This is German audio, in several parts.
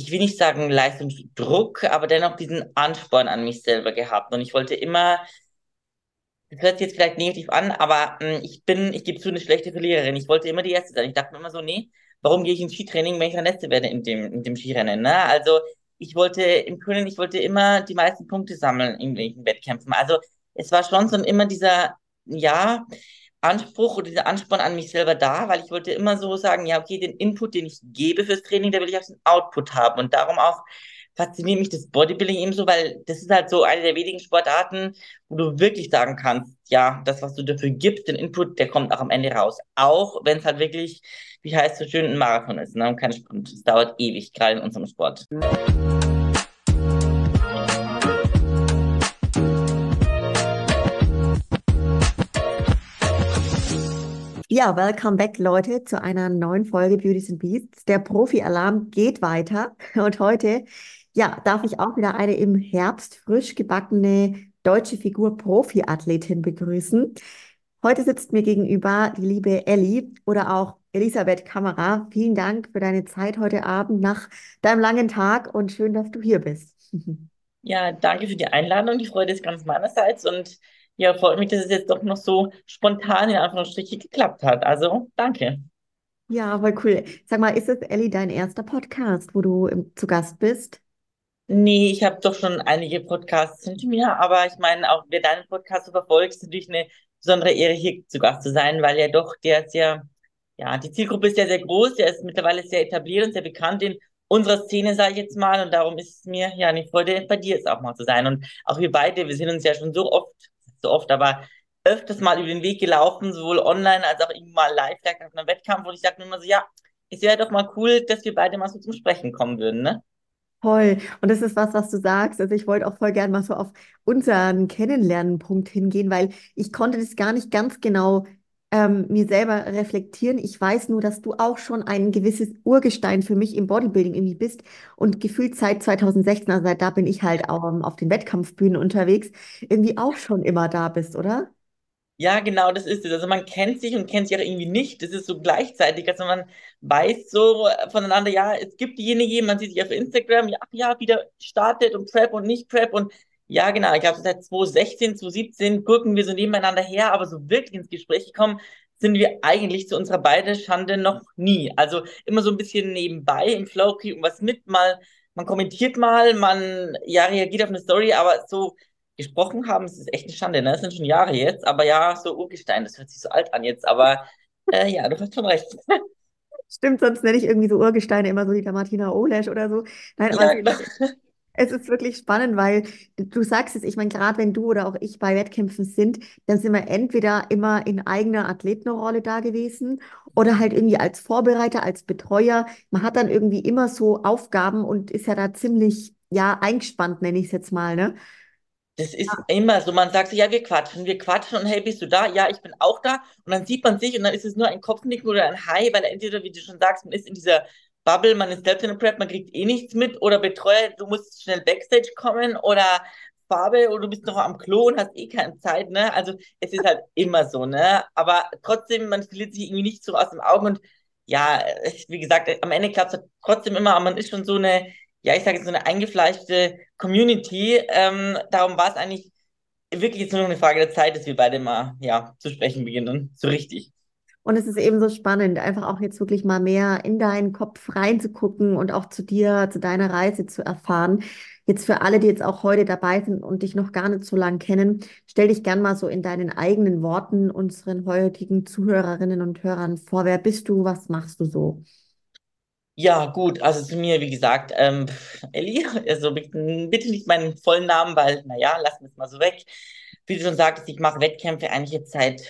ich will nicht sagen Leistungsdruck, aber dennoch diesen Ansporn an mich selber gehabt. Und ich wollte immer, das hört sich jetzt vielleicht negativ an, aber mh, hm, ich bin, ich gebe zu, eine schlechte Verliererin. Ich wollte immer die Erste sein. Ich dachte mir immer so, nee, warum gehe ich ins Skitraining, wenn ich der Letzte werde in dem, in dem Skirennen, ne? Also, ich wollte im Können, ich wollte immer die meisten Punkte sammeln in irgendwelchen Wettkämpfen. Also, es war schon so immer dieser, ja, Anspruch oder dieser Ansporn an mich selber da, weil ich wollte immer so sagen, ja, okay, den Input, den ich gebe fürs Training, da will ich auch den Output haben. Und darum auch fasziniert mich das Bodybuilding eben so, weil das ist halt so eine der wenigen Sportarten, wo du wirklich sagen kannst, ja, das, was du dafür gibst, den Input, der kommt auch am Ende raus. Auch wenn es halt wirklich, wie heißt es so schön, ein Marathon ist, ne? Und kein Sprint. Es dauert ewig, gerade in unserem Sport. Ja, welcome back, Leute, zu einer neuen Folge Beauties and Beasts. Der Profi-Alarm geht weiter und heute, ja, darf ich auch wieder eine im Herbst frisch gebackene deutsche Figur Profi-Athletin begrüßen. Heute sitzt mir gegenüber die liebe Elli oder auch Elisabeth Kamera. Vielen Dank für deine Zeit heute Abend nach deinem langen Tag und schön, dass du hier bist. Ja, danke für die Einladung. Die Freude ist ganz meinerseits und ja, freut mich, dass es jetzt doch noch so spontan in Anführungsstrichen geklappt hat. Also, danke. Ja, voll cool. Sag mal, ist es, Elli, dein erster Podcast, wo du im, zu Gast bist? Nee, ich habe doch schon einige Podcasts hinter mir, aber ich meine, auch wer deinen Podcast so verfolgt, ist natürlich eine besondere Ehre, hier zu Gast zu sein, weil ja doch, der ist ja, ja, die Zielgruppe ist ja sehr groß, der ist mittlerweile sehr etabliert und sehr bekannt in unserer Szene, sage ich jetzt mal, und darum ist es mir ja eine Freude, bei dir jetzt auch mal zu sein. Und auch wir beide, wir sind uns ja schon so oft so oft, aber öfters mal über den Weg gelaufen, sowohl online als auch irgendwann mal live, vielleicht auf einem Wettkampf, wo ich sage mir immer so, ja, es wäre doch mal cool, dass wir beide mal so zum Sprechen kommen würden, ne? Toll. Und das ist was, was du sagst. Also ich wollte auch voll gerne mal so auf unseren Kennenlernpunkt hingehen, weil ich konnte das gar nicht ganz genau ähm, mir selber reflektieren. Ich weiß nur, dass du auch schon ein gewisses Urgestein für mich im Bodybuilding irgendwie bist und gefühlt seit 2016, also seit da bin ich halt auch um, auf den Wettkampfbühnen unterwegs, irgendwie auch schon immer da bist, oder? Ja, genau, das ist es. Also man kennt sich und kennt sich auch irgendwie nicht. Das ist so gleichzeitig, also man weiß so voneinander, ja, es gibt diejenige, man sieht sich auf Instagram, ja, ja, wieder startet und Prep und nicht Prep und ja, genau. Ich glaube, seit 2016, 2017 gucken wir so nebeneinander her, aber so wirklich ins Gespräch gekommen sind wir eigentlich zu unserer beiden Schande noch nie. Also immer so ein bisschen nebenbei im Flow kriegen was mit, mal, man kommentiert mal, man ja reagiert auf eine Story, aber so gesprochen haben, es ist echt eine Schande, ne? Das sind schon Jahre jetzt, aber ja, so Urgestein, das hört sich so alt an jetzt, aber äh, ja, du hast schon recht. Stimmt, sonst nenne ich irgendwie so Urgesteine immer so wie der Martina Olesch oder so. Nein, aber ja, genau. Es ist wirklich spannend, weil du sagst es, ich meine, gerade wenn du oder auch ich bei Wettkämpfen sind, dann sind wir entweder immer in eigener Athletenrolle da gewesen oder halt irgendwie als Vorbereiter, als Betreuer. Man hat dann irgendwie immer so Aufgaben und ist ja da ziemlich, ja, eingespannt, nenne ich es jetzt mal, ne? Das ist ja. immer so, man sagt sich, ja, wir quatschen, wir quatschen und hey, bist du da? Ja, ich bin auch da. Und dann sieht man sich und dann ist es nur ein Kopfnicken oder ein Hi, weil entweder, wie du schon sagst, man ist in dieser Bubble, man ist selbst in der Prep, man kriegt eh nichts mit oder Betreuer, du musst schnell Backstage kommen oder Farbe oder du bist noch am Klo und hast eh keine Zeit, ne? Also es ist halt immer so, ne? Aber trotzdem, man verliert sich irgendwie nicht so aus dem Augen und ja, wie gesagt, am Ende klappt es trotzdem immer, aber man ist schon so eine, ja, ich sage jetzt so eine eingefleischte Community. Ähm, darum war es eigentlich wirklich jetzt nur noch eine Frage der Zeit, dass wir beide mal, ja, zu sprechen beginnen, so richtig. Und es ist eben so spannend, einfach auch jetzt wirklich mal mehr in deinen Kopf reinzugucken und auch zu dir, zu deiner Reise zu erfahren. Jetzt für alle, die jetzt auch heute dabei sind und dich noch gar nicht so lange kennen, stell dich gern mal so in deinen eigenen Worten unseren heutigen Zuhörerinnen und Hörern vor. Wer bist du? Was machst du so? Ja, gut, also zu mir, wie gesagt, ähm, Elli, also bitte nicht meinen vollen Namen, weil, naja, lassen wir es mal so weg. Wie du schon sagtest, ich mache Wettkämpfe eigentlich jetzt seit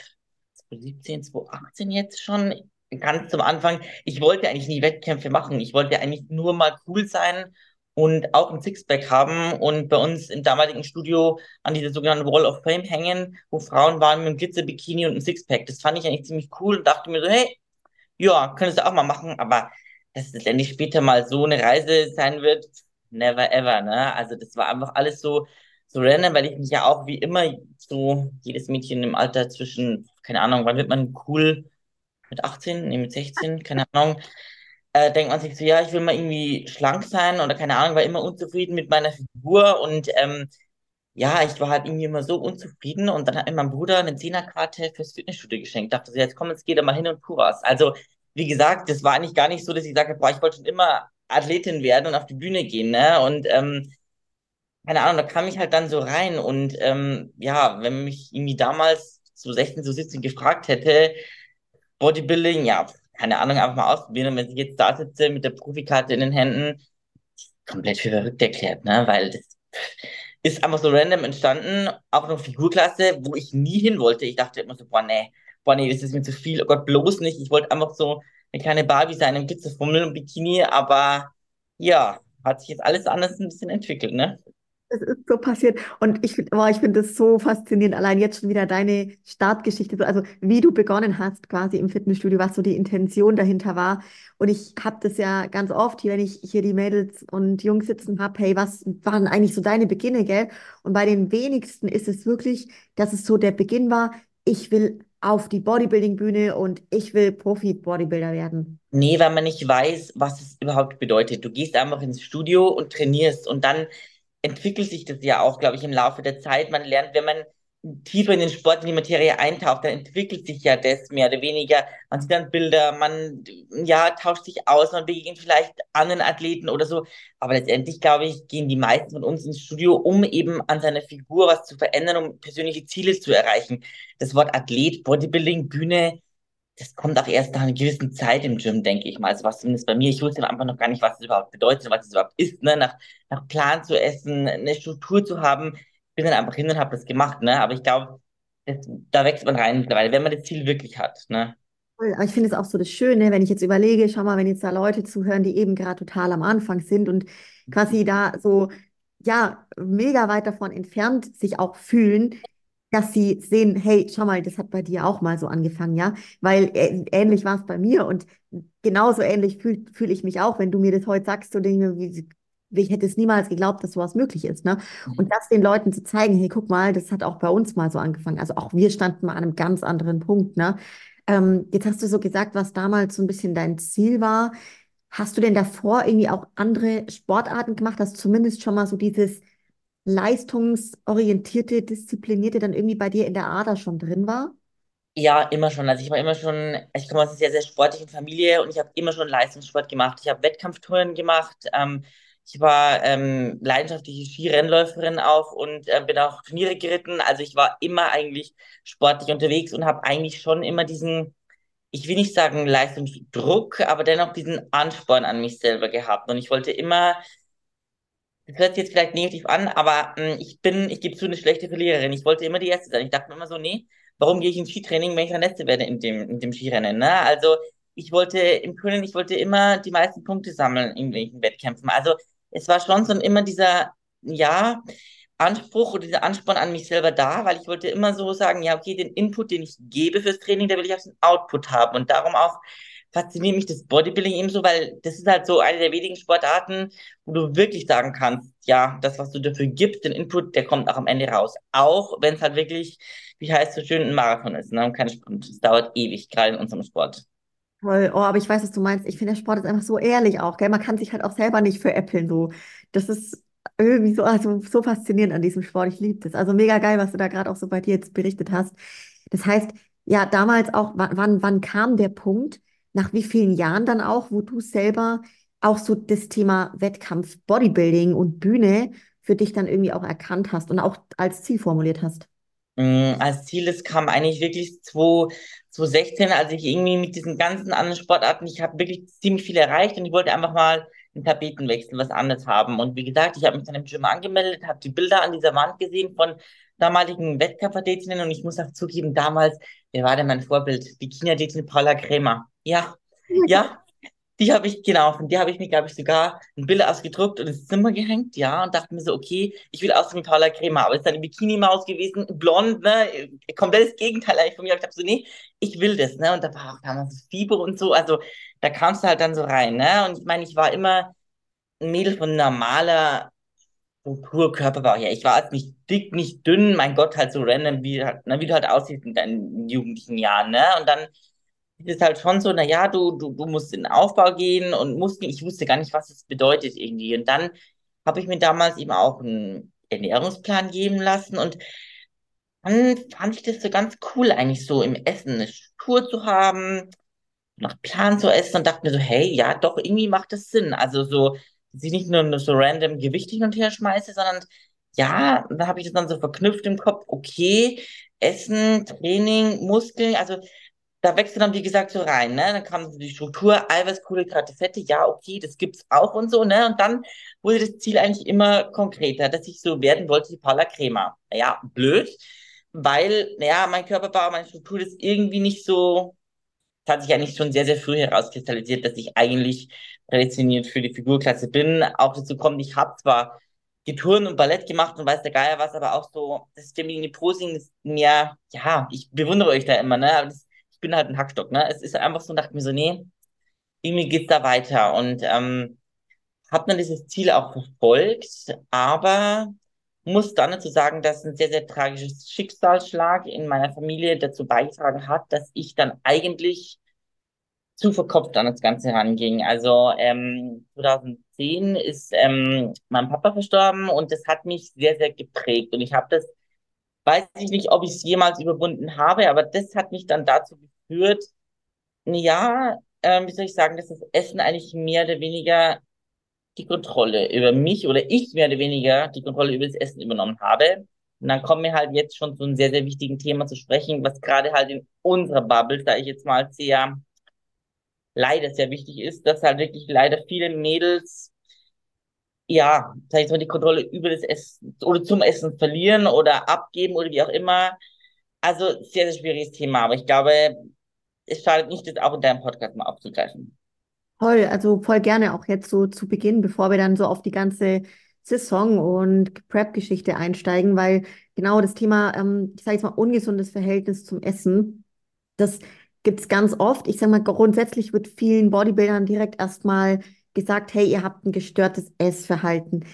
2017, 2018 jetzt schon, ganz zum Anfang. Ich wollte eigentlich nie Wettkämpfe machen. Ich wollte eigentlich nur mal cool sein und auch ein Sixpack haben und bei uns im damaligen Studio an dieser sogenannten Wall of Fame hängen, wo Frauen waren mit einem Glitzerbikini und einem Sixpack. Das fand ich eigentlich ziemlich cool und dachte mir so, hey, ja, könntest du auch mal machen, aber dass es letztendlich später mal so eine Reise sein wird, never ever, ne? Also das war einfach alles so, so random, weil ich mich ja auch wie immer so jedes Mädchen im Alter zwischen, keine Ahnung, wann wird man cool? Mit 18? Nee, mit 16? Keine Ahnung. äh, denkt man sich so, ja, ich will mal irgendwie schlank sein oder keine Ahnung, war immer unzufrieden mit meiner Figur und ähm, ja, ich war halt irgendwie immer so unzufrieden und dann hat mir mein Bruder eine Zehnerkarte fürs Fitnessstudio geschenkt. Dachte so, jetzt komm, jetzt geh da mal hin und tu was. Also, wie gesagt, das war eigentlich gar nicht so, dass ich habe, boah, ich wollte schon immer Athletin werden und auf die Bühne gehen, ne? Und ähm, keine Ahnung, da kam ich halt dann so rein und ähm, ja, wenn mich irgendwie damals so 16, so 17 gefragt hätte, Bodybuilding, ja, keine Ahnung, einfach mal ausprobieren. Und wenn ich jetzt da sitze mit der Profikarte in den Händen, komplett für verrückt erklärt, ne? Weil das ist einfach so random entstanden, auch noch Figurklasse, wo ich nie hin wollte. Ich dachte immer so, boah, nee, boah, nee, das ist mir zu viel, oh Gott, bloß nicht. Ich wollte einfach so eine kleine Barbie sein im Glitzerfummel und Bikini, aber ja, hat sich jetzt alles anders ein bisschen entwickelt, ne? Das ist so passiert. Und ich, boah, ich finde das so faszinierend. Allein jetzt schon wieder deine Startgeschichte, so, also wie du begonnen hast, quasi im Fitnessstudio, was so die Intention dahinter war. Und ich habe das ja ganz oft, wenn ich hier die Mädels und Jungs sitzen habe, hey, was waren eigentlich so deine Beginne, gell? Und bei den wenigsten ist es wirklich, dass es so der Beginn war, ich will auf die Bodybuilding-Bühne und ich will Profi-Bodybuilder werden. Nee, weil man nicht weiß, was es überhaupt bedeutet. Du gehst einfach ins Studio und trainierst und dann entwickelt sich das ja auch, glaube ich, im Laufe der Zeit. Man lernt, wenn man tiefer in den Sport, in die Materie eintaucht, dann entwickelt sich ja das mehr oder weniger. Man sieht dann Bilder, man ja tauscht sich aus, man begegnet vielleicht anderen Athleten oder so. Aber letztendlich, glaube ich, gehen die meisten von uns ins Studio, um eben an seiner Figur was zu verändern, um persönliche Ziele zu erreichen. Das Wort Athlet, Bodybuilding, Bühne, das kommt auch erst nach einer gewissen Zeit im Gym, denke ich mal. Also was zumindest bei mir, ich wusste einfach noch gar nicht, was das überhaupt bedeutet, was es überhaupt ist, ne? Nach, nach Plan zu essen, eine Struktur zu haben. Ich bin dann einfach hin und habe das gemacht, ne? Aber ich glaube, da wächst man rein mittlerweile, wenn man das Ziel wirklich hat, ne? Aber ich finde es auch so das Schöne, wenn ich jetzt überlege, schau mal, wenn jetzt da Leute zuhören, die eben gerade total am Anfang sind und quasi da so, ja, mega weit davon entfernt sich auch fühlen, dass sie sehen, hey, schau mal, das hat bei dir auch mal so angefangen, ja, weil äh, ähnlich war es bei mir und genauso ähnlich fühle fühl ich mich auch, wenn du mir das heute sagst, so Dinge wie, ich hätte es niemals geglaubt, dass sowas möglich ist, ne? Und das den Leuten zu zeigen, hey, guck mal, das hat auch bei uns mal so angefangen. Also auch wir standen mal an einem ganz anderen Punkt, ne? Ähm, jetzt hast du so gesagt, was damals so ein bisschen dein Ziel war. Hast du denn davor irgendwie auch andere Sportarten gemacht, dass zumindest schon mal so dieses leistungsorientierte, disziplinierte dann irgendwie bei dir in der Ader schon drin war? Ja, immer schon. Also ich war immer schon, ich komme aus einer sehr, sehr sportlichen Familie und ich habe immer schon Leistungssport gemacht. Ich habe Wettkampftouren gemacht. Ähm, ich war ähm, leidenschaftliche Skirennläuferin auch und äh, bin auch Turniere geritten. Also ich war immer eigentlich sportlich unterwegs und habe eigentlich schon immer diesen, ich will nicht sagen Leistungsdruck, aber dennoch diesen Ansporn an mich selber gehabt. Und ich wollte immer das hört sich jetzt vielleicht negativ an, aber mh, ich bin, ich gebe zu, eine schlechte Verliererin. Ich wollte immer die Erste sein. Ich dachte mir immer so, nee, warum gehe ich ins Skitraining, wenn ich der Letzte werde in dem, in dem Skirennen, ne? Also, ich wollte im Können, ich wollte immer die meisten Punkte sammeln in welchen Wettkämpfen. Also, es war schon so immer dieser, ja, Anspruch oder dieser Ansporn an mich selber da, weil ich wollte immer so sagen, ja, okay, den Input, den ich gebe fürs Training, da will ich auch den Output haben und darum auch fasziniert mich das Bodybuilding ebenso, weil das ist halt so eine der wenigen Sportarten, wo du wirklich sagen kannst, ja, das, was du dafür gibst, den Input, der kommt auch am Ende raus. Auch wenn es halt wirklich, wie heißt so schön, ein Marathon ist, ne? Und kein Sprint. Es dauert ewig, gerade in unserem Sport. Toll. Oh, aber ich weiß, was du meinst. Ich finde, der Sport ist einfach so ehrlich auch, gell? Man kann sich halt auch selber nicht veräppeln, so. Das ist irgendwie so, also so faszinierend an diesem Sport. Ich liebe das. Also mega geil, was du da gerade auch so bei dir jetzt berichtet hast. Das heißt, ja, damals auch, wann, wann kam der Punkt, nach wie vielen Jahren dann auch, wo du selber auch so das Thema Wettkampf, Bodybuilding und Bühne für dich dann irgendwie auch erkannt hast und auch als Ziel formuliert hast? Mm, als Ziel, das kam eigentlich wirklich 2016, als ich irgendwie mit diesen ganzen anderen Sportarten, ich habe wirklich ziemlich viel erreicht und ich wollte einfach mal einen Tapetenwechsel, was anderes haben. Und wie gesagt, ich habe mich dann im Gym angemeldet, habe die Bilder an dieser Wand gesehen von damaligen Wettkampfathletinnen und ich muss auch zugeben, damals, wer war denn mein Vorbild? Bikini-Athletin Paula Krämer. Ja, ja, die habe ich, genau, von der habe ich mir, glaube ich, sogar ein Bild ausgedruckt und ins Zimmer gehängt, ja, und dachte mir so, okay, ich will aussehen wie Paula Krämer, aber es ist eine Bikini-Maus gewesen, blond, ne, komplettes Gegenteil eigentlich von mir, aber ich dachte so, nee, ich will das, ne, und da war auch damals Fieber und so, also da kamst du halt dann so rein, ne, und ich meine, ich war immer ein Mädel von normaler Struktur, Körperbau, ja, ich war jetzt nicht dick, nicht dünn, mein Gott, halt so random, wie, halt, ne, wie du halt aussiehst in deinen jugendlichen Jahren, ne, und dann ist halt schon so, naja, du, du, du musst in den Aufbau gehen und Muskeln, ich wusste gar nicht, was das bedeutet irgendwie. Und dann habe ich mir damals eben auch einen Ernährungsplan geben lassen und dann fand ich das so ganz cool, eigentlich so im Essen eine Struktur zu haben, nach Plan zu essen und dachte mir so, hey, ja, doch, irgendwie macht das Sinn. Also so, dass ich nicht nur so random Gewicht hin und her schmeiße, sondern ja, da habe ich das dann so verknüpft im Kopf, okay, Essen, Training, Muskeln, also da wächst du dann, wie gesagt, so rein, ne? Dann kam so die Struktur, Eiweiß, Kohlenhydrate, Fette, ja, okay, das gibt's auch und so, ne? Und dann wurde das Ziel eigentlich immer konkreter, dass ich so werden wollte wie Paula Kremer. Ja, blöd, weil, naja, mein Körperbau, meine Struktur ist irgendwie nicht so, das hat sich eigentlich schon sehr, sehr früh herauskristallisiert, dass ich eigentlich prädestiniert für die Figurklasse bin. Auch dazu kommt, ich habe zwar Geturn und Ballett gemacht und weiß der Geier was, aber auch so, das feminine Posing ist mir, ja, ich bewundere euch da immer, ne? Aber das ich bin halt ein Hackstock, ne? Es ist einfach so, dachte mir so, nee, irgendwie geht's da weiter. Und ähm, habe dann dieses Ziel auch verfolgt, aber muss dann dazu sagen, dass ein sehr, sehr tragisches Schicksalsschlag in meiner Familie dazu beigetragen hat, dass ich dann eigentlich zu verkopft an das Ganze ranging. Also ähm, 2010 ist ähm, mein Papa verstorben und das hat mich sehr, sehr geprägt. Und ich habe das, weiß ich nicht, ob ich es jemals überwunden habe, aber das hat mich dann dazu geführt, ja, ähm, wie soll ich sagen, dass das Essen eigentlich mehr oder weniger die Kontrolle über mich oder ich mehr oder weniger die Kontrolle über das Essen übernommen habe. Und dann kommen wir halt jetzt schon zu einem sehr, sehr wichtigen Thema zu sprechen, was gerade halt in unserer Bubble, da ich jetzt mal sehr, leider sehr wichtig ist, dass halt wirklich leider viele Mädels, ja, sag ich mal, die Kontrolle über das Essen oder zum Essen verlieren oder abgeben oder wie auch immer. Also sehr, sehr schwieriges Thema, aber ich glaube, es schadet nicht, das auch in deinem Podcast mal aufzugreifen. Toll, also voll gerne auch jetzt so zu Beginn, bevor wir dann so auf die ganze Saison und Prep-Geschichte einsteigen, weil genau das Thema, ähm, ich sage jetzt mal, ungesundes Verhältnis zum Essen, das gibt es ganz oft. Ich sage mal, grundsätzlich wird vielen Bodybuildern direkt erstmal gesagt, hey, ihr habt ein gestörtes Essverhalten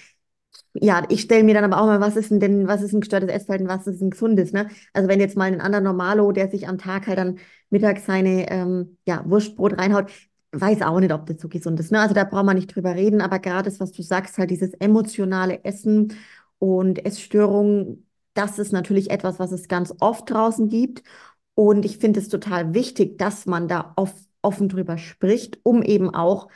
ja, ich stelle mir dann aber auch mal, was ist denn, was ist ein gestörtes Essverhalten, was ist ein gesundes, ne? Also wenn jetzt mal ein anderer Normalo, der sich am Tag halt dann mittags seine ähm, ja, Wurstbrot reinhaut, weiß auch nicht, ob das so gesund ist, ne? Also da braucht man nicht drüber reden, aber gerade das, was du sagst, halt dieses emotionale Essen und Essstörungen, das ist natürlich etwas, was es ganz oft draußen gibt. Und ich finde es total wichtig, dass man da off offen drüber spricht, um eben auch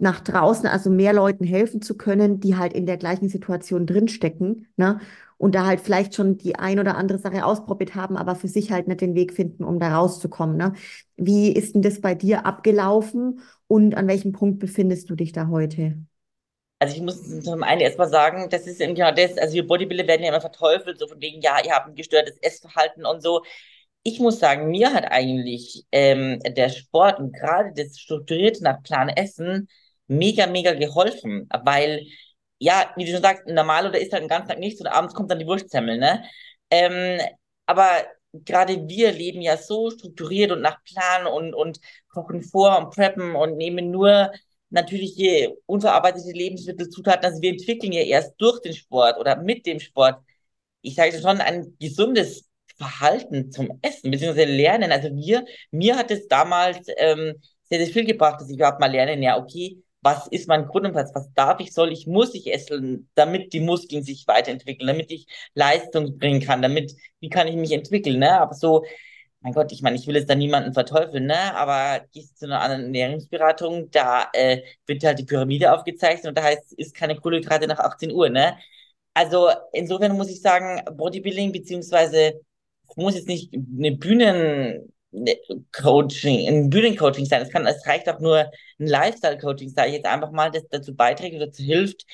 nach draußen, also mehr Leuten helfen zu können, die halt in der gleichen Situation drinstecken, ne? Und da halt vielleicht schon die ein oder andere Sache ausprobiert haben, aber für sich halt nicht den Weg finden, um da rauszukommen, ne? Wie ist denn das bei dir abgelaufen und an welchem Punkt befindest du dich da heute? Also ich muss zum einen erstmal sagen, das ist eben genau das, also wir Bodybuilder werden ja immer verteufelt, so von wegen, ja, ihr habt ein gestörtes Essverhalten und so. Ich muss sagen, mir hat eigentlich ähm, der Sport und gerade das strukturierte nach Plan Essen mega, mega geholfen, weil, ja, wie du schon sagst, normal oder ist halt den ganzen Tag nichts und abends kommt dann die Wurstsemmel, ne? Ähm, aber gerade wir leben ja so strukturiert und nach Plan und, und kochen vor und preppen und nehmen nur natürliche, unverarbeitete Lebensmittelzutaten. Also wir entwickeln ja erst durch den Sport oder mit dem Sport, ich sage schon, ein gesundes Verhalten zum Essen, beziehungsweise Lernen. Also wir, mir hat es damals ähm, sehr, sehr viel gebracht, dass ich überhaupt mal lernen, ja, okay, was ist mein Grundumsatz, was darf ich, soll ich, muss ich essen, damit die Muskeln sich weiterentwickeln, damit ich Leistung bringen kann, damit, wie kann ich mich entwickeln, ne? Aber so, mein Gott, ich meine, ich will jetzt da niemanden verteufeln, ne? Aber gehst zu einer anderen Ernährungsberatung, da äh, wird halt die Pyramide aufgezeichnet und da heißt, ist keine Kohlenhydrate nach 18 Uhr, ne? Also insofern muss ich sagen, Bodybuilding beziehungsweise muss jetzt nicht eine Bühnen Coaching, ein Bühnencoaching sein. Es kann, es reicht auch nur ein Lifestyle-Coaching, sage ich jetzt einfach mal, das dazu beiträgt oder dazu hilft,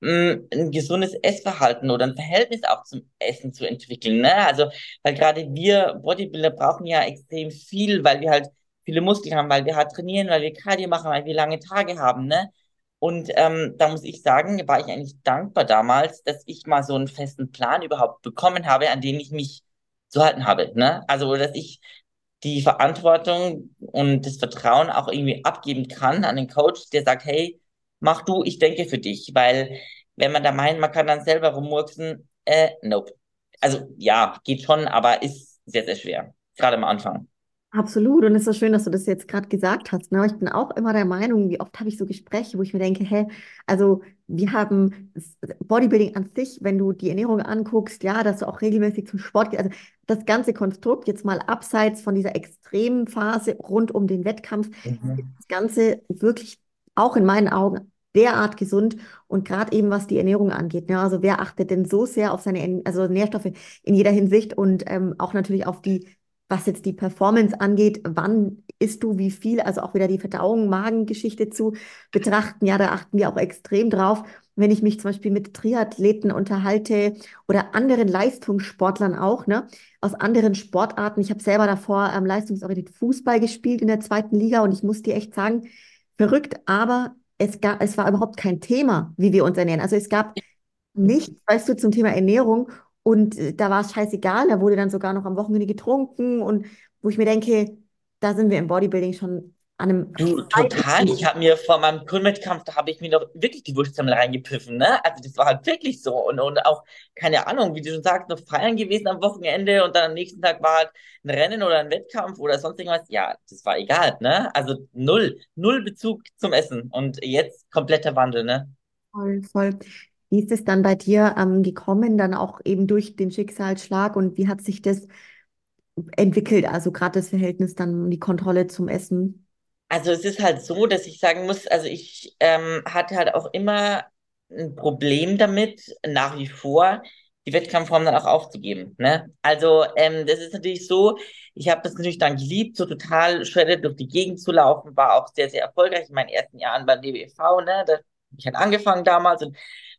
mm, ein gesundes Essverhalten oder ein Verhältnis auch zum Essen zu entwickeln. Ne? Also, weil gerade wir Bodybuilder brauchen ja extrem viel, weil wir halt viele Muskeln haben, weil wir halt trainieren, weil wir Cardio machen, weil wir lange Tage haben. Ne? Und ähm, da muss ich sagen, war ich eigentlich dankbar damals, dass ich mal so einen festen Plan überhaupt bekommen habe, an den ich mich zu halten habe. Ne? Also, dass ich die Verantwortung und das Vertrauen auch irgendwie abgeben kann an den Coach, der sagt, hey, mach du, ich denke für dich. Weil wenn man da meint, man kann dann selber rummurksen, äh, nope. Also ja, geht schon, aber ist sehr, sehr schwer. Gerade am Anfang. Absolut. Und es ist so schön, dass du das jetzt gerade gesagt hast. Ne? Ich bin auch immer der Meinung, wie oft habe ich so Gespräche, wo ich mir denke, hä, also wir haben Bodybuilding an sich, wenn du die Ernährung anguckst, ja, dass du auch regelmäßig zum Sport gehst. Also das ganze Konstrukt jetzt mal abseits von dieser extremen Phase rund um den Wettkampf, Mhm. das Ganze wirklich auch in meinen Augen derart gesund und gerade eben was die Ernährung angeht. Ne? Also wer achtet denn so sehr auf seine also Nährstoffe in jeder Hinsicht und ähm, auch natürlich auf die was jetzt die Performance angeht, wann isst du wie viel, also auch wieder die Verdauung, Magengeschichte zu betrachten. Ja, da achten wir auch extrem drauf. Wenn ich mich zum Beispiel mit Triathleten unterhalte oder anderen Leistungssportlern auch, ne, aus anderen Sportarten. Ich habe selber davor ähm, leistungsorientiert Fußball gespielt in der zweiten Liga und ich muss dir echt sagen, verrückt, aber es gab, es war überhaupt kein Thema, wie wir uns ernähren. Also es gab nichts, weißt du, zum Thema Ernährung. Und äh, da war es scheißegal, da wurde dann sogar noch am Wochenende getrunken. Und wo ich mir denke, da sind wir im Bodybuilding schon an einem Du, total. Ich habe mir vor meinem Kürmwettkampf, da habe ich mir doch wirklich die Wurstsemmel reingepfiffen, ne? Also das war halt wirklich so. Und, und auch, keine Ahnung, wie du schon sagst, noch feiern gewesen am Wochenende und dann am nächsten Tag war halt ein Rennen oder ein Wettkampf oder sonst irgendwas. Ja, das war egal, ne? Also null, null Bezug zum Essen. Und jetzt kompletter Wandel, ne? Voll, voll. Wie ist es dann bei dir ähm, gekommen, dann auch eben durch den Schicksalsschlag und wie hat sich das entwickelt? Also gerade das Verhältnis dann, die Kontrolle zum Essen. Also es ist halt so, dass ich sagen muss, also ich ähm, hatte halt auch immer ein Problem damit, nach wie vor die Wettkampfform dann auch aufzugeben. Ne? Also ähm, das ist natürlich so, ich habe das natürlich dann geliebt, so total shredded durch die Gegend zu laufen, war auch sehr, sehr erfolgreich in meinen ersten Jahren beim DBV, ne? Da hab ich halt angefangen damals und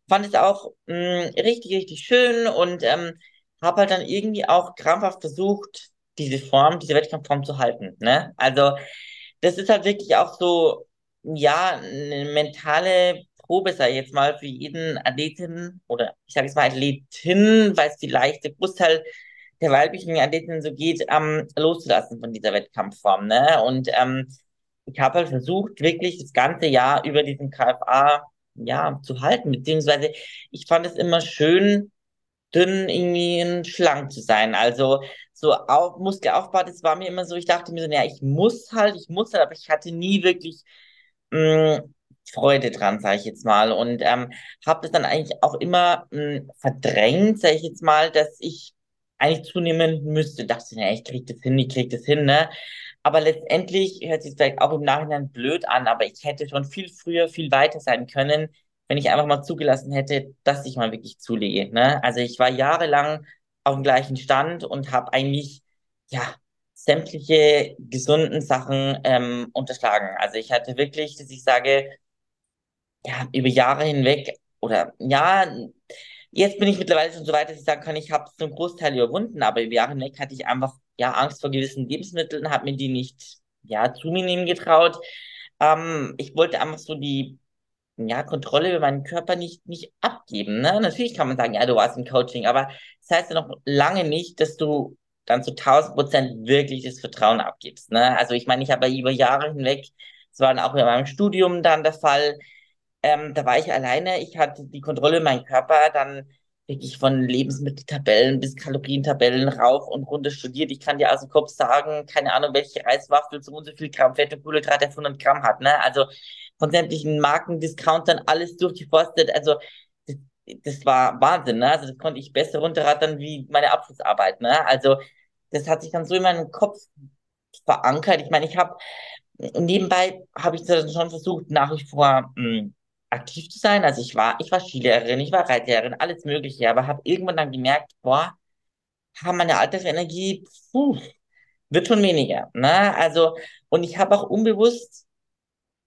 fand es auch mh, richtig, richtig schön und ähm, habe halt dann irgendwie auch krampfhaft versucht, diese Form, diese Wettkampfform zu halten. Ne? Also das ist halt wirklich auch so, ja, eine mentale Probe, ich jetzt mal, für jeden Athleten oder ich sage jetzt mal Athletin, weil es vielleicht der Großteil der weiblichen Athletinnen so geht, ähm, loszulassen von dieser Wettkampfform. Ne? Und ähm, ich habe halt versucht, wirklich das ganze Jahr über diesen KFA ja, zu halten, beziehungsweise ich fand es immer schön, dünn irgendwie schlank zu sein. Also so auf, Muskelaufbau, das war mir immer so, ich dachte mir so, ja, ich muss halt, ich muss halt, aber ich hatte nie wirklich mh, Freude dran, sage ich jetzt mal. Und ähm, habe das dann eigentlich auch immer mh, verdrängt, sage ich jetzt mal, dass ich eigentlich zunehmen müsste. Dachte, ja, ich krieg das hin, ich krieg das hin, ne? Aber letztendlich hört sich vielleicht auch im Nachhinein blöd an, aber ich hätte schon viel früher, viel weiter sein können, wenn ich einfach mal zugelassen hätte, dass ich mal wirklich zulege, ne? Also ich war jahrelang auf dem gleichen Stand und habe eigentlich, ja, sämtliche gesunden Sachen ähm, unterschlagen. Also ich hatte wirklich, dass ich sage, ja, über Jahre hinweg oder ja, jetzt bin ich mittlerweile schon so weit, dass ich sagen kann, ich habe so einen Großteil überwunden, aber über Jahre hinweg hatte ich einfach ja Angst vor gewissen Lebensmitteln, habe mir die nicht ja zu mir nehmen getraut. Ähm, ich wollte einfach so die ja, Kontrolle über meinen Körper nicht, nicht abgeben. Ne? Natürlich kann man sagen, ja, du warst im Coaching, aber das heißt ja noch lange nicht, dass du dann zu tausend Prozent wirklich das Vertrauen abgibst. Ne? Also ich meine, ich habe über Jahre hinweg, das war dann auch in meinem Studium dann der Fall, ähm, da war ich alleine, ich hatte die Kontrolle über meinen Körper, dann wirklich von Lebensmitteltabellen bis Kalorientabellen rauf und runter studiert. Ich kann dir aus dem Kopf sagen, keine Ahnung, welche Reiswaffel so und so viel Gramm Fett und Kohlenhydrate auf 100 Gramm hat. Ne? Also von sämtlichen Markendiscountern alles durchgeforstet. Also das, das war Wahnsinn. Ne? Also das konnte ich besser runterrattern wie meine Abschlussarbeit. Ne? Also das hat sich dann so in meinem Kopf verankert. Ich meine, ich habe nebenbei habe ich dann schon versucht, nach wie vor mh, aktiv zu sein. Also ich war, ich war Skilehrerin, ich war Reitlehrerin, alles Mögliche, aber habe irgendwann dann gemerkt, boah, haben meine Altersenergie, puh, wird schon weniger. Ne? Also, und ich habe auch unbewusst,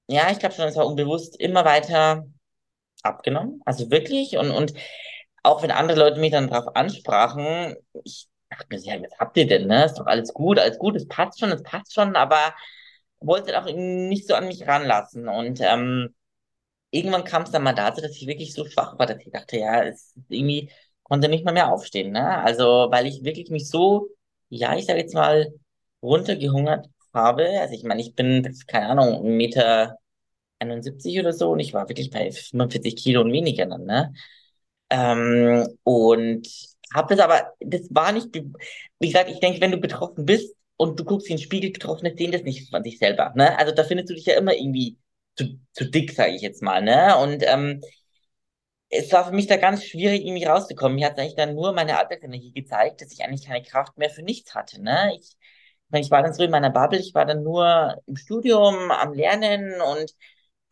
ja, ich glaube schon, es war unbewusst, immer weiter abgenommen. Also wirklich. Und, und auch wenn andere Leute mich dann darauf ansprachen, ich dachte mir, ja, was habt ihr denn, ne? Ist doch alles gut, alles gut, es passt schon, es passt schon, aber wollte auch nicht so an mich ranlassen. Und ähm, irgendwann kam es dann mal dazu, dass ich wirklich so schwach war, dass ich dachte, ja, es irgendwie konnte nicht mal mehr aufstehen, ne? Also, weil ich wirklich mich so, ja, ich sage jetzt mal, runtergehungert habe. Also ich meine, ich bin, keine Ahnung, 1,71 Meter einundsiebzig oder so und ich war wirklich bei 45 Kilo und weniger dann, ne? Ähm, und habe das aber, das war nicht, wie gesagt, ich denke, wenn du betroffen bist, und du guckst in den Spiegel, Betroffene sehen das nicht von sich selber. Ne? Also da findest du dich ja immer irgendwie zu, zu dick, sage ich jetzt mal. Ne? Und ähm, es war für mich da ganz schwierig, irgendwie rauszukommen. Mir hat eigentlich dann nur meine Alltagsenergie gezeigt, dass ich eigentlich keine Kraft mehr für nichts hatte. Ne? Ich, ich, war dann so in meiner Bubble, ich war dann nur im Studium, am Lernen und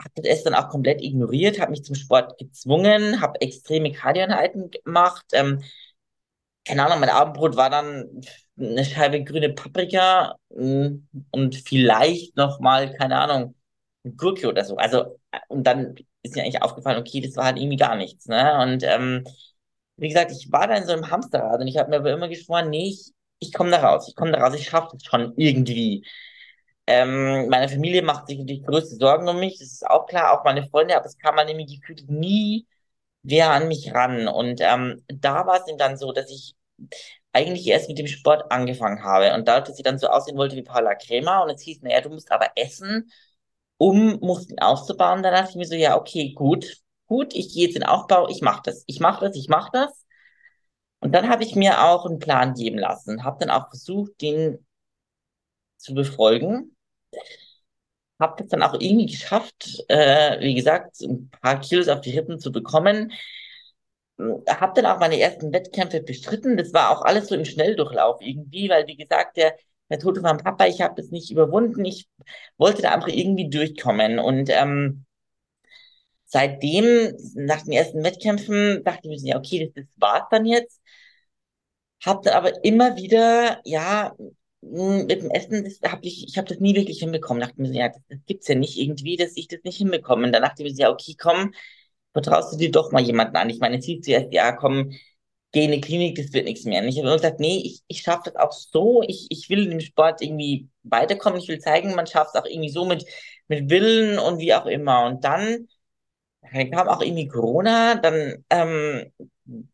habe das dann auch komplett ignoriert, habe mich zum Sport gezwungen, habe extreme Kardioeinheiten gemacht. Ähm, keine Ahnung, mein Abendbrot war dann eine Scheibe grüne Paprika mh, mm, und vielleicht noch mal, keine Ahnung, Gurke oder so. Also, und dann ist mir eigentlich aufgefallen, okay, das war halt irgendwie gar nichts. Ne? Und ähm, wie gesagt, ich war da in so einem Hamsterrad und ich habe mir aber immer geschworen, nee, ich, ich komme da raus, ich komme da raus, ich schaffe das schon irgendwie. Ähm, meine Familie macht sich natürlich größte Sorgen um mich, das ist auch klar, auch meine Freunde, aber es kam man nämlich gefühlt nie wer an mich ran. Und ähm, da war es dann so, dass ich eigentlich erst mit dem Sport angefangen habe. Und dadurch, dass ich dann so aussehen wollte wie Paula Krämer und es hieß, naja, du musst aber essen, um Muskeln aufzubauen, da dachte ich mir so, ja, okay, gut, gut, ich gehe jetzt in Aufbau, ich mache das, ich mache das, ich mache das. Und dann habe ich mir auch einen Plan geben lassen, habe dann auch versucht, den zu befolgen. Habe das dann auch irgendwie geschafft, äh, wie gesagt, ein paar Kilos auf die Rippen zu bekommen. Habe dann auch meine ersten Wettkämpfe bestritten. Das war auch alles so im Schnelldurchlauf irgendwie, weil, wie gesagt, der, der Tod von meinem Papa, ich habe das nicht überwunden. Ich wollte da einfach irgendwie durchkommen. Und ähm, seitdem, nach den ersten Wettkämpfen, dachte ich mir, ja, okay, das, das war's dann jetzt. Hab dann aber immer wieder, ja, mit dem Essen, das hab ich, ich habe das nie wirklich hinbekommen. Dachte mir, ja, das, das gibt's ja nicht irgendwie, dass ich das nicht hinbekomme. Und dann dachte ich mir, ja, okay, komm, vertraust du dir doch mal jemanden an. Ich meine, es hieß zuerst, ja, komm, geh in die Klinik, das wird nichts mehr. Und ich habe immer gesagt, nee, ich, ich schaffe das auch so. Ich, ich will in dem Sport irgendwie weiterkommen. Ich will zeigen, man schafft es auch irgendwie so mit, mit Willen und wie auch immer. Und dann, dann kam auch irgendwie Corona, dann ähm,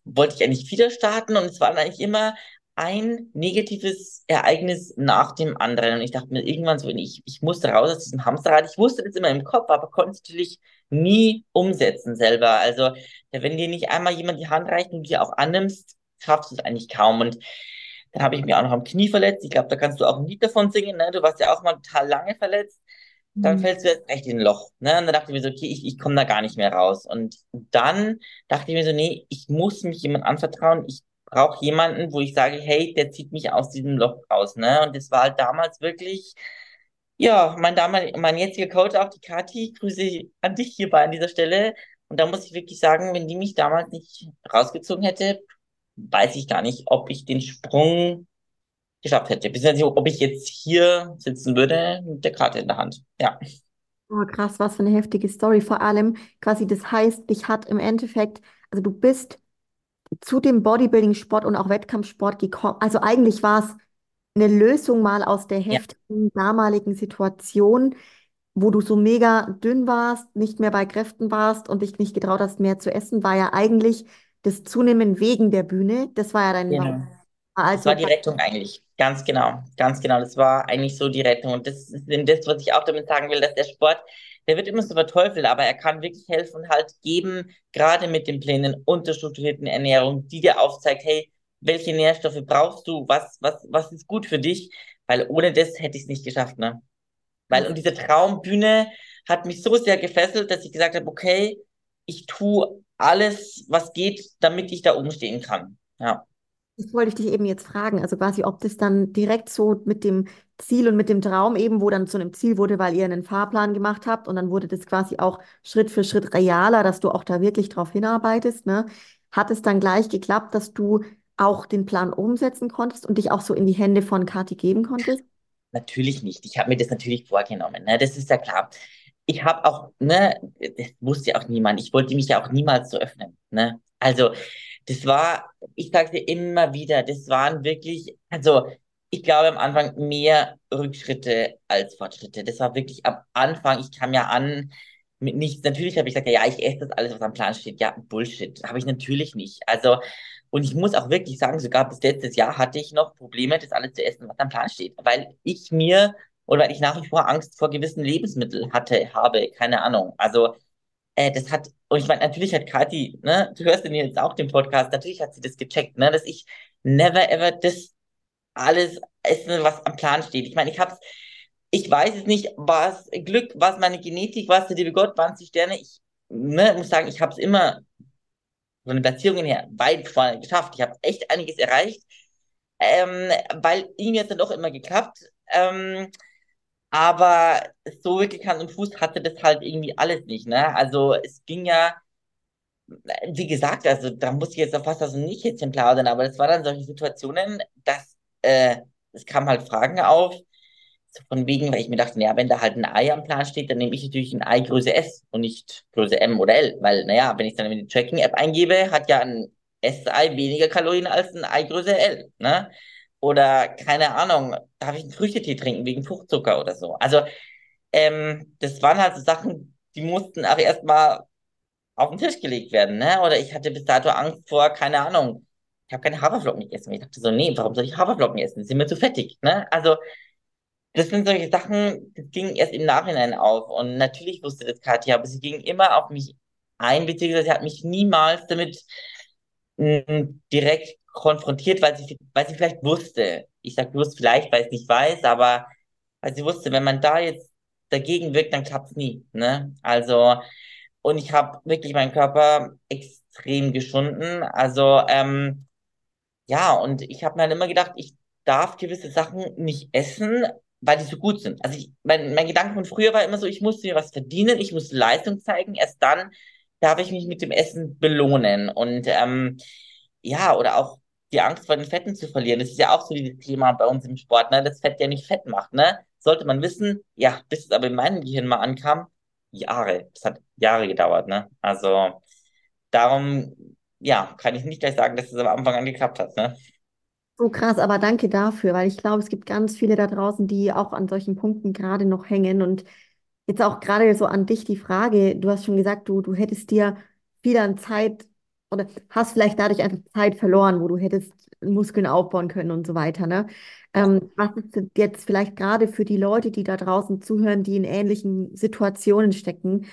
wollte ich eigentlich wieder starten und es war dann eigentlich immer ein negatives Ereignis nach dem anderen. Und ich dachte mir irgendwann so, ich, ich musste raus aus diesem Hamsterrad. Ich wusste das immer im Kopf, aber konnte es natürlich nie umsetzen selber. Also, wenn dir nicht einmal jemand die Hand reicht und du dir auch annimmst, schaffst du es eigentlich kaum. Und dann habe ich mir auch noch am Knie verletzt. Ich glaube, da kannst du auch ein Lied davon singen. Ne? Du warst ja auch mal total lange verletzt. Dann mhm. fällst du jetzt echt in ein Loch. Ne? Und dann dachte ich mir so, okay, ich, ich komme da gar nicht mehr raus. Und dann dachte ich mir so, nee, ich muss mich jemand anvertrauen. Ich brauche jemanden, wo ich sage, hey, der zieht mich aus diesem Loch raus. Ne? Und das war halt damals wirklich, ja, mein mein jetziger Coach, auch die Kathi, Grüße an dich hierbei an dieser Stelle. Und da muss ich wirklich sagen, wenn die mich damals nicht rausgezogen hätte, weiß ich gar nicht, ob ich den Sprung geschafft hätte. Beziehungsweise ob ich jetzt hier sitzen würde mit der Karte in der Hand. Ja. Oh, krass, was für eine heftige Story. Vor allem quasi, das heißt, dich hat im Endeffekt, also du bist zu dem Bodybuilding-Sport und auch Wettkampfsport gekommen? Also eigentlich war es eine Lösung mal aus der Ja, heftigen damaligen Situation, wo du so mega dünn warst, nicht mehr bei Kräften warst und dich nicht getraut hast, mehr zu essen, war ja eigentlich das Zunehmen wegen der Bühne. Das war ja dein Warum. genau. Das war Also, die Rettung eigentlich. Ganz genau. Ganz genau. Das war eigentlich so die Rettung. Und das ist das, was ich auch damit sagen will, dass der Sport der wird immer so verteufelt, aber er kann wirklich helfen und halt geben, gerade mit den Plänen unterstrukturierten Ernährung, die dir aufzeigt, hey, welche Nährstoffe brauchst du, was, was, was ist gut für dich, weil ohne das hätte ich es nicht geschafft, ne? Weil, und diese Traumbühne hat mich so sehr gefesselt, dass ich gesagt habe, okay, ich tue alles, was geht, damit ich da oben stehen kann. Ja. Das wollte ich dich eben jetzt fragen, also quasi, ob das dann direkt so mit dem Ziel und mit dem Traum eben, wo dann zu einem Ziel wurde, weil ihr einen Fahrplan gemacht habt und dann wurde das quasi auch Schritt für Schritt realer, dass du auch da wirklich drauf hinarbeitest, ne? Hat es dann gleich geklappt, dass du auch den Plan umsetzen konntest und dich auch so in die Hände von Kathi geben konntest? Natürlich nicht. Ich habe mir das natürlich vorgenommen, ne? Das ist ja klar. Ich habe auch, ne, das wusste ja auch niemand. Ich wollte mich ja auch niemals so öffnen, ne? Also, das war, ich sage dir immer wieder, das waren wirklich, also ich glaube am Anfang mehr Rückschritte als Fortschritte. Das war wirklich am Anfang, ich kam ja an mit nichts. Natürlich habe ich gesagt, ja, ich esse das alles, was am Plan steht. Ja, Bullshit. Habe ich natürlich nicht. Also, und ich muss auch wirklich sagen, sogar bis letztes Jahr hatte ich noch Probleme, das alles zu essen, was am Plan steht. Weil ich mir, oder weil ich nach wie vor Angst vor gewissen Lebensmitteln hatte, habe, keine Ahnung. Also, äh, das hat, und ich meine, natürlich hat Kathi, ne, du hörst den jetzt auch den Podcast, natürlich hat sie das gecheckt, ne, dass ich never ever das alles essen, was am Plan steht. Ich meine, ich hab's, ich weiß es nicht, was Glück, was meine Genetik, was der liebe Gott, waren die Sterne. Ich ne, muss sagen, ich habe es immer von den Platzierungen her weit vorne geschafft. Ich habe echt einiges erreicht, ähm, weil ihm jetzt dann doch immer geklappt. Ähm, aber so wirklich Hand und Fuß hatte das halt irgendwie alles nicht. Ne? Also es ging ja, wie gesagt, also da muss ich jetzt auf fast aus dem Nicht-Hätzchen plaudern, aber das waren dann solche Situationen, dass äh, es kamen halt Fragen auf, so von wegen, weil ich mir dachte, naja, wenn da halt ein Ei am Plan steht, dann nehme ich natürlich ein Ei Größe S und nicht Größe M oder L, weil, naja, wenn ich dann in die Tracking-App eingebe, hat ja ein S-Ei weniger Kalorien als ein Ei Größe L, ne? Oder, keine Ahnung, darf ich einen Früchtetee trinken wegen Fruchtzucker oder so? Also, ähm, das waren halt so Sachen, die mussten auch erstmal auf den Tisch gelegt werden, ne? Oder ich hatte bis dato Angst vor, keine Ahnung, ich habe keine Haferflocken gegessen. Ich dachte so, nee, warum soll ich Haferflocken essen? Die sind mir zu fettig, ne? Also, das sind solche Sachen, das ging erst im Nachhinein auf. Und natürlich wusste das Katja, aber sie ging immer auf mich ein, beziehungsweise sie hat mich niemals damit mm, direkt konfrontiert, weil sie, weil sie vielleicht wusste. Ich sage bloß vielleicht, weil ich es nicht weiß, aber weil sie wusste, wenn man da jetzt dagegen wirkt, dann klappt es nie. Ne? Also, und ich habe wirklich meinen Körper extrem geschunden. Also, ähm, ja, und ich habe mir dann immer gedacht, ich darf gewisse Sachen nicht essen, weil die so gut sind. Also ich, mein, mein Gedanke von früher war immer so, ich musste mir was verdienen, ich musste Leistung zeigen, erst dann darf ich mich mit dem Essen belohnen. Und ähm, ja, oder auch die Angst vor den Fetten zu verlieren. Das ist ja auch so dieses Thema bei uns im Sport, ne? Das Fett ja nicht fett macht, ne? Sollte man wissen, ja, bis es aber in meinem Gehirn mal ankam, Jahre. Das hat Jahre gedauert, ne? Also darum, ja, kann ich nicht gleich sagen, dass es am Anfang an geklappt hat, ne? So krass, aber danke dafür, weil ich glaube, es gibt ganz viele da draußen, die auch an solchen Punkten gerade noch hängen. Und jetzt auch gerade so an dich die Frage, du hast schon gesagt, du, du hättest dir viel an Zeit oder hast vielleicht dadurch einfach Zeit verloren, wo du hättest Muskeln aufbauen können und so weiter, ne? Ähm, was ist jetzt vielleicht gerade für die Leute, die da draußen zuhören, die in ähnlichen Situationen stecken,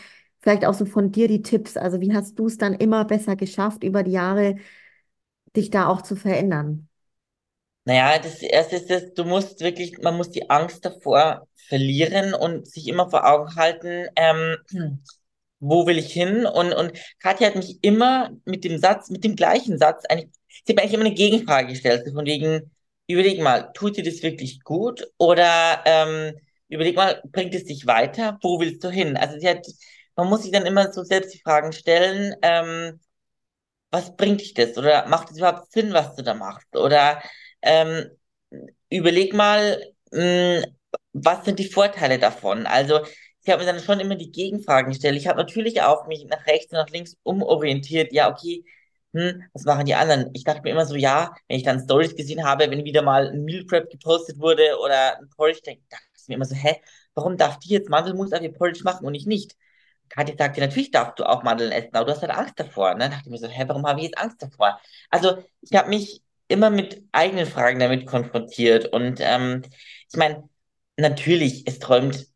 vielleicht auch so von dir die Tipps? Also wie hast du es dann immer besser geschafft, über die Jahre dich da auch zu verändern? Naja, das erste ist das, du musst wirklich, man muss die Angst davor verlieren und sich immer vor Augen halten, ähm, wo will ich hin? Und, und Katja hat mich immer mit dem Satz, mit dem gleichen Satz, eigentlich, sie hat mir eigentlich immer eine Gegenfrage gestellt, von wegen, überleg mal, tut dir das wirklich gut? Oder ähm, überleg mal, bringt es dich weiter? Wo willst du hin? Also sie hat, man muss sich dann immer so selbst die Fragen stellen, ähm, was bringt dich das? Oder macht es überhaupt Sinn, was du da machst? Oder ähm, überleg mal, mh, hm, was sind die Vorteile davon? Also, ich habe mir dann schon immer die Gegenfragen gestellt. Ich habe natürlich auch mich nach rechts und nach links umorientiert. Ja, okay, hm, was machen die anderen? Ich dachte mir immer so, ja, wenn ich dann Stories gesehen habe, wenn wieder mal ein Meal Prep gepostet wurde oder ein dann dachte ich mir immer so, hä, warum darf die jetzt Mandelmus auf ihr Porridge machen und ich nicht? Kathi sagte, natürlich darfst du auch Mandeln essen, aber du hast halt Angst davor. Ne? Dann dachte ich mir so, hä, warum habe ich jetzt Angst davor? Also, ich habe mich immer mit eigenen Fragen damit konfrontiert. Und ähm, ich meine, natürlich, es träumt,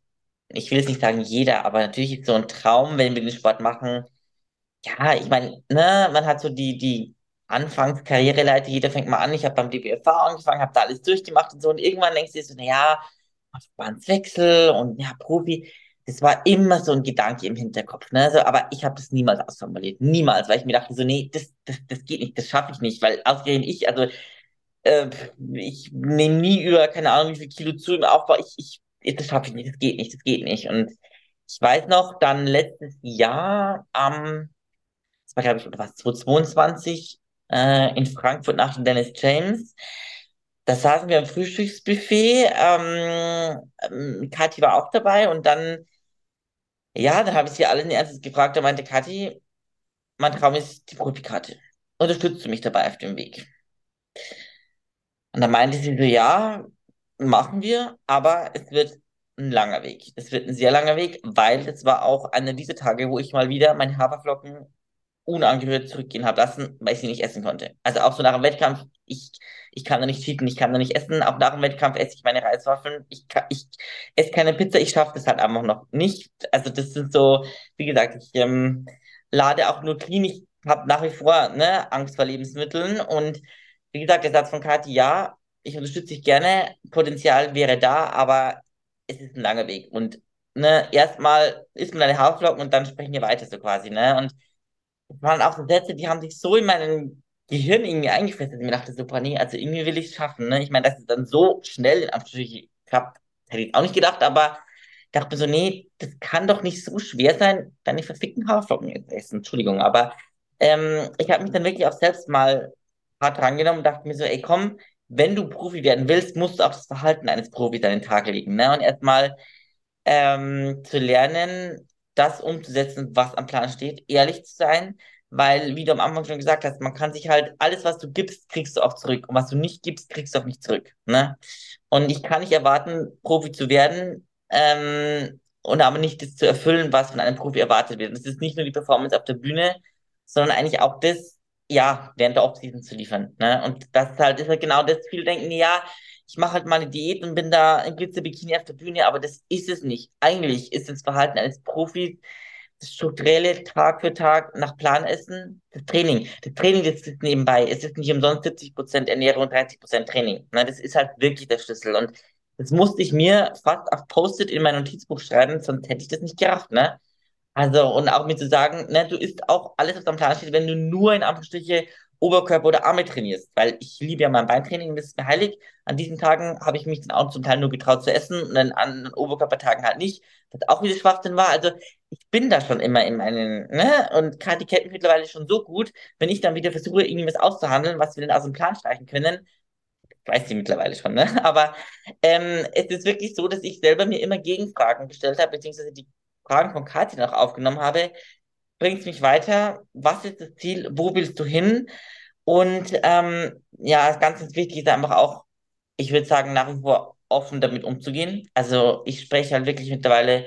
ich will jetzt nicht sagen jeder, aber natürlich ist so ein Traum, wenn wir den Sport machen. Ja, ich meine, ne, man hat so die, die Anfangskarriereleiter, jeder fängt mal an, ich habe beim DBFV angefangen, habe da alles durchgemacht und so. Und irgendwann denkst du dir so, naja, Verbandswechsel und ja, Profi das war immer so ein Gedanke im Hinterkopf, ne? So, aber ich habe das niemals ausformuliert. Niemals, weil ich mir dachte, so, nee, das, das, das geht nicht, das schaffe ich nicht, weil ausgerechnet ich, also äh, ich nehme nie über, keine Ahnung, wie viel Kilo zu im Aufbau. Ich, ich, das schaffe ich nicht, das geht nicht, das geht nicht. Und ich weiß noch, dann letztes Jahr am, das war, glaube ich, was, 2022, äh, in Frankfurt nach dem Dennis James. Da saßen wir am Frühstücksbuffet. Ähm, ähm, Kathi war auch dabei und dann ja, dann habe ich sie alle in Ernstes gefragt. Da meinte Kathi, mein Traum ist die Profikarte. Unterstützt du mich dabei auf dem Weg? Und dann meinte sie so, ja, machen wir, aber es wird ein langer Weg. Es wird ein sehr langer Weg, weil es war auch einer dieser Tage, wo ich mal wieder meine Haferflocken unangerührt zurückgehen habe lassen, weil ich sie nicht essen konnte. Also auch so nach dem Wettkampf, ich, ich kann da nicht cheaten, ich kann da nicht essen. Auch nach dem Wettkampf esse ich meine Reiswaffeln. Ich, ich esse keine Pizza, ich schaffe das halt einfach noch nicht. Also das sind so, wie gesagt, ich ähm, lade auch nur clean. Ich habe nach wie vor ne, Angst vor Lebensmitteln. Und wie gesagt, der Satz von Kathi, ja, ich unterstütze dich gerne, Potenzial wäre da, aber es ist ein langer Weg. Und ne, erstmal isst man deine Haferflocken und dann sprechen wir weiter so quasi, ne? Und das waren auch so Sätze, die haben sich so in meinem Gehirn irgendwie eingefressen, dass ich mir dachte, super, nee, also irgendwie will ich es schaffen, ne? Ich meine, dass es dann so schnell in Anführungsstrichen klappt, hätte ich auch nicht gedacht, aber ich dachte mir so, nee, das kann doch nicht so schwer sein, deine verfickten Haferflocken zu essen, Entschuldigung, aber ähm, ich habe mich dann wirklich auch selbst mal hart rangenommen und dachte mir so, ey, komm, wenn du Profi werden willst, musst du auch das Verhalten eines Profis an den Tag legen. Ne? Und erstmal ähm, zu lernen, das umzusetzen, was am Plan steht, ehrlich zu sein, weil, wie du am Anfang schon gesagt hast, man kann sich halt, alles, was du gibst, kriegst du auch zurück. Und was du nicht gibst, kriegst du auch nicht zurück. Ne? Und ich kann nicht erwarten, Profi zu werden, ähm, und aber nicht das zu erfüllen, was von einem Profi erwartet wird. Das ist nicht nur die Performance auf der Bühne, sondern eigentlich auch das, ja, während der Offseason zu liefern. Ne? Und das halt, ist halt genau das, viele denken, ja, ich mache halt mal eine Diät und bin da im Glitzer-Bikini auf der Bühne, aber das ist es nicht. Eigentlich ist das Verhalten eines Profis strukturelle Tag für Tag nach Plan essen, das Training. Das Training, das ist nebenbei. Es ist nicht umsonst 70% Ernährung und 30% Training. Ne? Das ist halt wirklich der Schlüssel. Und das musste ich mir fast auf Post-it in mein Notizbuch schreiben, sonst hätte ich das nicht gerafft, ne? Also, und auch mir zu sagen, ne, du isst auch alles, was am Plan steht, wenn du nur in Anführungsstriche Oberkörper oder Arme trainierst, weil ich liebe ja mein Beintraining, das ist mir heilig. An diesen Tagen habe ich mich dann auch zum Teil nur getraut zu essen und dann an Oberkörpertagen halt nicht, was auch wieder Schwachsinn war. Also ich bin da schon immer in meinen, ne, und Kathi kennt mich mittlerweile schon so gut, wenn ich dann wieder versuche, irgendwie was auszuhandeln, was wir denn aus dem Plan streichen können, weiß sie mittlerweile schon, ne? Aber ähm, es ist wirklich so, dass ich selber mir immer Gegenfragen gestellt habe, beziehungsweise die Fragen von Kathi noch aufgenommen habe. Bringt mich weiter? Was ist das Ziel? Wo willst du hin? Und ähm, ja, ganz, ganz wichtig ist einfach auch, ich würde sagen, nach wie vor offen damit umzugehen. Also ich spreche halt wirklich mittlerweile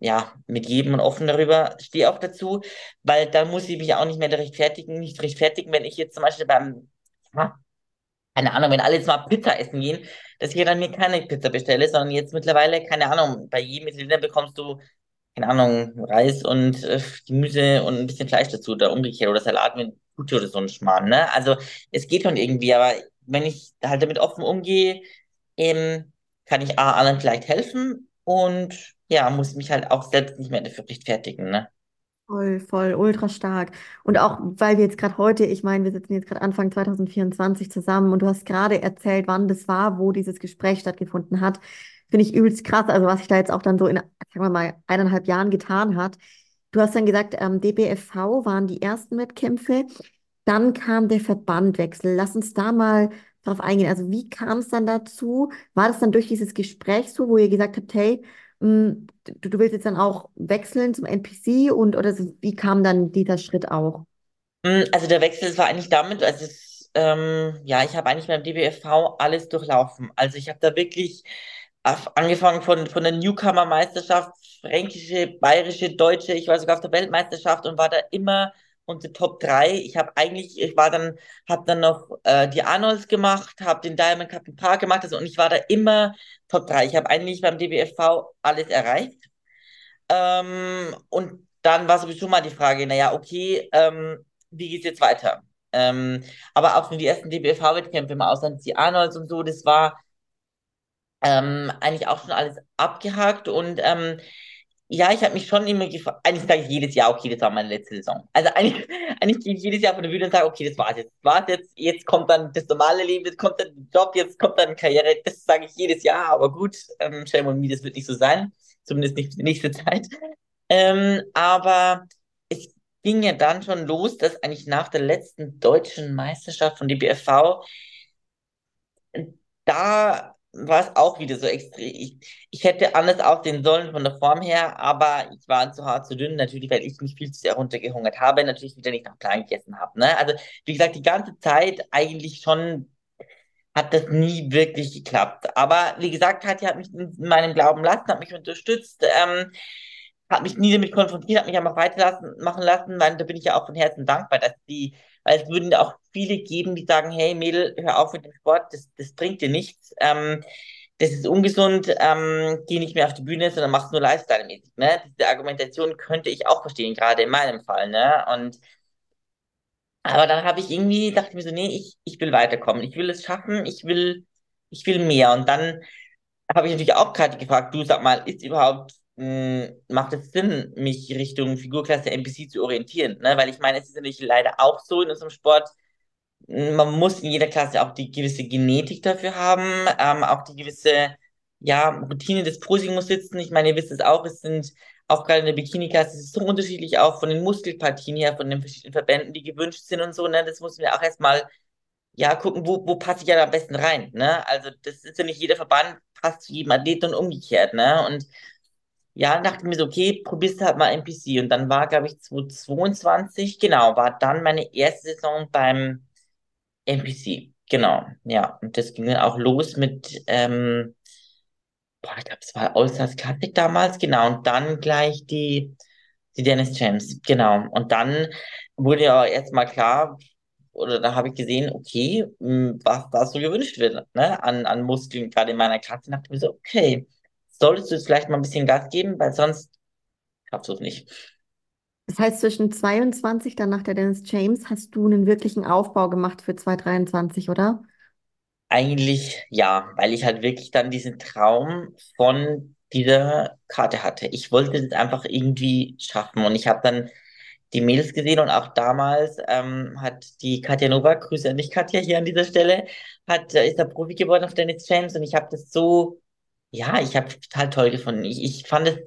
ja, mit jedem und offen darüber, stehe auch dazu, weil dann muss ich mich auch nicht mehr rechtfertigen, nicht rechtfertigen, wenn ich jetzt zum Beispiel beim, keine Ahnung, wenn alle jetzt mal Pizza essen gehen, dass ich dann mir keine Pizza bestelle, sondern jetzt mittlerweile, keine Ahnung, bei jedem Italiener bekommst du, keine Ahnung, Reis und äh, Gemüse und ein bisschen Fleisch dazu oder umgekehrt oder Salat mit Gute oder so ein Schmarrn, ne? Also es geht schon irgendwie, aber wenn ich halt damit offen umgehe, ähm, kann ich A, anderen vielleicht helfen und ja, muss mich halt auch selbst nicht mehr dafür rechtfertigen, ne? Voll, voll, ultra stark. Und auch, weil wir jetzt gerade heute, ich meine, wir sitzen jetzt gerade Anfang 2024 zusammen und du hast gerade erzählt, wann das war, wo dieses Gespräch stattgefunden hat. Finde ich übelst krass. Also, was sich da jetzt auch dann so in, sagen wir mal, eineinhalb Jahren getan hat. Du hast dann gesagt, ähm, DBFV waren die ersten Wettkämpfe. Dann kam der Verbandwechsel. Lass uns da mal drauf eingehen. Also, wie kam es dann dazu? War das dann durch dieses Gespräch so, wo ihr gesagt habt, hey, hm, du, du willst jetzt dann auch wechseln zum NPC und oder so, wie kam dann dieser Schritt auch? Hm, also der Wechsel war eigentlich damit, also es, ähm, ja, ich habe eigentlich beim DBFV alles durchlaufen. Also ich habe da wirklich angefangen von, von der Newcomer-Meisterschaft, fränkische, bayerische, deutsche, ich war sogar auf der Weltmeisterschaft und war da immer unsere Top 3. Ich habe eigentlich, ich war dann, habe dann noch äh, die Arnolds gemacht, habe den Diamond Cup im Park gemacht also, und ich war da immer Top 3. Ich habe eigentlich beim DBFV alles erreicht. Ähm, und dann war sowieso mal die Frage, naja, okay, ähm, wie geht's jetzt weiter? Ähm, aber auch für die ersten DBFV-Wettkämpfe im Ausland, die Arnolds und so, das war ähm, eigentlich auch schon alles abgehakt und ähm, ja, ich habe mich schon immer gefragt, eigentlich sage ich jedes Jahr, okay, das war meine letzte Saison. Also eigentlich, eigentlich gehe ich jedes Jahr von der Bühne und sage, okay, das war's jetzt. Das war's jetzt, jetzt kommt dann das normale Leben, jetzt kommt dann der Job, jetzt kommt dann Karriere. Das sage ich jedes Jahr, aber gut, ähm, Shame on me, das wird nicht so sein. Zumindest nicht für die nächste Zeit. Ähm, aber es ging ja dann schon los, dass eigentlich nach der letzten deutschen Meisterschaft von DBFV da war es auch wieder so extrem. Ich, ich hätte anders aussehen sollen von der Form her, aber ich war zu hart, zu dünn, natürlich, weil ich mich viel zu sehr runtergehungert habe, natürlich wieder nicht nach Plan gegessen habe. Ne? Also, wie gesagt, die ganze Zeit eigentlich schon hat das nie wirklich geklappt. Aber wie gesagt, Katja hat mich in meinem Glauben lassen, hat mich unterstützt, ähm, hat mich nie damit konfrontiert, hat mich einfach weitermachen lassen, weil da bin ich ja auch von Herzen dankbar, dass die weil es würden auch viele geben, die sagen, hey Mädel, hör auf mit dem Sport, das, das bringt dir nichts. Ähm, das ist ungesund, ähm, geh nicht mehr auf die Bühne, sondern mach nur Lifestyle-mäßig. Ne? Diese Argumentation könnte ich auch verstehen, gerade in meinem Fall. Ne? Und Aber dann habe ich irgendwie, dachte mir so, nee, ich, ich will weiterkommen. Ich will es schaffen, ich will, ich will mehr. Und dann habe ich natürlich auch Kathi gefragt, du sag mal, ist überhaupt, mh, macht es Sinn, mich Richtung Figurklasse NPC zu orientieren? Ne? Weil ich meine, es ist natürlich leider auch so in unserem Sport, man muss in jeder Klasse auch die gewisse Genetik dafür haben, ähm, auch die gewisse, ja, Routine des Posing muss sitzen. Ich meine, ihr wisst es auch, es sind auch gerade in der Bikini-Klasse, es ist so unterschiedlich auch von den Muskelpartien her, von den verschiedenen Verbänden, die gewünscht sind und so, ne? Das muss man ja auch erstmal, ja, gucken, wo, wo passe ich ja am besten rein, ne? Also, das ist ja nicht jeder Verband passt zu jedem Athleten und umgekehrt, ne? Und ja, dachte mir so, okay, probierst du halt mal NPC. Und dann war, glaube ich, 2022, genau, war dann meine erste Saison beim NPC. Genau, ja. Und das ging dann auch los mit, ähm, boah, ich glaube, es war All-Stars Classic damals, genau. Und dann gleich die, die Dennis James, genau. Und dann wurde ja erstmal klar, oder da habe ich gesehen, okay, mh, was da so gewünscht wird, ne, an, an Muskeln, gerade in meiner Klasse, dachte ich mir so, okay, solltest du jetzt vielleicht mal ein bisschen Gas geben, weil sonst schaffst du es nicht. Das heißt, zwischen 22, dann nach der Dennis James, hast du einen wirklichen Aufbau gemacht für 2023, oder? Eigentlich ja, weil ich halt wirklich dann diesen Traum von dieser Karte hatte. Ich wollte es einfach irgendwie schaffen und ich habe dann die Mails gesehen und auch damals ähm, hat die Katja Novak, Grüße an dich Katja hier an dieser Stelle, hat, äh, ist da Profi geworden auf Dennis James und ich habe das so, ja, ich habe total toll gefunden. Ich, ich fand es,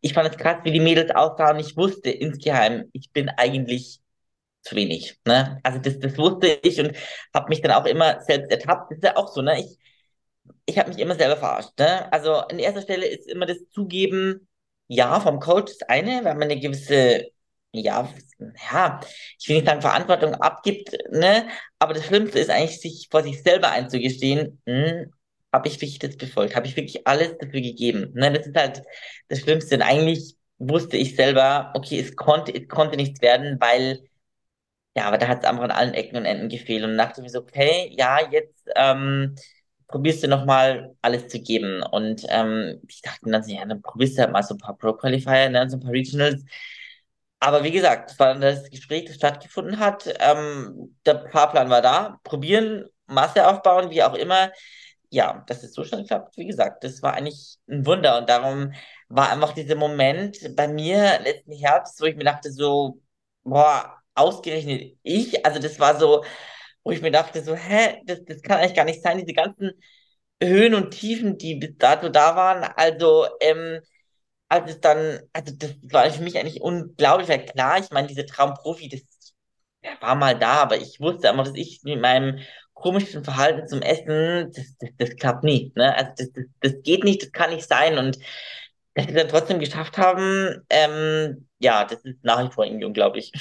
ich fand es krass, wie die Mädels aussahen ich wusste insgeheim, ich bin eigentlich zu wenig. Ne? Also das, das wusste ich und habe mich dann auch immer selbst ertappt. Das ist ja auch so, ne? Ich, ich habe mich immer selber verarscht. Ne? Also an erster Stelle ist immer das Zugeben, ja, vom Coach das eine, weil man eine gewisse, ja, ja, ich will nicht sagen Verantwortung abgibt, ne? Aber das Schlimmste ist eigentlich, sich vor sich selber einzugestehen, hm, habe ich wirklich das befolgt, habe ich wirklich alles dafür gegeben. Ne? Das ist halt das Schlimmste. Und eigentlich wusste ich selber, okay, es konnte, es konnte nichts werden, weil ja, aber da hat es einfach an allen Ecken und Enden gefehlt und dachte mir so, okay, ja, jetzt ähm, probierst du nochmal alles zu geben. Und ähm, ich dachte dann so, ja, dann probierst du halt mal so ein paar Pro-Qualifier, ne, so ein paar Regionals. Aber wie gesagt, das war dann das Gespräch, das stattgefunden hat. Ähm, der Fahrplan war da. Probieren, Masse aufbauen, wie auch immer. Ja, dass es so schnell klappt, wie gesagt, das war eigentlich ein Wunder. Und darum war einfach dieser Moment bei mir letzten Herbst, wo ich mir dachte so, boah, ausgerechnet ich, also das war so, wo ich mir dachte, so, hä, das, das kann eigentlich gar nicht sein, diese ganzen Höhen und Tiefen, die bis dato da waren. Also, ähm, als dann, also das war für mich eigentlich unglaublich, weil klar, ich meine, diese Traumprofi, das der war mal da, aber ich wusste einfach, dass ich mit meinem komischen Verhalten zum Essen, das, das, das klappt nie. Ne? Also das, das, das geht nicht, das kann nicht sein. Und dass wir dann trotzdem geschafft haben, ähm, ja, das ist nach wie vor irgendwie unglaublich.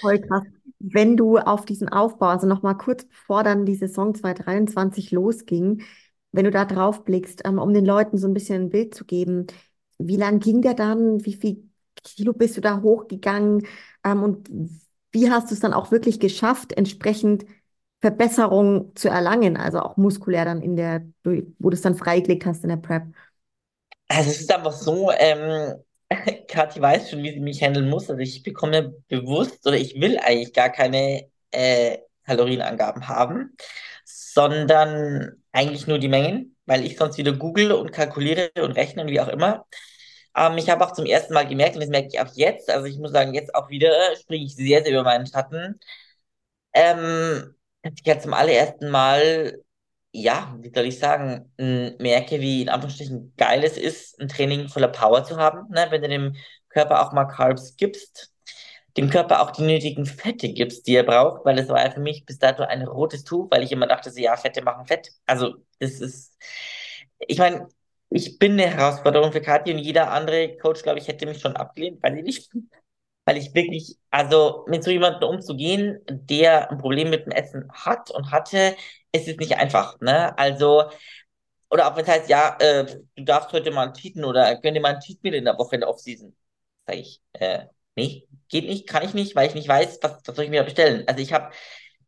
Voll krass. Wenn du auf diesen Aufbau, also nochmal kurz bevor dann die Saison 2023 losging, wenn du da drauf blickst, ähm, um den Leuten so ein bisschen ein Bild zu geben, wie lang ging der dann? Wie viel Kilo bist du da hochgegangen? Ähm, und wie hast du es dann auch wirklich geschafft, entsprechend Verbesserungen zu erlangen, also auch muskulär dann in der, wo du es dann freigelegt hast in der Prep? Also es ist einfach so, ähm, Kathi weiß schon, wie sie mich handeln muss. Also ich bekomme bewusst oder ich will eigentlich gar keine äh, Kalorienangaben haben, sondern eigentlich nur die Mengen, weil ich sonst wieder google und kalkuliere und rechne und wie auch immer. Ähm, ich habe auch zum ersten Mal gemerkt, und das merke ich auch jetzt, also ich muss sagen, jetzt auch wieder springe ich sehr, sehr über meinen Schatten, ähm, dass ich ja zum allerersten Mal ja, wie soll ich sagen, merke, wie in Anführungsstrichen geil es ist, ein Training voller Power zu haben, ne? Wenn du dem Körper auch mal Carbs gibst, dem Körper auch die nötigen Fette gibst, die er braucht, weil es war ja für mich bis dato ein rotes Tuch, weil ich immer dachte, so, ja, Fette machen Fett. Also, das ist, ich meine, ich bin eine Herausforderung für Kathi und jeder andere Coach, glaube ich, hätte mich schon abgelehnt, weil ich nicht, weil ich wirklich, also mit so jemandem umzugehen, der ein Problem mit dem Essen hat und hatte, ist es nicht einfach, ne? Also, oder auch wenn es heißt, ja, äh, du darfst heute mal einen Cheaten oder gönn dir mal einen Cheat in der Woche in der Offseason. Sag ich, äh, nee, geht nicht, kann ich nicht, weil ich nicht weiß, was, was soll ich mir da bestellen. Also ich habe,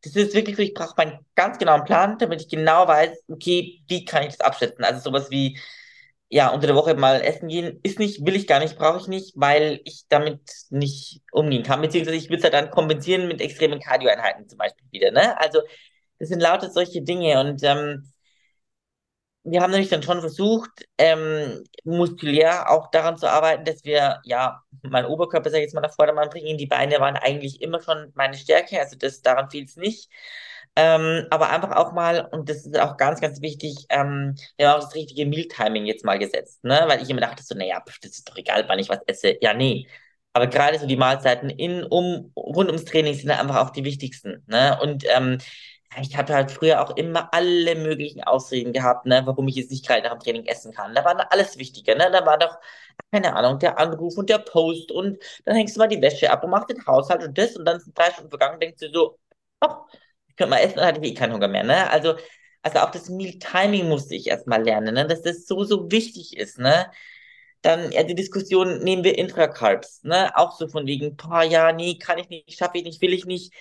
das ist wirklich so, ich brauche meinen ganz genauen Plan, damit ich genau weiß, okay, wie kann ich das abschätzen. Also sowas wie, ja, unter der Woche mal essen gehen, ist nicht, will ich gar nicht, brauche ich nicht, weil ich damit nicht umgehen kann. Beziehungsweise ich will es halt dann kompensieren mit extremen Cardio-Einheiten zum Beispiel wieder, ne? Also, das sind lauter solche Dinge und ähm, wir haben nämlich dann schon versucht, ähm, muskulär auch daran zu arbeiten, dass wir, ja, mein Oberkörper, sag ich jetzt mal, nach Vordermann bringen. Die Beine waren eigentlich immer schon meine Stärke, also das, daran fiel es nicht. Ähm, aber einfach auch mal, und das ist auch ganz, ganz wichtig, ähm, wir haben auch das richtige Mealtiming jetzt mal gesetzt, ne? Weil ich immer dachte so, naja, das ist doch egal, wann ich was esse. Ja, nee. Aber gerade so die Mahlzeiten in, um, rund ums Training sind einfach auch die wichtigsten, ne? Und ähm, ich hatte halt früher auch immer alle möglichen Ausreden gehabt, ne, warum ich jetzt nicht gerade nach dem Training essen kann. Da war alles wichtiger, ne? Da war doch, keine Ahnung, der Anruf und der Post und dann hängst du mal die Wäsche ab und machst den Haushalt und das und dann sind drei Stunden vergangen, denkst du so, ach, ich könnte mal essen, hatte ich eh keinen Hunger mehr, ne? Also, also auch das Meal Timing musste ich erstmal lernen, ne? Dass das so, so wichtig ist, ne? Dann ja, die Diskussion, nehmen wir Intracarbs, ne? Auch so von wegen, boah, ja, nee, kann ich nicht, schaffe ich nicht, will ich nicht.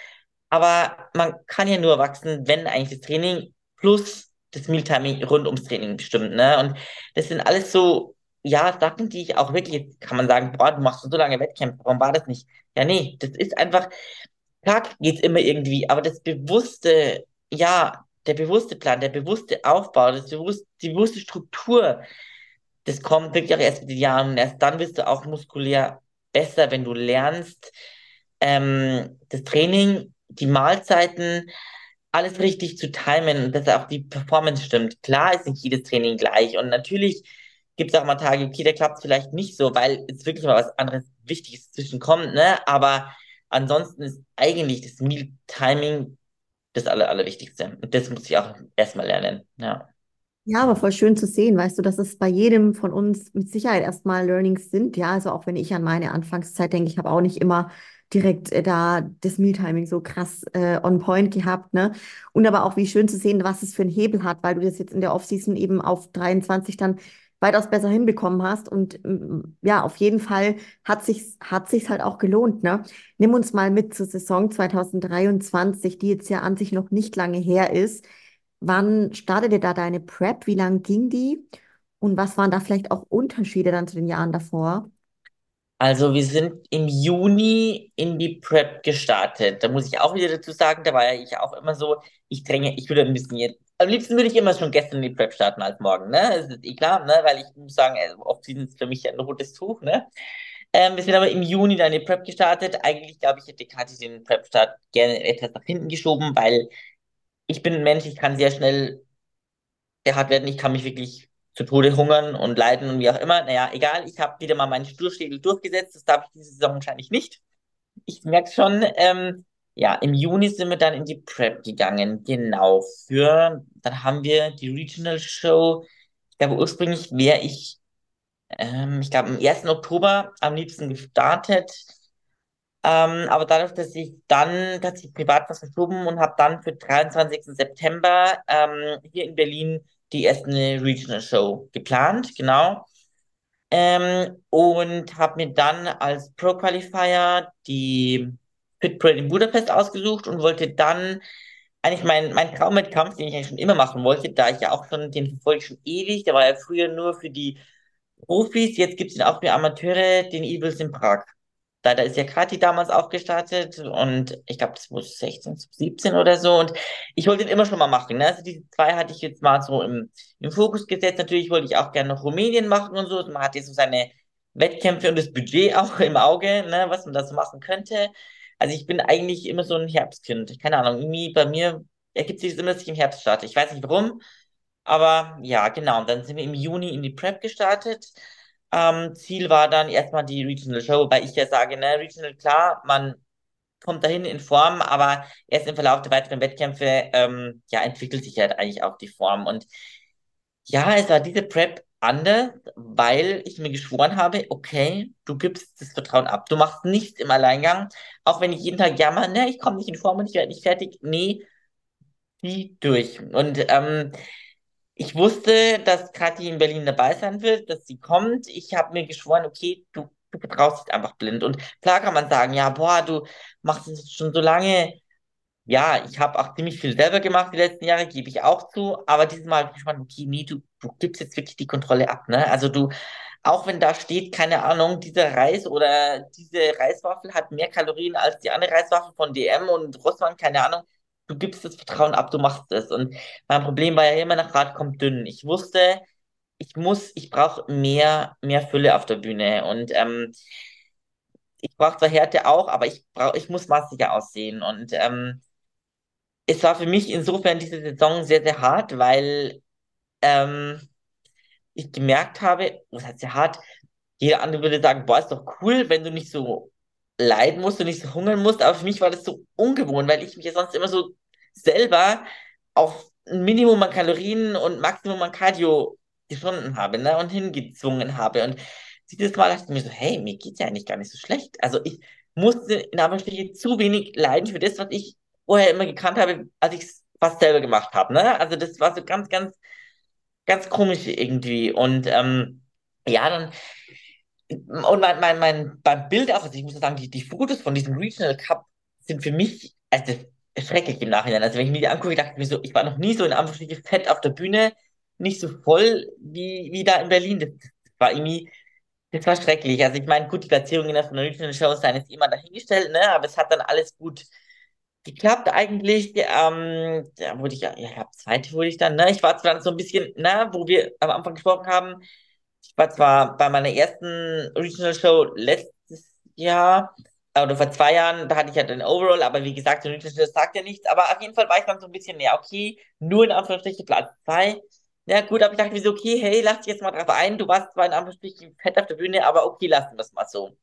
Aber man kann ja nur wachsen, wenn eigentlich das Training plus das Mealtiming rund ums Training bestimmt, ne? Und das sind alles so, ja, Sachen, die ich auch wirklich, kann man sagen, boah, du machst so lange Wettkämpfe, warum war das nicht? Ja, nee, das ist einfach, klar geht's immer irgendwie, aber das bewusste, ja, der bewusste Plan, der bewusste Aufbau, das bewusste, die bewusste Struktur, das kommt wirklich auch erst mit den Jahren und erst dann wirst du auch muskulär besser, wenn du lernst, ähm, das Training die Mahlzeiten, alles richtig zu timen und dass auch die Performance stimmt. Klar ist nicht jedes Training gleich und natürlich gibt es auch mal Tage, okay, da klappt es vielleicht nicht so, weil es wirklich mal was anderes Wichtiges zwischenkommt, ne? Aber ansonsten ist eigentlich das Meal-Timing das Aller, Allerwichtigste. Und das muss ich auch erstmal lernen, ja. Ja, aber voll schön zu sehen, weißt du, dass es bei jedem von uns mit Sicherheit erstmal Learnings sind. Ja, also auch wenn ich an meine Anfangszeit denke, ich habe auch nicht immer direkt äh, da das Mealtiming so krass äh, on point gehabt, ne? Und aber auch wie schön zu sehen, was es für einen Hebel hat, weil du das jetzt in der Offseason eben auf 23 dann weitaus besser hinbekommen hast. Und mm, ja, auf jeden Fall hat sich's, hat sich's halt auch gelohnt, ne? Nimm uns mal mit zur Saison 2023, die jetzt ja an sich noch nicht lange her ist. Wann startete da deine Prep? Wie lang ging die? Und was waren da vielleicht auch Unterschiede dann zu den Jahren davor? Also wir sind im Juni in die Prep gestartet. Da muss ich auch wieder dazu sagen, da war ja ich auch immer so, ich dränge, ich würde ein bisschen jetzt, am liebsten würde ich immer schon gestern die Prep starten als morgen, ne? Das ist eh klar, ne? Weil ich muss sagen, also oft sind es für mich ein rotes Tuch, ne? Ähm, wir sind aber im Juni dann die Prep gestartet. Eigentlich, glaube ich, hätte Kathi den Prep-Start gerne etwas nach hinten geschoben, weil ich bin ein Mensch, ich kann sehr schnell hart werden, ich kann mich wirklich zu Tode hungern und leiden und wie auch immer. Naja, egal, ich habe wieder mal meinen Sturschädel durchgesetzt. Das darf ich diese Saison wahrscheinlich nicht. Ich merke schon, ähm, ja, im Juni sind wir dann in die Prep gegangen. Genau, für, dann haben wir die Regional Show. Ich glaube, ursprünglich wäre ich, ähm, ich glaube, am 1. Oktober am liebsten gestartet. Ähm, aber dadurch, dass ich dann tatsächlich privat was verschoben und habe dann für 23. September ähm, hier in Berlin die erste Regional Show geplant, genau. Ähm, und habe mir dann als Pro Qualifier die Pit Parade in Budapest ausgesucht und wollte dann eigentlich mein, mein Traumwettkampf, den ich eigentlich schon immer machen wollte, da ich ja auch schon, den verfolge ich schon ewig, der war ja früher nur für die Profis, jetzt gibt es ihn auch für Amateure, den Evils in Prag da, da ist ja Kathi damals auch gestartet und ich glaube, das war 16, 17 oder so. Und ich wollte den immer schon mal machen. Ne? Also diese zwei hatte ich jetzt mal so im, im Fokus gesetzt. Natürlich wollte ich auch gerne noch Rumänien machen und so. Also man hat jetzt so seine Wettkämpfe und das Budget auch im Auge, ne? was man da so machen könnte. Also ich bin eigentlich immer so ein Herbstkind. Keine Ahnung, irgendwie bei mir ergibt sich das immer, dass ich im Herbst starte. Ich weiß nicht warum, aber ja, genau. Und dann sind wir im Juni in die Prep gestartet. Ähm, Ziel war dann erstmal die Regional Show, wobei ich ja sage, ne, Regional, klar, man kommt dahin in Form, aber erst im Verlauf der weiteren Wettkämpfe ähm, ja, entwickelt sich halt eigentlich auch die Form. Und ja, es war diese Prep anders, weil ich mir geschworen habe, okay, du gibst das Vertrauen ab. Du machst nichts im Alleingang, auch wenn ich jeden Tag jammer, ne, ich komme nicht in Form und ich werde nicht fertig. Nee, zieh durch. Und ähm, ich wusste, dass Kathi in Berlin dabei sein wird, dass sie kommt. Ich habe mir geschworen, okay, du, du vertraust dich einfach blind. Und klar kann man sagen, ja, boah, du machst es schon so lange. Ja, ich habe auch ziemlich viel selber gemacht die letzten Jahre, gebe ich auch zu. Aber dieses Mal habe ich gespannt, okay, nee, du, du gibst jetzt wirklich die Kontrolle ab, ne? Also du, auch wenn da steht, keine Ahnung, dieser Reis oder diese Reiswaffel hat mehr Kalorien als die andere Reiswaffel von DM und Rossmann, keine Ahnung. Du gibst das Vertrauen ab, du machst es. Und mein Problem war ja immer, nach Rad kommt dünn. Ich wusste, ich muss, ich brauche mehr, mehr Fülle auf der Bühne. Und ähm, ich brauche zwar Härte auch, aber ich brauch, ich muss massiger aussehen. Und ähm, es war für mich insofern diese Saison sehr, sehr hart, weil ähm, ich gemerkt habe, was heißt sehr hart, jeder andere würde sagen, boah, ist doch cool, wenn du nicht so leiden musst und nicht so hungern musst, aber für mich war das so ungewohnt, weil ich mich ja sonst immer so selber auf ein Minimum an Kalorien und Maximum an Cardio gefunden habe, ne, und hingezwungen habe. Und dieses Mal dachte ich mir so, hey, mir geht's ja eigentlich gar nicht so schlecht. Also ich musste in Anführungsstrichen zu wenig leiden für das, was ich vorher immer gekannt habe, als ich fast selber gemacht habe, ne? Also das war so ganz, ganz, ganz komisch irgendwie. Und ähm, ja, dann und mein, mein, mein, beim Bild auch, also ich muss sagen, die, die Fotos von diesem Regional Cup sind für mich also schrecklich im Nachhinein. Also wenn ich mir die angucke, dachte ich mir so, ich war noch nie so in Anführungsstrichen fett auf der Bühne, nicht so voll wie, wie da in Berlin. Das, das war irgendwie, das war schrecklich. Also ich meine, gut, die Platzierungen in der Regional Shows seien jetzt immer dahingestellt, ne, aber es hat dann alles gut geklappt eigentlich. Ähm, da wurde ich ja, ja, zweite wurde ich dann, ne? Ich war zwar so ein bisschen, ne, wo wir am Anfang gesprochen haben, ich war zwar bei meiner ersten Regional Show letztes Jahr, äh, oder vor zwei Jahren, da hatte ich ja den Overall, aber wie gesagt, die Regional Show sagt ja nichts, aber auf jeden Fall war ich dann so ein bisschen, ja, okay, nur in Anführungsstrichen Platz zwei. Ja, gut, aber ich dachte mir so, okay, hey, lass dich jetzt mal drauf ein, du warst zwar in Anführungsstrichen fett auf der Bühne, aber okay, lassen wir es mal so.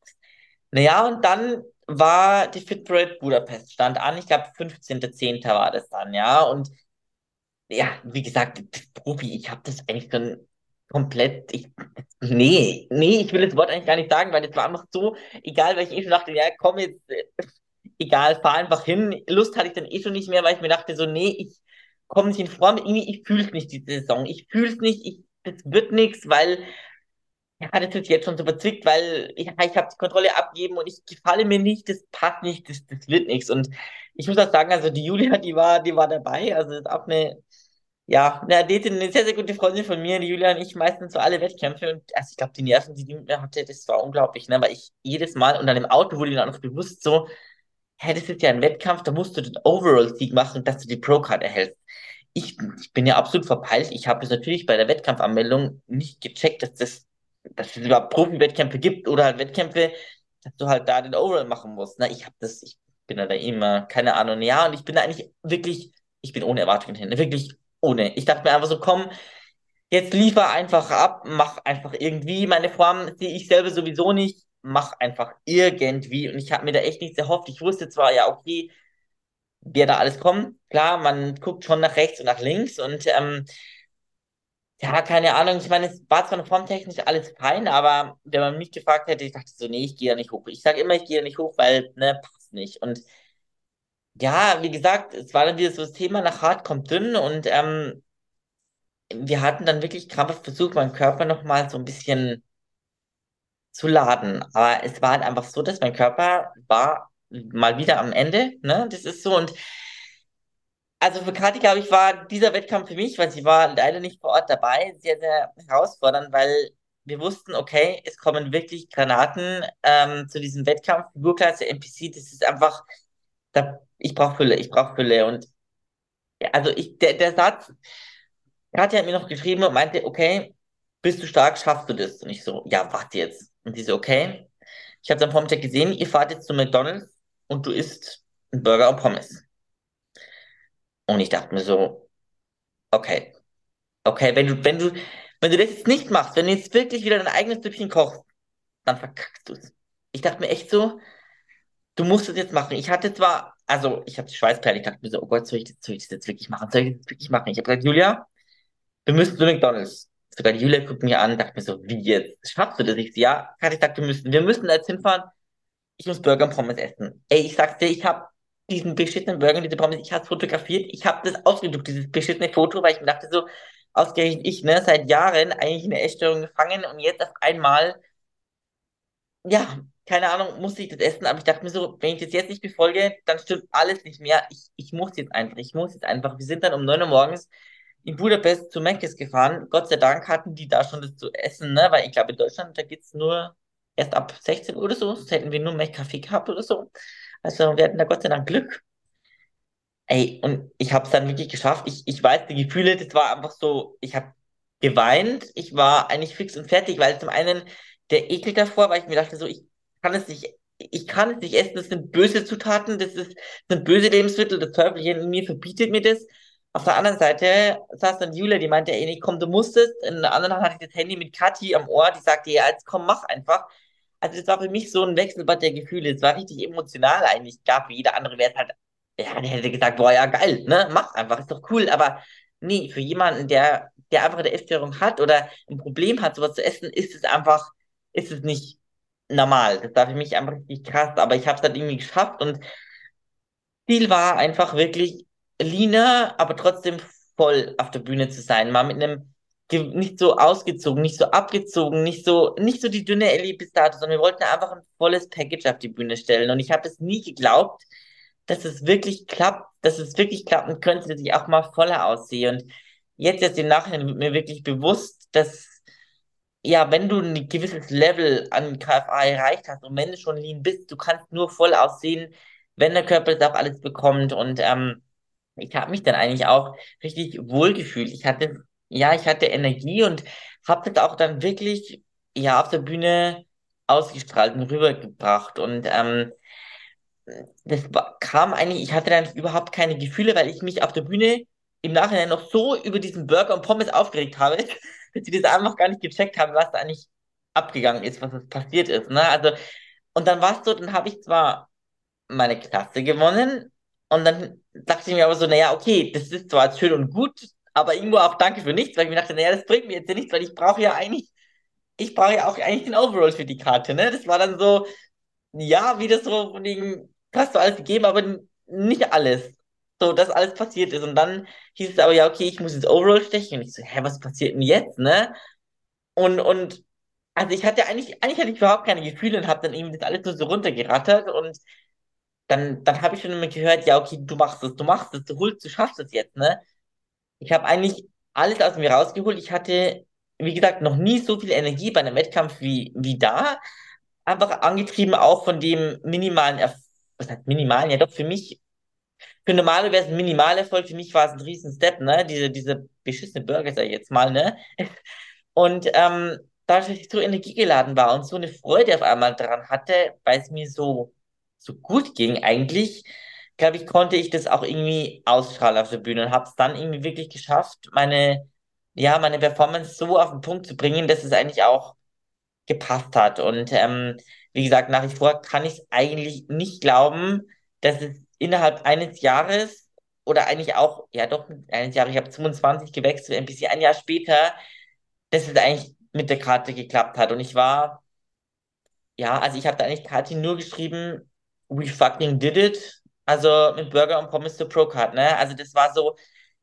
Naja, und dann war die Fit Parade Budapest, stand an, ich glaube 15.10. war das dann, ja, und ja, wie gesagt, Profi, ich habe das eigentlich schon komplett, ich, nee, nee, ich will das Wort eigentlich gar nicht sagen, weil das war einfach so, egal, weil ich eh schon dachte, ja, komm jetzt, äh, egal, fahr einfach hin. Lust hatte ich dann eh schon nicht mehr, weil ich mir dachte so, nee, ich komme nicht in Form, irgendwie, ich fühle es nicht, diese Saison, ich fühle es nicht, ich, das wird nichts, weil ja, das ist jetzt schon so verzwickt, weil ich, ich habe die Kontrolle abgeben und ich gefalle mir nicht, das passt nicht, das, das wird nichts. Und ich muss auch sagen, also die Julia, die war, die war dabei, also ist auch eine, ja, eine Athletin, eine sehr, sehr gute Freundin von mir, die Julia und ich meistens so alle Wettkämpfe und also ich glaube, die Nerven, die die mit mir hatte, das war unglaublich, ne, weil ich jedes Mal und dann im Auto wurde mir dann auch bewusst so, hä, das ist ja ein Wettkampf, da musst du den Overall-Sieg machen, dass du die Pro-Card erhältst. Ich, ich bin ja absolut verpeilt. Ich habe es natürlich bei der Wettkampfanmeldung nicht gecheckt, dass das dass es überhaupt Profi-Wettkämpfe gibt oder halt Wettkämpfe, dass du halt da den Overall machen musst. Na, ich habe das, ich bin da immer, keine Ahnung, ja, und ich bin da eigentlich wirklich, ich bin ohne Erwartungen hin, wirklich ohne. Ich dachte mir einfach so, komm, jetzt liefer einfach ab, mach einfach irgendwie. Meine Form sehe ich selber sowieso nicht, mach einfach irgendwie. Und ich habe mir da echt nichts erhofft. Ich wusste zwar, ja, okay, wer da alles kommt. Klar, man guckt schon nach rechts und nach links und ähm, ja, keine Ahnung. Ich meine, es war zwar formtechnisch alles fein, aber wenn man mich gefragt hätte, ich dachte so, nee, ich gehe da nicht hoch. Ich sage immer, ich gehe da nicht hoch, weil, ne, passt nicht. Und ja, wie gesagt, es war dann wieder so das Thema, nach hart kommt dünn und ähm, wir hatten dann wirklich krampfhaft versucht, meinen Körper nochmal so ein bisschen zu laden. Aber es war halt einfach so, dass mein Körper war mal wieder am Ende, ne? Das ist so und also für Kathi, glaube ich, war dieser Wettkampf für mich, weil sie war leider nicht vor Ort dabei, sehr, sehr herausfordernd, weil wir wussten, okay, es kommen wirklich Granaten ähm, zu diesem Wettkampf. Figurklasse NPC, das ist einfach, da, ich brauche Fülle, ich brauche Fülle. Und ja, also ich, der, der Satz, Kathi hat mir noch geschrieben und meinte, okay, bist du stark, schaffst du das? Und ich so, ja, warte jetzt. Und sie so, okay. Ich habe am Vormittag gesehen, ihr fahrt jetzt zu McDonalds und du isst einen Burger und Pommes. Und ich dachte mir so, okay, okay, wenn du, wenn du, wenn du das jetzt nicht machst, wenn du jetzt wirklich wieder dein eigenes Süppchen kochst, dann verkackst du es. Ich dachte mir echt so, du musst es jetzt machen. Ich hatte zwar, also ich hatte Schweißperlen, ich dachte mir so, oh Gott, soll ich das, soll ich das jetzt wirklich machen? Soll ich das wirklich machen? Ich habe gesagt, Julia, wir müssen zu McDonalds. Sogar die Julia guckt mich an, dachte mir so, wie jetzt? Schaffst du das? Ich so, ja, ich gesagt, wir müssen, wir müssen jetzt hinfahren. Ich muss Burger und Pommes essen. Ey, ich sag's dir, ich habe diesen beschissenen Burger, diese Pommes, ich habe fotografiert, ich habe das ausgedruckt, dieses beschissene Foto, weil ich mir dachte so, ausgerechnet ich, ne, seit Jahren eigentlich eine Essstörung gefangen und jetzt auf einmal, ja, keine Ahnung, musste ich das essen, aber ich dachte mir so, wenn ich das jetzt nicht befolge, dann stimmt alles nicht mehr. Ich, ich muss jetzt einfach, ich muss jetzt einfach. Wir sind dann um 9 Uhr morgens in Budapest zu Mc's gefahren. Gott sei Dank hatten die da schon das zu essen, ne? Weil ich glaube, in Deutschland, da geht's nur erst ab 16 Uhr oder so. Sonst hätten wir nur Mac-Kaffee gehabt oder so. Also wir hatten da Gott sei Dank Glück. Ey, und ich habe es dann wirklich geschafft. Ich, ich weiß, die Gefühle, das war einfach so, ich habe geweint. Ich war eigentlich fix und fertig, weil zum einen der Ekel davor, weil ich mir dachte, so, ich kann es nicht, ich kann es nicht essen, das sind böse Zutaten, das ist, das sind böse Lebensmittel, das Teufel in mir verbietet mir das. Auf der anderen Seite saß dann Julia, die meinte, ey, komm, du musst es. In der anderen Hand hatte ich das Handy mit Kathi am Ohr, die sagte, ja, jetzt komm, mach einfach. Also das war für mich so ein Wechselbad der Gefühle. Es war richtig emotional eigentlich. Gab wie jeder andere wäre es halt, ja, der hätte gesagt, boah, ja, geil, ne, mach einfach, ist doch cool. Aber nee, für jemanden, der, der einfach eine Essstörung hat oder ein Problem hat, sowas zu essen, ist es einfach, ist es nicht normal. Das war für mich einfach richtig krass. Aber ich habe es dann irgendwie geschafft und Ziel war einfach wirklich leaner, aber trotzdem voll auf der Bühne zu sein. Mal mit einem nicht so ausgezogen, nicht so abgezogen, nicht so, nicht so die dünne Ellie bis dato, sondern wir wollten einfach ein volles Package auf die Bühne stellen. Und ich habe es nie geglaubt, dass es wirklich klappt, dass es wirklich klappen könnte, dass ich auch mal voller aussehe. Und jetzt jetzt im Nachhinein wird mir wirklich bewusst, dass ja, wenn du ein gewisses Level an KFA erreicht hast und wenn du schon lean bist, du kannst nur voll aussehen, wenn der Körper das auch alles bekommt. Und ähm, ich habe mich dann eigentlich auch richtig wohlgefühlt. Ich hatte, ja, ich hatte Energie und habe das auch dann wirklich, ja, auf der Bühne ausgestrahlt und rübergebracht. Und ähm, das kam eigentlich, ich hatte dann überhaupt keine Gefühle, weil ich mich auf der Bühne im Nachhinein noch so über diesen Burger und Pommes aufgeregt habe, dass sie das einfach gar nicht gecheckt haben, was da eigentlich abgegangen ist, was passiert ist. Ne? Also, und dann war es so, dann habe ich zwar meine Klasse gewonnen, und dann dachte ich mir aber so, naja, okay, das ist zwar schön und gut, aber irgendwo auch danke für nichts, weil ich mir dachte, naja, das bringt mir jetzt ja nichts, weil ich brauche ja eigentlich, ich brauche ja auch eigentlich den Overall für die Karte, ne? Das war dann so, ja, wie das so von wegen, hast du alles gegeben, aber nicht alles. So, dass alles passiert ist. Und dann hieß es aber, ja, okay, ich muss ins Overall stechen. Und ich so, hä, was passiert denn jetzt, ne? Und, und, also ich hatte eigentlich, eigentlich hatte ich überhaupt keine Gefühle und habe dann irgendwie das alles nur so runtergerattert und dann, dann habe ich schon immer gehört, ja, okay, du machst es, du machst es, du holst, du schaffst es jetzt, ne? Ich habe eigentlich alles aus mir rausgeholt. Ich hatte, wie gesagt, noch nie so viel Energie bei einem Wettkampf wie, wie da. Einfach angetrieben auch von dem minimalen Erfolg, was heißt minimalen, ja doch, für mich, für normale wäre es ein Minimalerfolg, für mich war es ein riesen Step, ne? Diese, diese beschissene Burger, sag ich jetzt mal, ne? Und ähm, dadurch, dass ich so energiegeladen war und so eine Freude auf einmal daran hatte, weil es mir so so gut ging eigentlich, glaube ich, konnte ich das auch irgendwie ausstrahlen auf der Bühne und habe es dann irgendwie wirklich geschafft, meine, ja, meine Performance so auf den Punkt zu bringen, dass es eigentlich auch gepasst hat. Und ähm, wie gesagt, nach wie vor kann ich es eigentlich nicht glauben, dass es innerhalb eines Jahres oder eigentlich auch, ja doch, eines Jahres, ich habe 25 gewechselt, bisschen ein Jahr später, dass es eigentlich mit der Karte geklappt hat. Und ich war, ja, also ich habe da eigentlich Kati nur geschrieben, we fucking did it. Also mit Burger und Pommes zur Pro-Card, ne? Also das war so,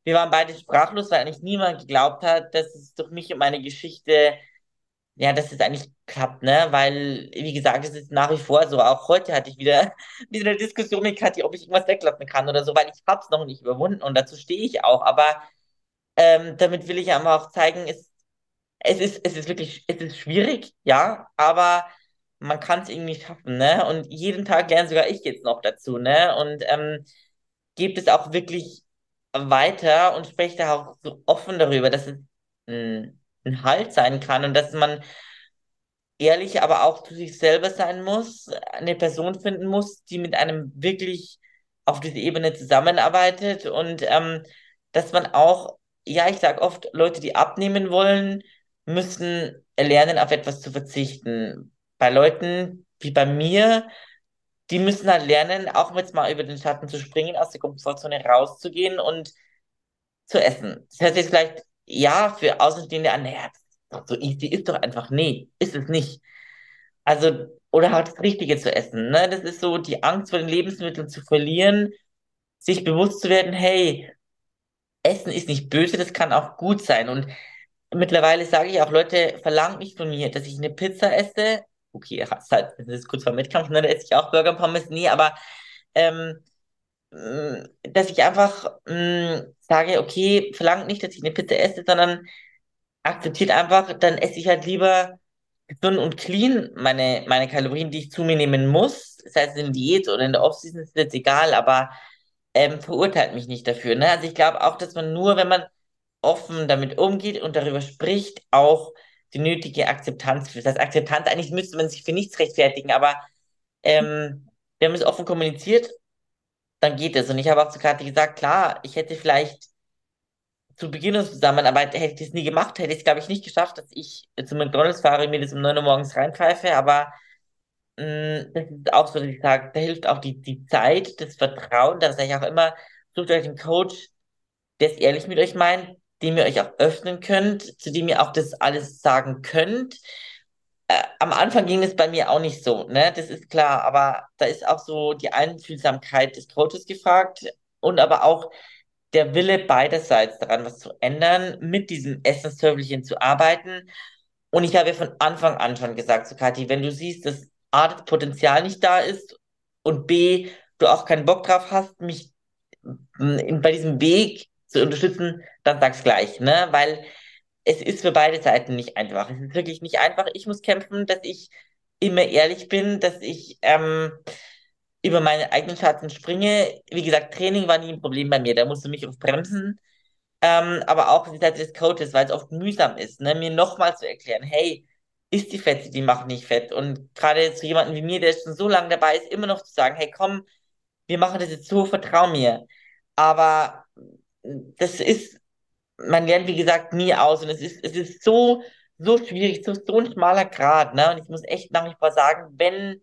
wir waren beide sprachlos, weil eigentlich niemand geglaubt hat, dass es durch mich und meine Geschichte, ja, dass es eigentlich klappt, ne? Weil, wie gesagt, es ist nach wie vor so. Auch heute hatte ich wieder, wieder eine Diskussion mit Kathi, ob ich irgendwas weglassen kann oder so, weil ich hab's noch nicht überwunden und dazu stehe ich auch. Aber ähm, damit will ich einfach auch zeigen, es, es ist, es ist wirklich, es ist schwierig, ja, aber man kann es irgendwie schaffen, ne? Und jeden Tag lerne sogar ich jetzt noch dazu, ne? Und ähm, gibt es auch wirklich weiter und spreche da auch so offen darüber, dass es ein, ein Halt sein kann und dass man ehrlich, aber auch zu sich selber sein muss, eine Person finden muss, die mit einem wirklich auf dieser Ebene zusammenarbeitet und ähm, dass man auch, ja, ich sage oft, Leute, die abnehmen wollen, müssen lernen, auf etwas zu verzichten, bei Leuten wie bei mir, die müssen halt lernen, auch jetzt mal über den Schatten zu springen, aus der Komfortzone rauszugehen und zu essen. Das heißt jetzt vielleicht, ja, für Außenstehende an, naja, so easy ist doch einfach, nee, ist es nicht. Also, oder halt das Richtige zu essen, ne? Das ist so die Angst vor den Lebensmitteln zu verlieren, sich bewusst zu werden, hey, Essen ist nicht böse, das kann auch gut sein. Und mittlerweile sage ich auch, Leute, verlangt nicht von mir, dass ich eine Pizza esse okay, es halt, das ist kurz vor Wettkampf, ne, da esse ich auch Burger und Pommes, nee, aber ähm, mh, dass ich einfach mh, sage, okay, verlangt nicht, dass ich eine Pizza esse, sondern akzeptiert einfach, dann esse ich halt lieber gesund und clean meine, meine Kalorien, die ich zu mir nehmen muss, sei es in Diät oder in der Offseason, ist jetzt egal, aber ähm, verurteilt mich nicht dafür. Ne? Also ich glaube auch, dass man nur, wenn man offen damit umgeht und darüber spricht, auch die nötige Akzeptanz für. Das Akzeptanz, eigentlich müsste man sich für nichts rechtfertigen, aber ähm, wir haben es offen kommuniziert, dann geht es. Und ich habe auch zu Kathi gesagt, klar, ich hätte vielleicht zu Beginn unserer Zusammenarbeit, hätte ich das nie gemacht, hätte ich es, glaube ich, nicht geschafft, dass ich zu McDonalds fahre, mir das um 9 Uhr morgens reinpfeife, aber mh, das ist auch so, dass ich sage, da hilft auch die, die Zeit, das Vertrauen, da sage ich auch immer, sucht euch einen Coach, der es ehrlich mit euch meint, dem ihr euch auch öffnen könnt, zu dem ihr auch das alles sagen könnt. Äh, am Anfang ging es bei mir auch nicht so, ne? Das ist klar, aber da ist auch so die Einfühlsamkeit des Coaches gefragt und aber auch der Wille beiderseits daran, was zu ändern, mit diesem Essensservice zu arbeiten. Und ich habe ja von Anfang an schon gesagt zu Kathi, wenn du siehst, dass A, das Potenzial nicht da ist und B, du auch keinen Bock drauf hast, mich bei diesem Weg zu unterstützen, dann sag's gleich, ne? Weil es ist für beide Seiten nicht einfach. Es ist wirklich nicht einfach. Ich muss kämpfen, dass ich immer ehrlich bin, dass ich ähm, über meine eigenen Schatten springe. Wie gesagt, Training war nie ein Problem bei mir. Da musst du mich auf bremsen. Ähm, aber auch die Seite des Coaches, weil es oft mühsam ist, ne? mir nochmal zu erklären, hey, ist die Fette, die macht nicht fett. Und gerade zu jemandem wie mir, der schon so lange dabei ist, immer noch zu sagen, hey, komm, wir machen das jetzt so, vertrau mir. Aber das ist, man lernt, wie gesagt, nie aus. Und es ist, es ist so, so schwierig, so, so ein schmaler Grad. Ne? Und ich muss echt nach wie vor sagen, wenn,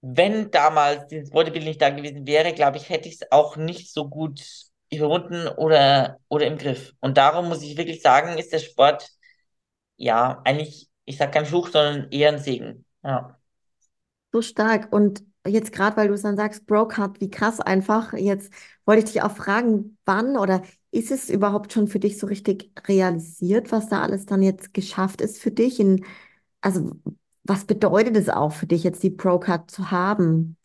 wenn damals dieses Bodybuilding nicht da gewesen wäre, glaube ich, hätte ich es auch nicht so gut überwunden oder, oder im Griff. Und darum muss ich wirklich sagen, ist der Sport, ja, eigentlich, ich sage kein Fluch, sondern eher ein Segen. Ja. So stark. Und jetzt gerade, weil du es dann sagst, Brocard, wie krass einfach. Jetzt wollte ich dich auch fragen, wann oder ist es überhaupt schon für dich so richtig realisiert, was da alles dann jetzt geschafft ist für dich? In, also, was bedeutet es auch für dich, jetzt die Procard zu haben?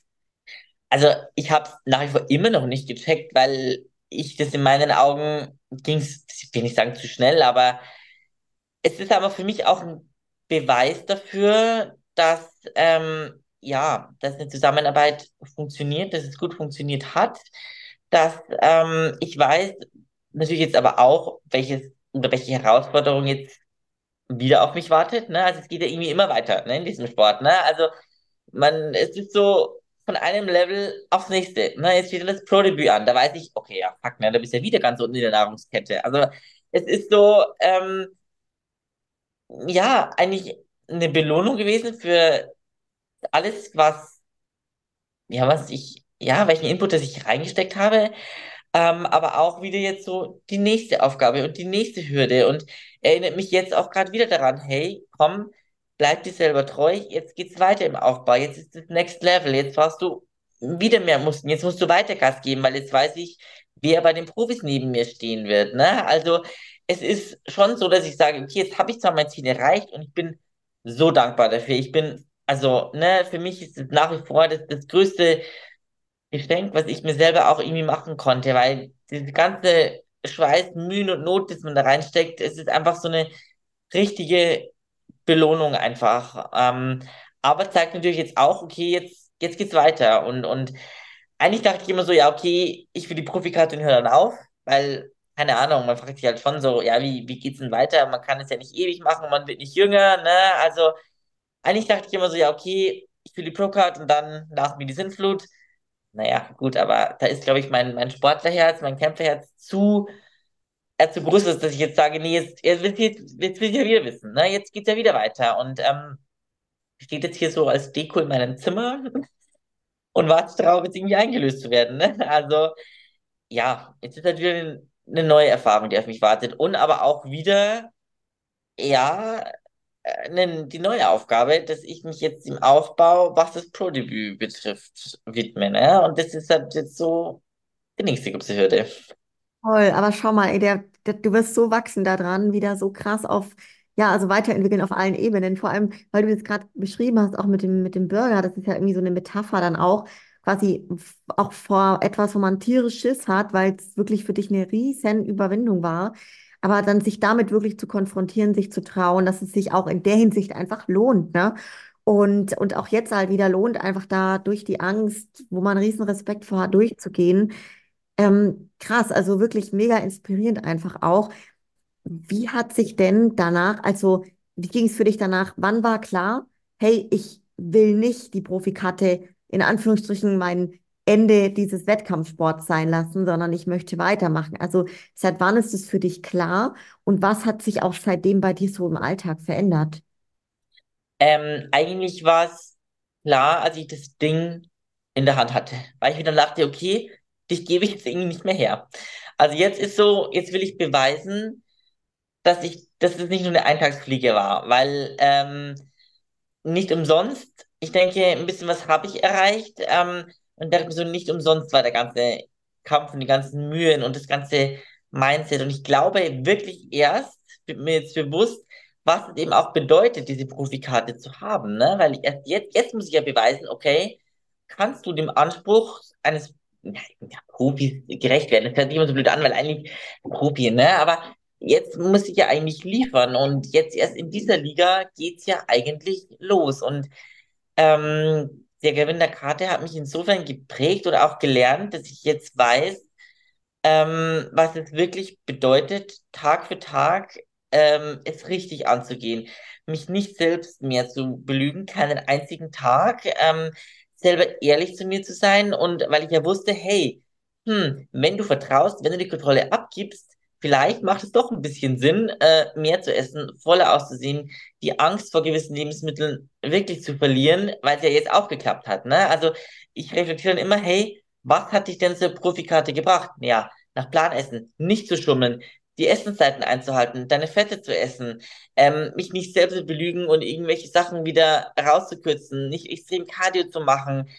Also, ich habe es nach wie vor immer noch nicht gecheckt, weil ich das in meinen Augen ging ich will nicht sagen zu schnell, aber es ist aber für mich auch ein Beweis dafür, dass ähm, ja, dass eine Zusammenarbeit funktioniert, dass es gut funktioniert hat, dass ähm, ich weiß natürlich jetzt aber auch, welches oder welche Herausforderung jetzt wieder auf mich wartet. Ne? Also es geht ja irgendwie immer weiter ne, in diesem Sport. Ne? Also man, es ist so von einem Level aufs nächste. Ne? Jetzt steht das Pro-Debüt an. Da weiß ich, okay, ja, fuck, ne, da bist du ja wieder ganz unten in der Nahrungskette. Also es ist so, ähm, ja, eigentlich eine Belohnung gewesen für alles, was, ja, was ich, ja, welchen Input, das ich reingesteckt habe, ähm, aber auch wieder jetzt so die nächste Aufgabe und die nächste Hürde und erinnert mich jetzt auch gerade wieder daran, hey, komm, bleib dir selber treu, jetzt geht's weiter im Aufbau, jetzt ist das Next Level, jetzt brauchst du wieder mehr Muskeln, jetzt musst du weiter Gas geben, weil jetzt weiß ich, wer bei den Profis neben mir stehen wird, ne? Also, es ist schon so, dass ich sage, okay, jetzt habe ich zwar mein Ziel erreicht und ich bin so dankbar dafür. Ich bin also, ne, für mich ist es nach wie vor das, das größte Geschenk, was ich mir selber auch irgendwie machen konnte, weil diese ganze Schweiß, Mühen und Not, das man da reinsteckt, es ist einfach so eine richtige Belohnung einfach. Ähm, aber zeigt natürlich jetzt auch, okay, jetzt, jetzt geht's weiter. Und, und eigentlich dachte ich immer so, ja, okay, ich will die Profikarte und höre dann auf, weil, keine Ahnung, man fragt sich halt schon so, ja, wie, wie geht's denn weiter? Man kann es ja nicht ewig machen, man wird nicht jünger, ne? Also, eigentlich dachte ich immer so, ja, okay, ich will die Pro-Card und dann nach mir die Sintflut. Naja, gut, aber da ist, glaube ich, mein, mein Sportlerherz, mein Kämpferherz zu, äh, zu groß ist, dass ich jetzt sage, nee, jetzt, jetzt, ich, jetzt will ich ja wieder wissen, ne? Jetzt geht's ja wieder weiter. Und ähm, steht jetzt hier so als Deko in meinem Zimmer und wartet darauf, jetzt irgendwie eingelöst zu werden. Ne? Also, ja, jetzt ist halt wieder eine, neue Erfahrung, die auf mich wartet. Und aber auch wieder, ja, die neue Aufgabe, dass ich mich jetzt im Aufbau, was das Pro-Debüt betrifft, widme. Ne? Und das ist halt jetzt so die nächste große Hürde. Toll, aber schau mal, ey, der, der, du wirst so wachsen daran, wieder so krass auf, Ja, also weiterentwickeln auf allen Ebenen. Vor allem, weil du das gerade beschrieben hast, auch mit dem, mit dem Burger, das ist ja irgendwie so eine Metapher dann auch, quasi auch vor etwas, wo man tierisch Schiss hat, weil es wirklich für dich eine riesen Überwindung war. Aber dann sich damit wirklich zu konfrontieren, sich zu trauen, dass es sich auch in der Hinsicht einfach lohnt, ne? Und, und auch jetzt halt wieder lohnt, einfach da durch die Angst, wo man riesen Respekt vor hat, durchzugehen. Ähm, krass, also wirklich mega inspirierend einfach auch. Wie hat sich denn danach, also wie ging es für dich danach? Wann war klar, hey, ich will nicht die Profikarte in Anführungsstrichen mein Ende dieses Wettkampfsports sein lassen, sondern ich möchte weitermachen. Also seit wann ist es für dich klar und was hat sich auch seitdem bei dir so im Alltag verändert? Ähm, eigentlich war es klar, als ich das Ding in der Hand hatte, weil ich mir dann dachte, okay, dich gebe ich jetzt irgendwie nicht mehr her. Also jetzt ist so, jetzt will ich beweisen, dass ich, dass es nicht nur eine Eintagsfliege war, weil ähm, nicht umsonst, ich denke, ein bisschen was habe ich erreicht ähm, und mir so, nicht umsonst war der ganze Kampf und die ganzen Mühen und das ganze Mindset und ich glaube wirklich erst, wird mir jetzt bewusst, was es eben auch bedeutet, diese Profikarte zu haben, ne? Weil ich erst jetzt, jetzt muss ich ja beweisen, okay, kannst du dem Anspruch eines ja, Profis gerecht werden? Das hört sich immer so blöd an, weil eigentlich Profi, ne? Aber jetzt muss ich ja eigentlich liefern und jetzt erst in dieser Liga geht's ja eigentlich los und ähm, der Gewinn der Karte hat mich insofern geprägt oder auch gelernt, dass ich jetzt weiß, ähm, was es wirklich bedeutet, Tag für Tag ähm, es richtig anzugehen. Mich nicht selbst mehr zu belügen, keinen einzigen Tag, ähm, selber ehrlich zu mir zu sein und weil ich ja wusste, hey, hm, wenn du vertraust, wenn du die Kontrolle abgibst, vielleicht macht es doch ein bisschen Sinn, äh, mehr zu essen, voller auszusehen, die Angst vor gewissen Lebensmitteln wirklich zu verlieren, weil es ja jetzt auch geklappt hat, ne? Also ich reflektiere dann immer, hey, was hat dich denn zur Profikarte gebracht? Ja, nach Plan essen, nicht zu schummeln, die Essenszeiten einzuhalten, deine Fette zu essen, ähm, mich nicht selbst zu belügen und irgendwelche Sachen wieder rauszukürzen, nicht extrem Cardio zu machen.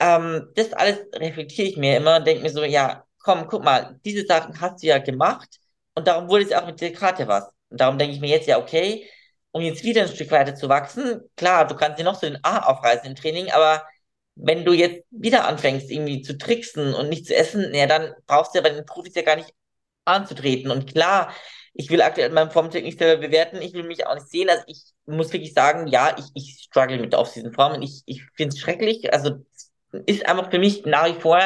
Ähm, das alles reflektiere ich mir immer und denke mir so, ja, komm, guck mal, diese Sachen hast du ja gemacht und darum wurde es auch mit der Karte was. Und darum denke ich mir jetzt ja, okay, um jetzt wieder ein Stück weiter zu wachsen, klar, du kannst dir noch so den A aufreißen im Training, aber wenn du jetzt wieder anfängst, irgendwie zu tricksen und nicht zu essen, ja, dann brauchst du ja bei den Profis ja gar nicht anzutreten. Und klar, ich will aktuell meinen Formcheck nicht selber bewerten, ich will mich auch nicht sehen. Also ich muss wirklich sagen, ja, ich, ich struggle mit der Off-Season-Form und ich, ich finde es schrecklich. Also ist einfach für mich nach wie vor,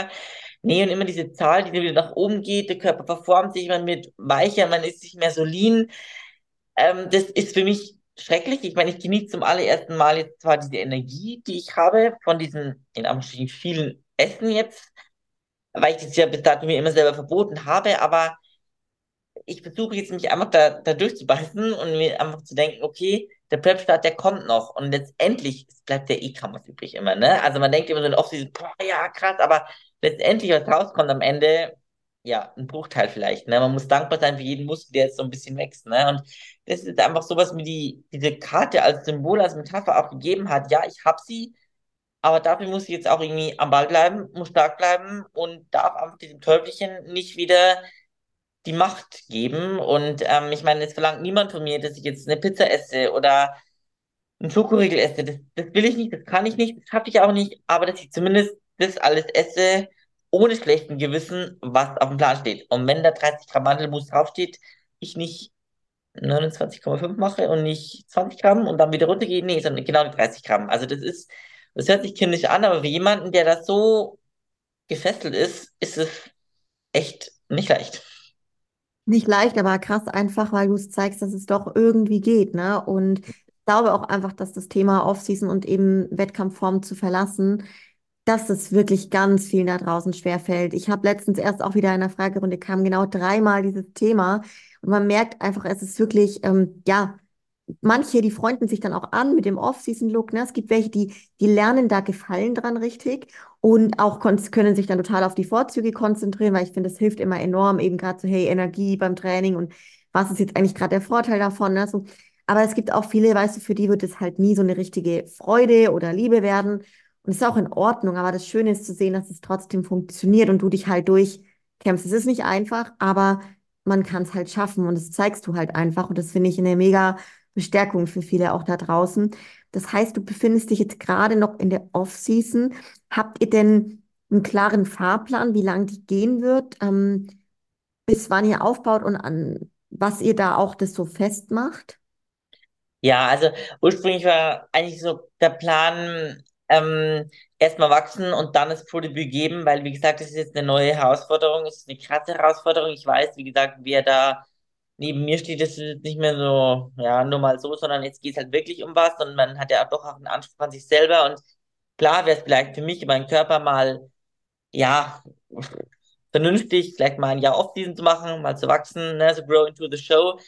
nee, und immer diese Zahl, die wieder nach oben geht, der Körper verformt sich, man wird weicher, man ist nicht mehr so lean. Ähm, das ist für mich schrecklich. Ich meine, ich genieße zum allerersten Mal jetzt zwar diese Energie, die ich habe von diesen, in Anführungsstrichen, vielen Essen jetzt, weil ich das ja bis dato mir immer selber verboten habe, aber ich versuche jetzt mich einfach da, da durchzubeißen und mir einfach zu denken, okay, der Prep-Start, der kommt noch und letztendlich bleibt der E-Commerce übrig immer, ne? Also man denkt immer so in Off-Season, boah, ja, krass, aber letztendlich, was rauskommt am Ende, ja, ein Bruchteil vielleicht, ne? Man muss dankbar sein für jeden Muskel, der jetzt so ein bisschen wächst, ne? Und das ist einfach so, was mir die, diese Karte als Symbol, als Metapher auch gegeben hat. Ja, ich habe sie, aber dafür muss ich jetzt auch irgendwie am Ball bleiben, muss stark bleiben und darf einfach diesem Teufelchen nicht wieder die Macht geben. Und ähm, ich meine, es verlangt niemand von mir, dass ich jetzt eine Pizza esse oder einen Schokoriegel esse. Das, das will ich nicht, das kann ich nicht, das schaffe ich auch nicht, aber dass ich zumindest das alles esse, ohne schlechten Gewissen, was auf dem Plan steht. Und wenn da 30 Gramm Mandelmus draufsteht, ich nicht 29,5 mache und nicht 20 Gramm und dann wieder runtergehe, nee, sondern genau die 30 Gramm. Also das ist, das hört sich kindisch an, aber für jemanden, der da so gefesselt ist, ist es echt nicht leicht. Nicht leicht, aber krass einfach, weil du es zeigst, dass es doch irgendwie geht, ne? Und ich glaube auch einfach, dass das Thema Offseason und eben Wettkampfform zu verlassen, dass es wirklich ganz vielen da draußen schwerfällt. Ich habe letztens erst auch wieder in einer Fragerunde kam genau dreimal dieses Thema und man merkt einfach, es ist wirklich, ähm, ja, manche, die freunden sich dann auch an mit dem Off-Season-Look. Ne? Es gibt welche, die, die lernen da Gefallen dran richtig und auch können sich dann total auf die Vorzüge konzentrieren, weil ich finde, das hilft immer enorm, eben gerade so, hey, Energie beim Training und was ist jetzt eigentlich gerade der Vorteil davon? Ne? So, aber es gibt auch viele, weißt du, für die wird es halt nie so eine richtige Freude oder Liebe werden. Und es ist auch in Ordnung, aber das Schöne ist zu sehen, dass es trotzdem funktioniert und du dich halt durchkämpfst. Es ist nicht einfach, aber man kann es halt schaffen und das zeigst du halt einfach. Und das finde ich eine mega Bestärkung für viele auch da draußen. Das heißt, du befindest dich jetzt gerade noch in der Off-Season. Habt ihr denn einen klaren Fahrplan, wie lange die gehen wird, ähm, bis wann ihr aufbaut und an was ihr da auch das so festmacht? Ja, also ursprünglich war eigentlich so der Plan, ähm, erstmal wachsen und dann das Pro-Debüt geben, weil, wie gesagt, das ist jetzt eine neue Herausforderung, es ist eine krasse Herausforderung. Ich weiß, wie gesagt, wer da neben mir steht, ist nicht mehr so, ja, nur mal so, sondern jetzt geht es halt wirklich um was und man hat ja doch auch einen Anspruch an sich selber und klar wäre es vielleicht für mich, meinen Körper mal, ja, vernünftig, vielleicht mal ein Jahr Off-Season zu machen, mal zu wachsen, ne, so grow into the show.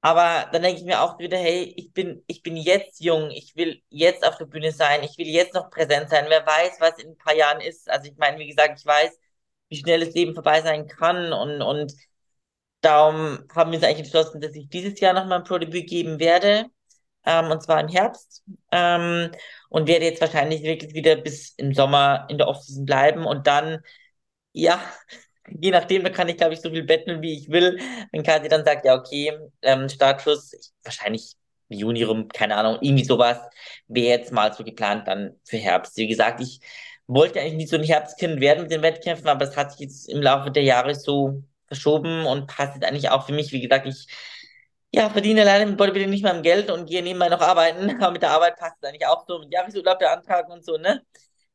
Aber dann denke ich mir auch wieder, hey, ich bin, ich bin jetzt jung, ich will jetzt auf der Bühne sein, ich will jetzt noch präsent sein. Wer weiß, was in ein paar Jahren ist. Also ich meine, wie gesagt, ich weiß, wie schnell das Leben vorbei sein kann und, und darum haben wir uns eigentlich entschlossen, dass ich dieses Jahr nochmal ein Pro-Debüt geben werde, ähm, und zwar im Herbst, ähm, und werde jetzt wahrscheinlich wirklich wieder bis im Sommer in der Offseason bleiben und dann, ja, je nachdem, da kann ich, glaube ich, so viel betteln, wie ich will. Wenn Kasi dann sagt, ja, okay, ähm, Startschuss, ich, wahrscheinlich Juni rum, keine Ahnung, irgendwie sowas, wäre jetzt mal so geplant dann für Herbst. Wie gesagt, ich wollte eigentlich nicht so ein Herbstkind werden mit den Wettkämpfen, aber es hat sich jetzt im Laufe der Jahre so verschoben und passt jetzt eigentlich auch für mich. Wie gesagt, ich ja, verdiene leider mit Bodybuilding nicht mal Geld und gehe nebenbei noch arbeiten, aber mit der Arbeit passt es eigentlich auch so mit Jahresurlaub beantragen und so, ne?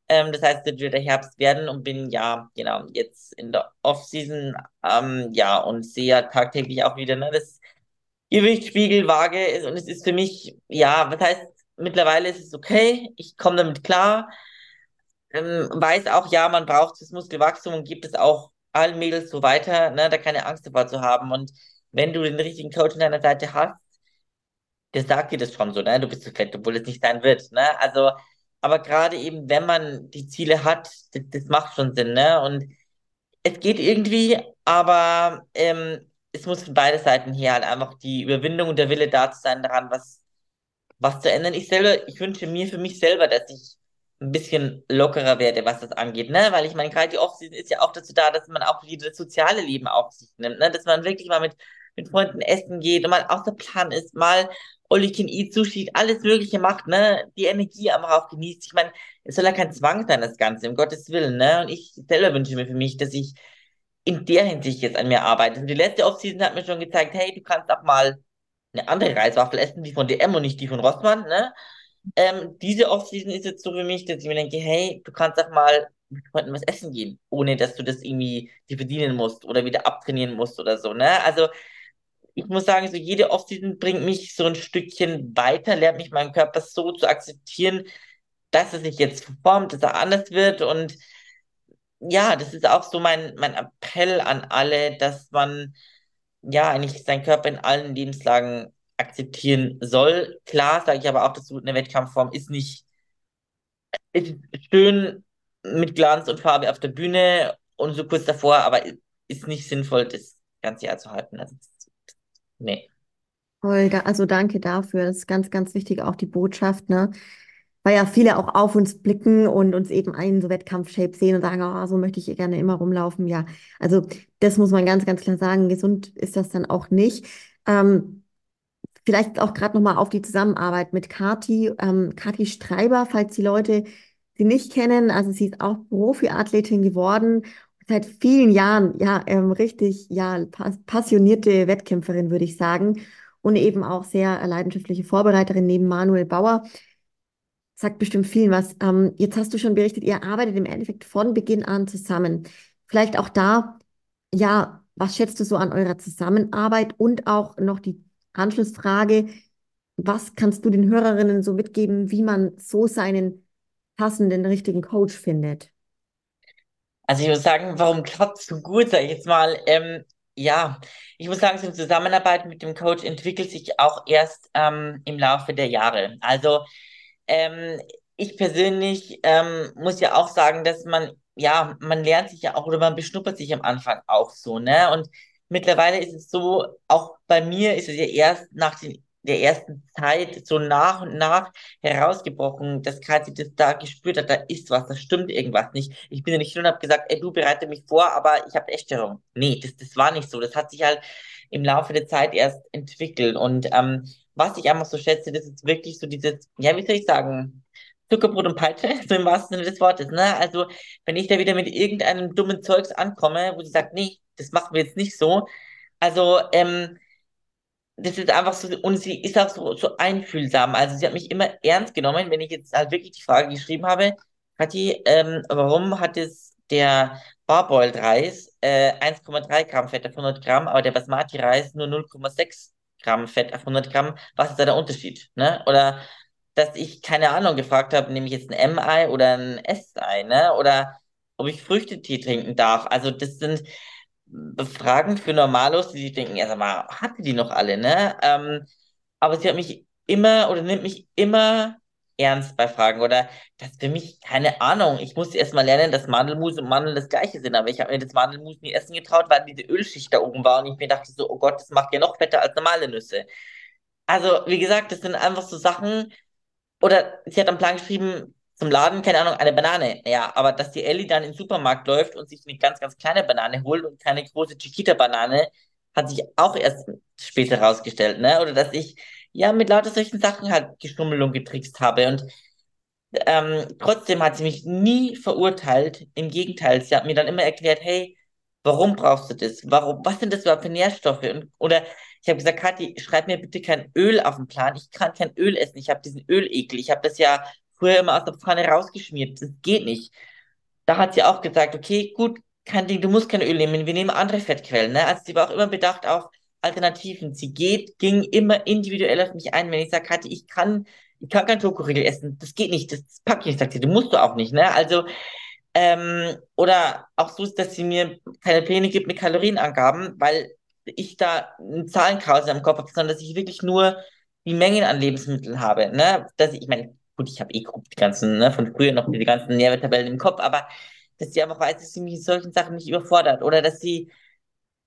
Ähm, das heißt, wird der Herbst werden und bin ja, genau, jetzt in der Off-Season, ähm, ja, und sehe ja tagtäglich auch wieder, ne, das Gewichtsspiegel, Waage ist, und es ist für mich, ja, was heißt, mittlerweile ist es okay, ich komme damit klar, ähm, weiß auch, ja, man braucht das Muskelwachstum und gibt es auch allen Mädels so weiter, ne, da keine Angst davor zu haben und wenn du den richtigen Coach an deiner Seite hast, der sagt dir das schon so, ne, du bist zu fett, obwohl es nicht sein wird, ne, also, aber gerade eben, wenn man die Ziele hat, das, das macht schon Sinn, ne? Und es geht irgendwie, aber ähm, es muss von beiden Seiten her halt einfach die Überwindung und der Wille da zu sein, daran was, was zu ändern. Ich selber, ich wünsche mir für mich selber, dass ich ein bisschen lockerer werde, was das angeht, ne? Weil ich meine, gerade die Offseason ist ja auch dazu da, dass man auch wieder das soziale Leben auf sich nimmt, ne? Dass man wirklich mal mit, mit Freunden essen geht und mal außer Plan ist, mal all you can alles Mögliche macht, ne? Die Energie einfach auch genießt. Ich meine, es soll ja kein Zwang sein, das Ganze, um Gottes Willen, ne? Und ich selber wünsche mir für mich, dass ich in der Hinsicht jetzt an mir arbeite. Und die letzte Offseason hat mir schon gezeigt, hey, du kannst auch mal eine andere Reiswaffel essen, die von DM und nicht die von Rossmann, ne? Ähm, diese Offseason ist jetzt so für mich, dass ich mir denke, hey, du kannst auch mal mit Freunden was essen gehen, ohne dass du das irgendwie dir verdienen musst oder wieder abtrainieren musst oder so, ne? Also, ich muss sagen, so jede Offseason bringt mich so ein Stückchen weiter, lernt mich meinen Körper so zu akzeptieren, dass er sich jetzt formt, dass er anders wird. Und ja, das ist auch so mein, mein Appell an alle, dass man ja eigentlich seinen Körper in allen Lebenslagen akzeptieren soll. Klar, sage ich aber auch dazu, eine Wettkampfform ist nicht ist schön mit Glanz und Farbe auf der Bühne und so kurz davor, aber ist nicht sinnvoll, das ganze Jahr zu halten. Also Nee. Da, also danke dafür. Das ist ganz, ganz wichtig, auch die Botschaft, ne? Weil ja viele auch auf uns blicken und uns eben einen so Wettkampf-Shape sehen und sagen, oh, so möchte ich gerne immer rumlaufen. Ja, also das muss man ganz, ganz klar sagen. Gesund ist das dann auch nicht. Ähm, vielleicht auch gerade nochmal auf die Zusammenarbeit mit Kati. Ähm, Kati Streiber, falls die Leute sie nicht kennen, also sie ist auch Profiathletin geworden seit vielen Jahren, ja, ähm, richtig, ja, passionierte Wettkämpferin, würde ich sagen. Und eben auch sehr leidenschaftliche Vorbereiterin neben Manuel Bauer. Sagt bestimmt vielen was. Ähm, jetzt hast du schon berichtet, ihr arbeitet im Endeffekt von Beginn an zusammen. Vielleicht auch da, ja, was schätzt du so an eurer Zusammenarbeit? Und auch noch die Anschlussfrage, was kannst du den Hörerinnen so mitgeben, wie man so seinen passenden, richtigen Coach findet? Also ich muss sagen, warum klappt es so gut, sage ich jetzt mal. Ähm, ja, ich muss sagen, so eine Zusammenarbeit mit dem Coach entwickelt sich auch erst ähm, im Laufe der Jahre. Also ähm, ich persönlich ähm, muss ja auch sagen, dass man, ja, man lernt sich ja auch oder man beschnuppert sich am Anfang auch so, ne? Und mittlerweile ist es so, auch bei mir ist es ja erst nach den der ersten Zeit so nach und nach herausgebrochen, dass Kathi das da gespürt hat, da ist was, da stimmt irgendwas nicht. Ich bin ja nicht hin und habe gesagt, ey, du bereite mich vor, aber ich habe Essstörung. Nee, das, das war nicht so. Das hat sich halt im Laufe der Zeit erst entwickelt. Und ähm, was ich einfach so schätze, das ist wirklich so dieses, ja, wie soll ich sagen, Zuckerbrot und Peitsche, so im wahrsten Sinne des Wortes, ne? Also, wenn ich da wieder mit irgendeinem dummen Zeugs ankomme, wo sie sagt, nee, das machen wir jetzt nicht so. Also, ähm, das ist einfach so, und sie ist auch so, so einfühlsam. Also, sie hat mich immer ernst genommen, wenn ich jetzt halt wirklich die Frage geschrieben habe, Kathi, ähm, warum hat es der Barboiled Reis äh, 1,3 Gramm Fett auf 100 Gramm, aber der Basmati Reis nur 0,6 Gramm Fett auf 100 Gramm? Was ist da der Unterschied? Ne? Oder dass ich, keine Ahnung, gefragt habe, nehme ich jetzt ein M-Ei oder ein S-Ei, ne? Oder ob ich Früchtetee trinken darf. Also das sind Fragen für Normalos, die sich denken, ja, sag mal, hatte die noch alle, ne? Ähm, aber sie hat mich immer oder nimmt mich immer ernst bei Fragen oder das für mich, keine Ahnung, ich musste erst mal lernen, dass Mandelmus und Mandeln das gleiche sind, aber ich habe mir das Mandelmus nie essen getraut, weil diese Ölschicht da oben war und ich mir dachte so, oh Gott, das macht ja noch fetter als normale Nüsse. Also, wie gesagt, das sind einfach so Sachen, oder sie hat am Plan geschrieben, zum Laden, keine Ahnung, eine Banane. Ja, aber dass die Ellie dann den Supermarkt läuft und sich eine ganz, ganz kleine Banane holt und keine große Chiquita-Banane, hat sich auch erst später herausgestellt, ne? Oder dass ich ja mit lauter solchen Sachen halt geschummelt und getrickst habe. Und ähm, trotzdem hat sie mich nie verurteilt. Im Gegenteil, sie hat mir dann immer erklärt, hey, warum brauchst du das? Warum, was sind das überhaupt für Nährstoffe? Und, oder ich habe gesagt, Kathi, schreib mir bitte kein Öl auf den Plan. Ich kann kein Öl essen. Ich habe diesen Ölekel. Ich habe das ja früher immer aus der Pfanne rausgeschmiert. Das geht nicht. Da hat sie auch gesagt, okay, gut, kein Ding, du musst kein Öl nehmen. Wir nehmen andere Fettquellen. Ne? Also sie war auch immer bedacht auf Alternativen. Sie geht, ging immer individuell auf mich ein. Wenn ich sage, Kathi, ich kann, ich kann kein Schokoriegel essen. Das geht nicht. Das packe ich nicht. Sagt sie, du musst du auch nicht. Ne? Also ähm, oder auch so, dass sie mir keine Pläne gibt mit Kalorienangaben, weil ich da ein Zahlenchaos im Kopf habe, sondern dass ich wirklich nur die Mengen an Lebensmitteln habe. Ne? Dass ich, ich meine, gut, ich habe eh die ganzen, ne, von früher noch die ganzen Nährwerttabellen im Kopf, aber dass sie einfach weiß, dass sie mich in solchen Sachen nicht überfordert oder dass sie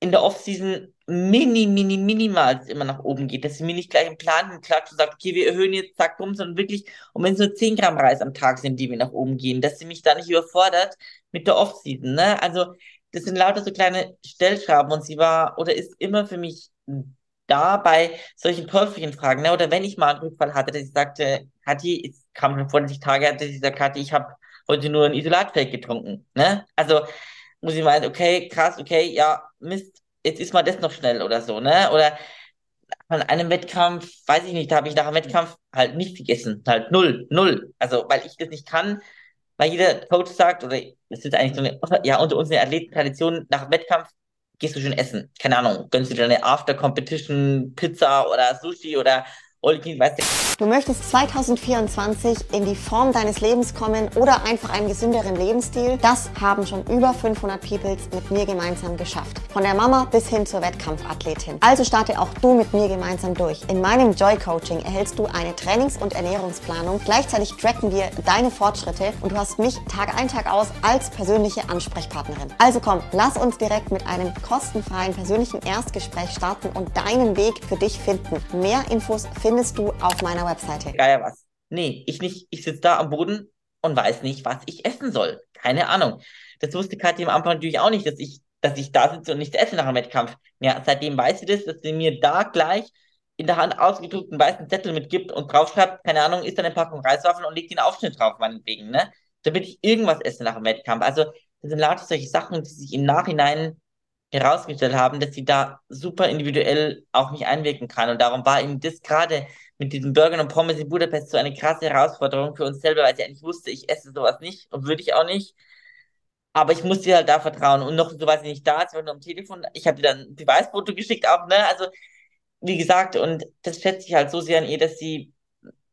in der Offseason mini, mini, minimal immer nach oben geht, dass sie mir nicht gleich einen Plan klatscht und sagt, okay, wir erhöhen jetzt, zack, rum, sondern wirklich, und wenn es nur 10 Gramm Reis am Tag sind, die wir nach oben gehen, dass sie mich da nicht überfordert mit der Offseason, ne? Also, das sind lauter so kleine Stellschrauben und sie war oder ist immer für mich da bei solchen Teufelchenfragen, ne? Oder wenn ich mal einen Rückfall hatte, dass ich sagte, Kathi, es kam schon vor, dass ich Tage hatte, dass ich sagte, Kathi, ich habe heute nur ein Isolatfake getrunken, ne? Also, muss ich meinen, okay, krass, okay, ja, Mist, jetzt ist mal das noch schnell oder so, ne? Oder von einem Wettkampf, weiß ich nicht, da habe ich nach einem Wettkampf halt nicht gegessen, halt null, null. Also, weil ich das nicht kann, weil jeder Coach sagt, oder das ist eigentlich so eine, ja, unter uns eine Athletentradition, nach Wettkampf gehst du schon essen. Keine Ahnung, gönnst du dir eine After-Competition-Pizza oder Sushi oder Du möchtest 2024 in die Form deines Lebens kommen oder einfach einen gesünderen Lebensstil? Das haben schon über 500 Peoples mit mir gemeinsam geschafft. Von der Mama bis hin zur Wettkampfathletin. Also starte auch du mit mir gemeinsam durch. In meinem Joy Coaching erhältst du eine Trainings- und Ernährungsplanung. Gleichzeitig tracken wir deine Fortschritte und du hast mich Tag ein, Tag aus als persönliche Ansprechpartnerin. Also komm, lass uns direkt mit einem kostenfreien persönlichen Erstgespräch starten und deinen Weg für dich finden. Mehr Infos findest findest du auf meiner Webseite. Geil was. Nee, ich nicht. Ich sitze da am Boden und weiß nicht, was ich essen soll. Keine Ahnung. Das wusste Katja am Anfang natürlich auch nicht, dass ich, dass ich da sitze und nichts esse nach dem Wettkampf. Ja, seitdem weiß sie das, dass sie mir da gleich in der Hand ausgedruckten weißen Zettel mitgibt und draufschreibt, keine Ahnung, isst eine Packung Reiswaffeln und legt den Aufschnitt drauf, meinetwegen, ne? Damit ich irgendwas esse nach dem Wettkampf. Also, das sind lauter solche Sachen, die sich im Nachhinein herausgestellt haben, dass sie da super individuell auf mich einwirken kann. Und darum war eben das gerade mit diesem Burger und Pommes in Budapest so eine krasse Herausforderung für uns selber, weil sie eigentlich wusste, ich esse sowas nicht und würde ich auch nicht. Aber ich musste halt da vertrauen. Und noch so war sie nicht da, sie war nur am Telefon. Ich habe ihr dann ein Beweisfoto geschickt auch, ne? Also, wie gesagt, und das schätze ich halt so sehr an ihr, dass sie,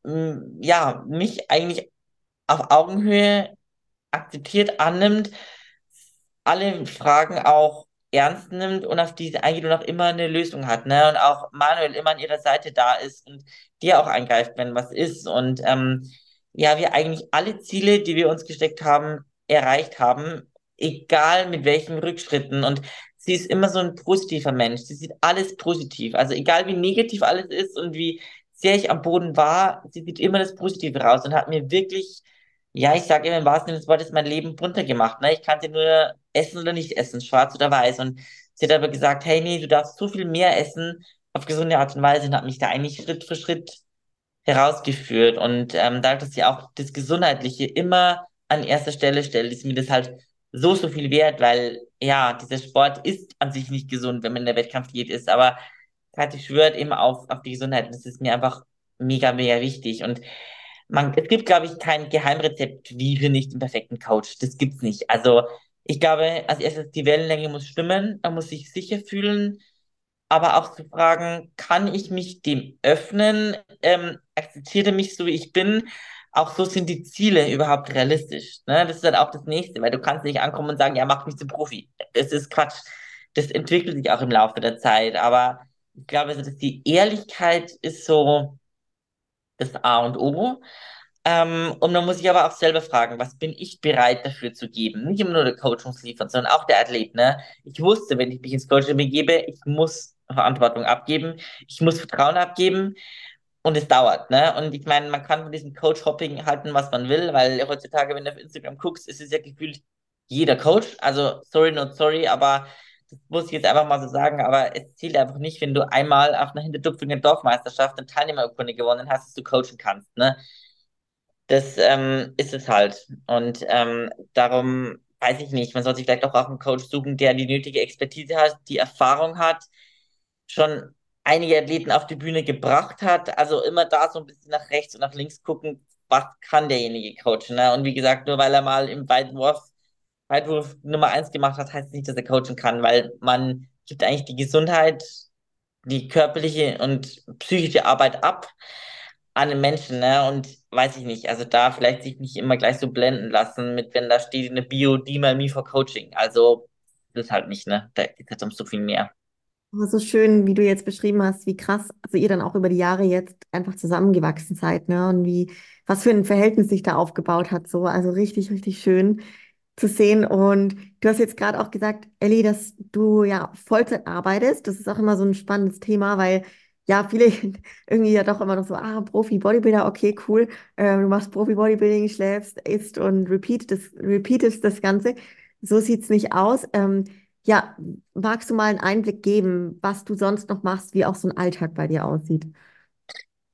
mh, mm, ja, mich eigentlich auf Augenhöhe akzeptiert, annimmt, alle Fragen auch ernst nimmt und auf diese eingeht und auch immer eine Lösung hat, ne? Und auch Manuel immer an ihrer Seite da ist und dir auch eingreift, wenn was ist. Und ähm, ja, wir eigentlich alle Ziele, die wir uns gesteckt haben, erreicht haben, egal mit welchen Rückschritten. Und sie ist immer so ein positiver Mensch. Sie sieht alles positiv. Also egal wie negativ alles ist und wie sehr ich am Boden war, sie sieht immer das Positive raus und hat mir wirklich ja, ich sage immer im wahrsten Sinne des Wortes mein Leben bunter gemacht. Ne? Ich kann sie nur essen oder nicht essen, schwarz oder weiß. Und sie hat aber gesagt, hey, nee, du darfst so viel mehr essen, auf gesunde Art und Weise und hat mich da eigentlich Schritt für Schritt herausgeführt. Und ähm, dadurch, dass sie auch das Gesundheitliche immer an erster Stelle stellt, ist mir das halt so, so viel wert, weil ja, dieser Sport ist an sich nicht gesund, wenn man in der Wettkampfdiät ist, aber Kathi schwört eben auf, auf die Gesundheit. Das ist mir einfach mega, mega wichtig. Und man, es gibt, glaube ich, kein Geheimrezept, wie finde ich den perfekten Coach. Das gibt's nicht. Also ich glaube, als erstes die Wellenlänge muss stimmen, man muss sich sicher fühlen, aber auch zu fragen, kann ich mich dem öffnen? Ähm, akzeptiere mich so, wie ich bin? Auch so sind die Ziele überhaupt realistisch. Ne? Das ist dann auch das Nächste, weil du kannst nicht ankommen und sagen, ja, mach mich zum Profi. Das ist Quatsch. Das entwickelt sich auch im Laufe der Zeit. Aber ich glaube, dass die Ehrlichkeit ist so das A und O. Ähm, und man muss sich aber auch selber fragen, was bin ich bereit dafür zu geben? Nicht immer nur der Coach muss liefern, sondern auch der Athlet. Ne? Ich wusste, wenn ich mich ins Coaching begebe, ich muss Verantwortung abgeben, ich muss Vertrauen abgeben und es dauert. Ne? Und ich meine, man kann von diesem Coach-Hopping halten, was man will, weil heutzutage, wenn du auf Instagram guckst, ist es ja gefühlt jeder Coach. Also sorry, not sorry, aber das muss ich jetzt einfach mal so sagen, aber es zählt einfach nicht, wenn du einmal auf einer Hinterdupfingen Dorfmeisterschaft eine Teilnehmerurkunde gewonnen hast, dass du coachen kannst. Ne? Das ähm, ist es halt. Und ähm, darum weiß ich nicht, man soll sich vielleicht auch einen Coach suchen, der die nötige Expertise hat, die Erfahrung hat, schon einige Athleten auf die Bühne gebracht hat. Also immer da so ein bisschen nach rechts und nach links gucken, was kann derjenige coachen. Ne? Und wie gesagt, nur weil er mal im Weitwurf, Weitwurf Nummer eins gemacht hat, heißt nicht, dass er coachen kann, weil man gibt eigentlich die Gesundheit, die körperliche und psychische Arbeit ab an den Menschen, ne? Und weiß ich nicht, also da vielleicht sich nicht immer gleich so blenden lassen, mit wenn da steht in der Bio, die mal me for Coaching. Also das ist halt nicht, ne? Da geht es um so viel mehr. Aber so schön, wie du jetzt beschrieben hast, wie krass, also ihr dann auch über die Jahre jetzt einfach zusammengewachsen seid, ne? Und wie, was für ein Verhältnis sich da aufgebaut hat, so. Also richtig, richtig schön zu sehen. Und du hast jetzt gerade auch gesagt, Elli, dass du ja Vollzeit arbeitest. Das ist auch immer so ein spannendes Thema, weil ja, viele irgendwie ja doch immer noch so, ah, Profi-Bodybuilder, okay, cool. Äh, du machst Profi-Bodybuilding, schläfst, isst und repeat das, repeatest das Ganze. So sieht es nicht aus. Ähm, ja, magst du mal einen Einblick geben, was du sonst noch machst, wie auch so ein Alltag bei dir aussieht?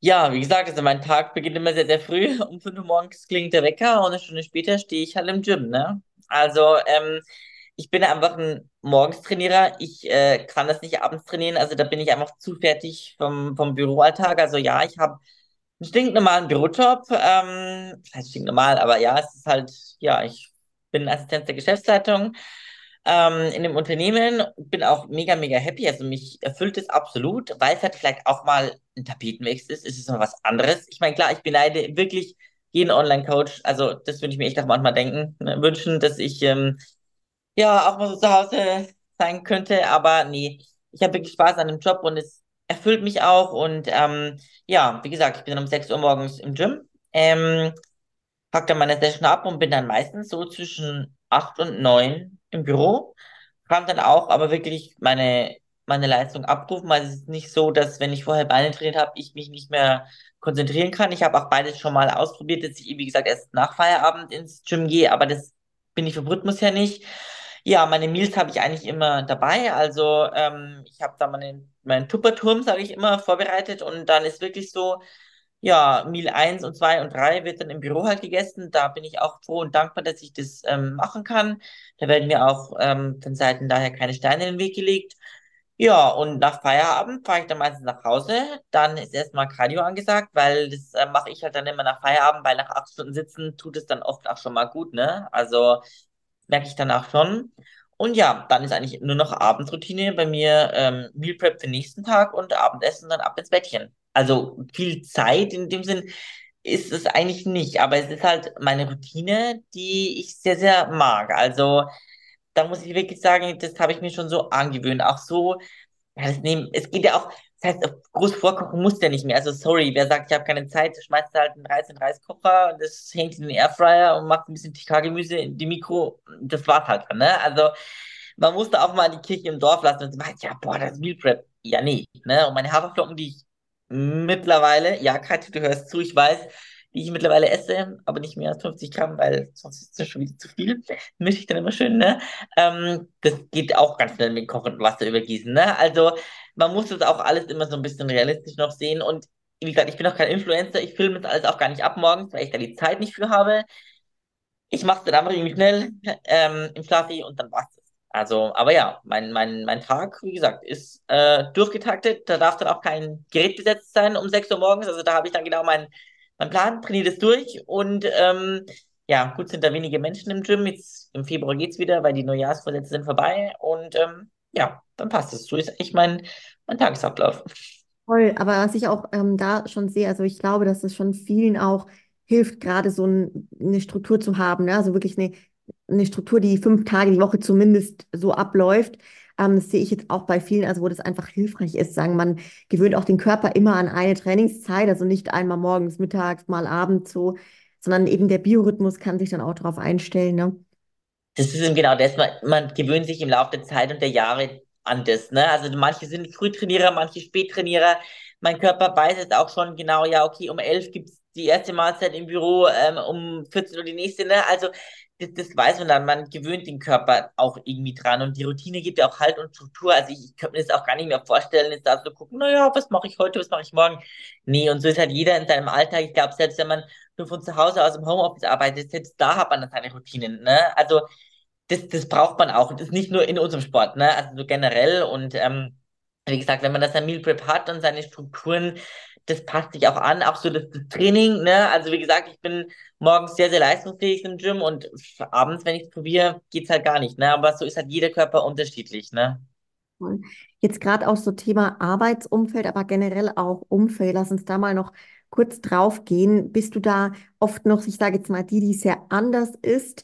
Ja, wie gesagt, also mein Tag beginnt immer sehr, sehr früh. Um 5 Uhr morgens klingt der Wecker und eine Stunde später stehe ich halt im Gym, ne? Also, ähm, ich bin einfach ein Morgenstrainierer. Ich äh, kann das nicht abends trainieren. Also da bin ich einfach zu fertig vom, vom Büroalltag. Also ja, ich habe einen stinknormalen Bürojob. Ähm, heißt stinknormal, aber ja, es ist halt, ja, ich bin Assistenz der Geschäftsleitung ähm, in dem Unternehmen. Bin auch mega, mega happy. Also mich erfüllt es absolut, weil es halt vielleicht auch mal ein Tapetenwechsel ist. Es ist noch was anderes. Ich meine, klar, ich beneide wirklich jeden Online-Coach. Also das würde ich mir echt auch manchmal denken, ne, wünschen, dass ich ähm, ja auch mal so zu Hause sein könnte. Aber nee, ich habe wirklich Spaß an dem Job und es erfüllt mich auch. Und ähm, ja, wie gesagt, ich bin dann um 6 Uhr morgens im Gym. Ähm, pack dann meine Session ab und bin dann meistens so zwischen 8 und 9 im Büro. Kann dann auch aber wirklich meine, meine Leistung abrufen. Also es ist nicht so, dass wenn ich vorher Beine trainiert habe, ich mich nicht mehr konzentrieren kann. Ich habe auch beides schon mal ausprobiert, dass ich, wie gesagt, erst nach Feierabend ins Gym gehe, aber das bin ich vom Rhythmus her nicht. Ja, meine Meals habe ich eigentlich immer dabei. Also ähm, ich habe da meinen, meinen Tupperturm, sage ich immer, vorbereitet und dann ist wirklich so, ja, Meal 1 und 2 und 3 wird dann im Büro halt gegessen. Da bin ich auch froh und dankbar, dass ich das ähm, machen kann. Da werden mir auch ähm, von Seiten daher keine Steine in den Weg gelegt. Ja, und nach Feierabend fahre ich dann meistens nach Hause. Dann ist erstmal Cardio angesagt, weil das äh, mache ich halt dann immer nach Feierabend, weil nach acht Stunden sitzen tut es dann oft auch schon mal gut, ne? Also merke ich danach schon. Und ja, dann ist eigentlich nur noch Abendroutine bei mir, ähm, Meal Prep für den nächsten Tag und Abendessen dann ab ins Bettchen. Also viel Zeit in dem Sinn ist es eigentlich nicht, aber es ist halt meine Routine, die ich sehr, sehr mag. Also da muss ich wirklich sagen, das habe ich mir schon so angewöhnt. Auch so, ja, nehmen, es geht ja auch, das heißt, groß vorkochen muss ja nicht mehr. Also sorry, wer sagt, ich habe keine Zeit, schmeißt halt einen Reis in den Reiskocher und das hängt in den Airfryer und macht ein bisschen TK-Gemüse in die Mikro. Das war's halt dann, ne? Also man muss da auch mal die Kirche im Dorf lassen und sagen, ja, boah, das Meal Prep. Ja, nee, ne? Und meine Haferflocken, die ich mittlerweile, ja, Katja, du hörst zu, ich weiß, die ich mittlerweile esse, aber nicht mehr als 50 Gramm, weil sonst ist es schon wieder zu viel. Mische ich dann immer schön, ne? Ähm, das geht auch ganz schnell mit kochendem Wasser übergießen, ne? Also man muss das auch alles immer so ein bisschen realistisch noch sehen und wie gesagt, ich bin auch kein Influencer, ich filme das alles auch gar nicht ab morgens, weil ich da die Zeit nicht für habe. Ich mache es dann einfach irgendwie schnell ähm, im Schlafi und dann war's es. Also, aber ja, mein, mein, mein Tag, wie gesagt, ist äh, durchgetaktet. Da darf dann auch kein Gerät besetzt sein um 6 Uhr morgens. Also da habe ich dann genau meinen mein Plan, trainiere das durch und ähm, ja, gut sind da wenige Menschen im Gym. Jetzt im Februar geht es wieder, weil die Neujahrsvorsätze sind vorbei und ähm, ja, dann passt es. So ist echt mein, mein Tagesablauf. Voll, aber was ich auch ähm, da schon sehe, also ich glaube, dass es schon vielen auch hilft, gerade so ein, eine Struktur zu haben, ne? Also wirklich eine, eine Struktur, die fünf Tage die Woche zumindest so abläuft. Ähm, das sehe ich jetzt auch bei vielen, also wo das einfach hilfreich ist, sagen, man gewöhnt auch den Körper immer an eine Trainingszeit, also nicht einmal morgens, mittags, mal abends so, sondern eben der Biorhythmus kann sich dann auch darauf einstellen, ne? Das ist eben genau das, man, man gewöhnt sich im Laufe der Zeit und der Jahre an das, ne? Also manche sind Frühtrainierer, manche Spättrainierer. Mein Körper weiß jetzt auch schon genau, ja, okay, um elf gibt es die erste Mahlzeit im Büro, ähm, um 14 Uhr die nächste, ne? Also das, das weiß man dann, man gewöhnt den Körper auch irgendwie dran und die Routine gibt ja auch Halt und Struktur. Also ich, ich könnte mir das auch gar nicht mehr vorstellen, jetzt da so gucken, naja, was mache ich heute, was mache ich morgen? Nee, und so ist halt jeder in seinem Alltag. Ich glaube, selbst wenn man nur von zu Hause aus im Homeoffice arbeitet, selbst da hat man dann seine Routinen, ne? Also das, das braucht man auch. Und das ist nicht nur in unserem Sport, ne? Also so generell. Und ähm, wie gesagt, wenn man das ein Meal Prep hat und seine Strukturen, das passt sich auch an. Auch so das, das Training, ne? Also wie gesagt, ich bin morgens sehr, sehr leistungsfähig im Gym und abends, wenn ich es probiere, geht's halt gar nicht, ne? Aber so ist halt jeder Körper unterschiedlich, ne? Jetzt gerade auch so Thema Arbeitsumfeld, aber generell auch Umfeld. Lass uns da mal noch kurz drauf gehen. Bist du da oft noch, ich sage jetzt mal, die, die sehr anders ist?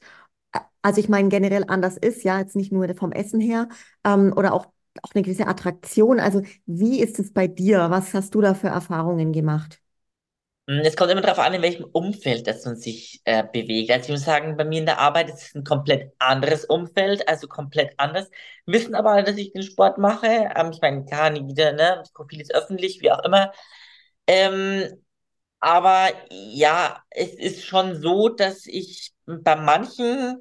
Also ich meine generell anders ist, ja, jetzt nicht nur vom Essen her, ähm, oder auch, auch eine gewisse Attraktion. Also wie ist es bei dir? Was hast du da für Erfahrungen gemacht? Hm, es kommt immer darauf an, in welchem Umfeld das man sich äh, bewegt. Also ich muss sagen, bei mir in der Arbeit ist es ein komplett anderes Umfeld, also komplett anders. Wissen aber alle, dass ich den Sport mache. Ähm, ich meine, klar, nie wieder, ne? Das Profil ist öffentlich, wie auch immer. Ähm, aber ja, es ist schon so, dass ich bei manchen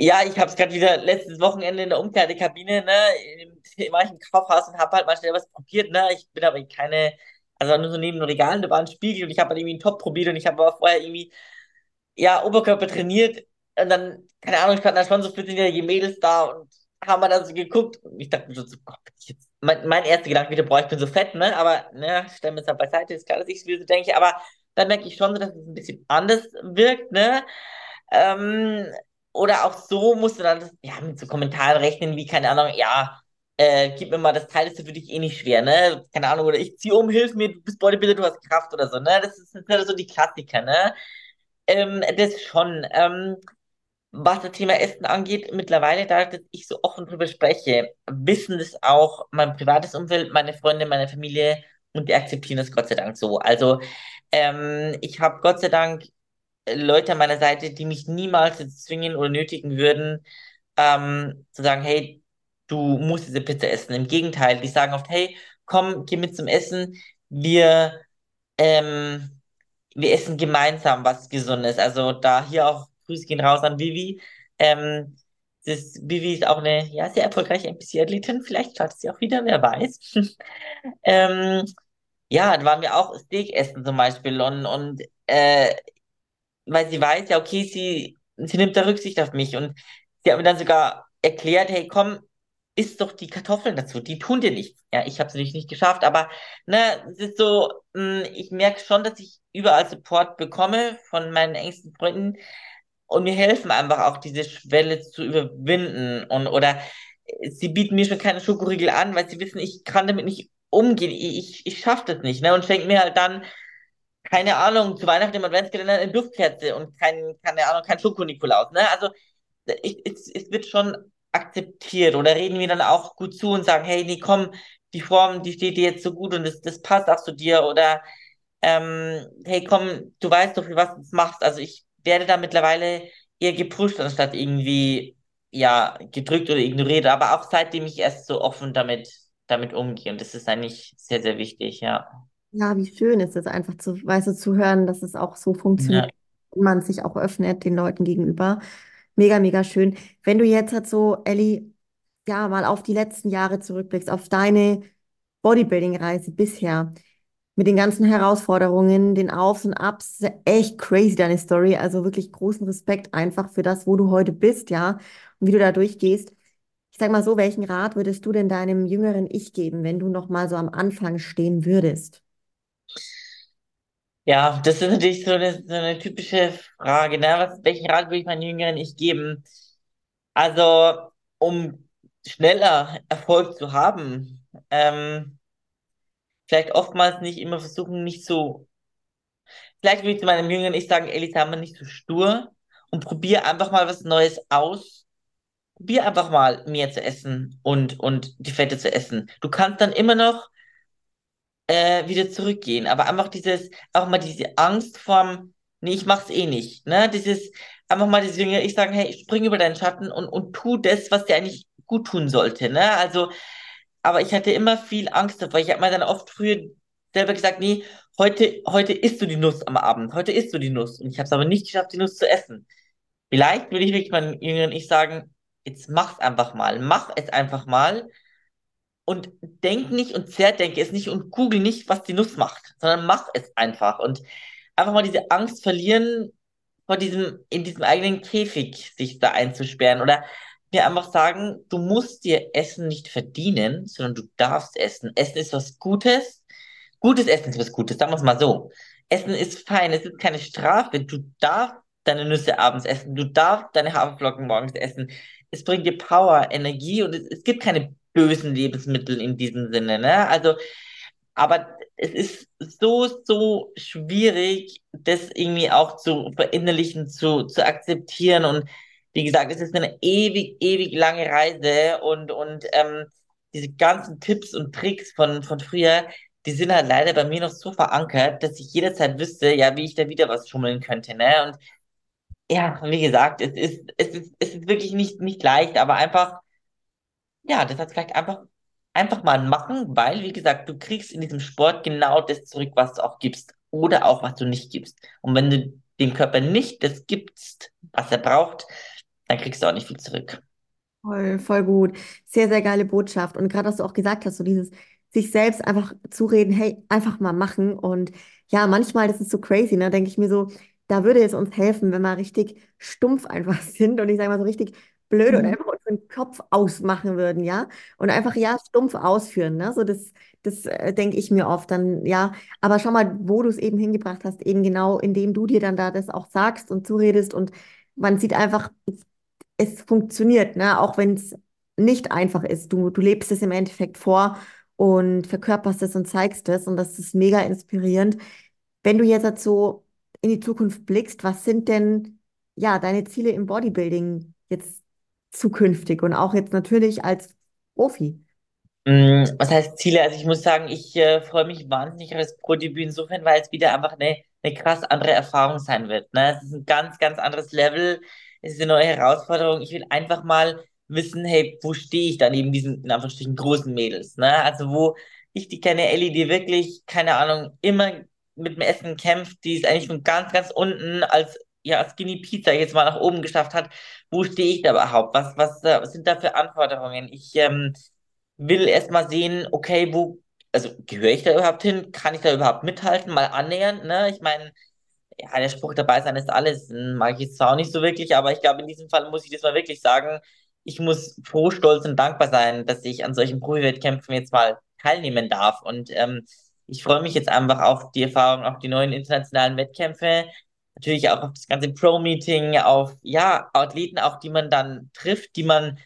ja, ich habe es gerade wieder letztes Wochenende in der Umkleidekabine, ne, war ich im Kaufhaus und habe halt mal schnell was probiert, ne, ich bin aber keine, also nur so neben Regalen, da war ein Spiegel und ich habe halt irgendwie einen Top probiert und ich habe aber vorher irgendwie, ja, Oberkörper trainiert und dann, keine Ahnung, standen da schon so 14-jährige Mädels da und haben wir da so geguckt und ich dachte mir so, Gott, jetzt, mein, mein erster Gedanke wieder, boah, ich bin so fett, ne, aber, ne, stellen wir es halt beiseite, ist klar, dass ich es so denke, aber dann merke ich schon so, dass es ein bisschen anders wirkt, ne, ähm, oder auch so musst du dann ja, mit so Kommentaren rechnen, wie, keine Ahnung, ja, äh, gib mir mal das Teil, das ist für dich eh nicht schwer, ne? Keine Ahnung, oder ich zieh um, hilf mir, du bist Bodybuilder, du hast Kraft oder so, ne? Das ist, das sind so die Klassiker, ne? Ähm, das schon. Ähm, was das Thema Essen angeht, mittlerweile, da dass ich so offen drüber spreche, wissen das auch mein privates Umfeld, meine Freunde, meine Familie und die akzeptieren das Gott sei Dank so. Also ähm, ich habe Gott sei Dank Leute an meiner Seite, die mich niemals zwingen oder nötigen würden, ähm, zu sagen, hey, du musst diese Pizza essen. Im Gegenteil, die sagen oft, hey, komm, geh mit zum Essen. Wir, ähm, wir essen gemeinsam was Gesundes. Also da hier auch Grüße gehen raus an Vivi. Ähm, das, Vivi ist auch eine ja, sehr erfolgreiche NPC-Athletin. Vielleicht startet sie auch wieder, wer weiß. ähm, ja, da waren wir auch Steak essen zum Beispiel und, und äh, weil sie weiß, ja, okay, sie, sie nimmt da Rücksicht auf mich. Und sie hat mir dann sogar erklärt, hey, komm, isst doch die Kartoffeln dazu, die tun dir nichts. Ja, ich habe es natürlich nicht geschafft, aber ne, es ist so, hm, ich merke schon, dass ich überall Support bekomme von meinen engsten Freunden. Und mir helfen einfach auch diese Schwelle zu überwinden. Und oder sie bieten mir schon keine Schokoriegel an, weil sie wissen, ich kann damit nicht umgehen, ich, ich, ich schaffe das nicht, ne, und schenken mir halt dann keine Ahnung, zu Weihnachten im Adventskalender eine Duftkerze und kein, keine Ahnung, kein Schoko-Nikolaus, ne? Also, ich, es, es wird schon akzeptiert oder reden wir dann auch gut zu und sagen, hey, nee, komm, die Form, die steht dir jetzt so gut und das, das passt auch zu dir oder ähm, hey, komm, du weißt doch, für was du machst. Also ich werde da mittlerweile eher gepusht, anstatt irgendwie, ja, gedrückt oder ignoriert, aber auch seitdem ich erst so offen damit, damit umgehe und das ist eigentlich sehr, sehr wichtig, ja. Ja, wie schön ist es einfach zu, weißt du, zu hören, dass es auch so funktioniert, Ja. und man sich auch öffnet den Leuten gegenüber. Mega, mega schön. Wenn du jetzt halt so, Elli, ja, mal auf die letzten Jahre zurückblickst, auf deine Bodybuilding-Reise bisher, mit den ganzen Herausforderungen, den Aufs und ja echt crazy deine Story. Also wirklich großen Respekt einfach für das, wo du heute bist, ja, und wie du da durchgehst. Ich sag mal so, welchen Rat würdest du denn deinem jüngeren Ich geben, wenn du noch mal so am Anfang stehen würdest? Ja, das ist natürlich so eine, so eine typische Frage, ne? Was, welchen Rat würde ich meinen Jüngeren ich geben? Also, um schneller Erfolg zu haben, ähm, vielleicht oftmals nicht immer versuchen, nicht so, vielleicht würde ich zu meinem Jüngeren ich sagen, Elis, sei mal nicht so stur und probier einfach mal was Neues aus. Probier einfach mal mehr zu essen und, und die Fette zu essen. Du kannst dann immer noch äh, wieder zurückgehen. Aber einfach dieses, auch mal diese Angst vorm, nee, ich mach's eh nicht. Ne? Dieses, einfach mal Jünger, ich sagen, hey, spring über deinen Schatten und, und tu das, was dir eigentlich gut tun sollte. Ne? Also, aber ich hatte immer viel Angst davor. Ich habe mir dann oft früher selber gesagt, nee, heute, heute isst du die Nuss am Abend, heute isst du die Nuss. Und ich habe es aber nicht geschafft, die Nuss zu essen. Vielleicht würde ich wirklich meinem jüngeren Ich sagen, jetzt mach's einfach mal, mach es einfach mal und denk nicht und zerdenke es nicht und google nicht, was die Nuss macht, sondern mach es einfach und einfach mal diese Angst verlieren, vor diesem, in diesem eigenen Käfig sich da einzusperren oder mir einfach sagen, du musst dir Essen nicht verdienen, sondern du darfst essen. Essen ist was Gutes. Gutes Essen ist was Gutes, sagen wir es mal so. Essen ist fein, es ist keine Strafe. Du darfst deine Nüsse abends essen, du darfst deine Haferflocken morgens essen. Es bringt dir Power, Energie und es, es gibt keine bösen Lebensmittel in diesem Sinne, ne? Also, aber es ist so, so schwierig, das irgendwie auch zu verinnerlichen, zu, zu akzeptieren. Und wie gesagt, es ist eine ewig, ewig lange Reise und, und ähm, diese ganzen Tipps und Tricks von, von früher, die sind halt leider bei mir noch so verankert, dass ich jederzeit wüsste, ja, wie ich da wieder was schummeln könnte, ne? Und ja, wie gesagt, es ist, es ist, es ist wirklich nicht, nicht leicht, aber einfach ja, das heißt vielleicht einfach, einfach mal machen, weil, wie gesagt, du kriegst in diesem Sport genau das zurück, was du auch gibst oder auch was du nicht gibst. Und wenn du dem Körper nicht das gibst, was er braucht, dann kriegst du auch nicht viel zurück. Voll, voll gut. Sehr, sehr geile Botschaft. Und gerade, was du auch gesagt hast, so dieses sich selbst einfach zureden, hey, einfach mal machen. Und ja, manchmal, das ist so crazy, ne? Denke ich mir so, da würde es uns helfen, wenn wir richtig stumpf einfach sind und ich sage mal so richtig blöd und Mhm. einfach unseren Kopf ausmachen würden, ja? Und einfach, ja, stumpf ausführen, ne? So das, das äh, denke ich mir oft dann, ja. Aber schau mal, wo du es eben hingebracht hast, eben genau, indem du dir dann da das auch sagst und zuredest und man sieht einfach, es funktioniert, ne? Auch wenn es nicht einfach ist. Du, du lebst es im Endeffekt vor und verkörperst es und zeigst es und das ist mega inspirierend. Wenn du jetzt so in die Zukunft blickst, was sind denn ja deine Ziele im Bodybuilding jetzt zukünftig und auch jetzt natürlich als Profi? Mm, Was heißt Ziele? Also ich muss sagen, ich äh, freue mich wahnsinnig auf das Pro-Debüt insofern, weil es wieder einfach eine, eine krass andere Erfahrung sein wird. Ne? Es ist ein ganz, ganz anderes Level. Es ist eine neue Herausforderung. Ich will einfach mal wissen, hey, wo stehe ich dann neben diesen, in Anführungsstrichen, großen Mädels? Ne? Also wo ich die kleine Ellie, die wirklich, keine Ahnung, immer mit dem Essen kämpft, die ist eigentlich von ganz, ganz unten als, ja, Skinny Pizza jetzt mal nach oben geschafft hat. Wo stehe ich da überhaupt? Was, was, äh, was sind da für Anforderungen? Ich, ähm, will erstmal sehen, okay, wo, also gehöre ich da überhaupt hin? Kann ich da überhaupt mithalten? Mal annähern, ne? Ich meine, ja, der Spruch dabei sein ist alles, hm, mag ich zwar auch nicht so wirklich, aber ich glaube, in diesem Fall muss ich das mal wirklich sagen. Ich muss froh, stolz und dankbar sein, dass ich an solchen Profi-Wettkämpfen jetzt mal teilnehmen darf. Und ähm, ich freue mich jetzt einfach auf die Erfahrung, auf die neuen internationalen Wettkämpfe. Natürlich auch auf das ganze Pro-Meeting, auf ja, Athleten auch, die man dann trifft, die man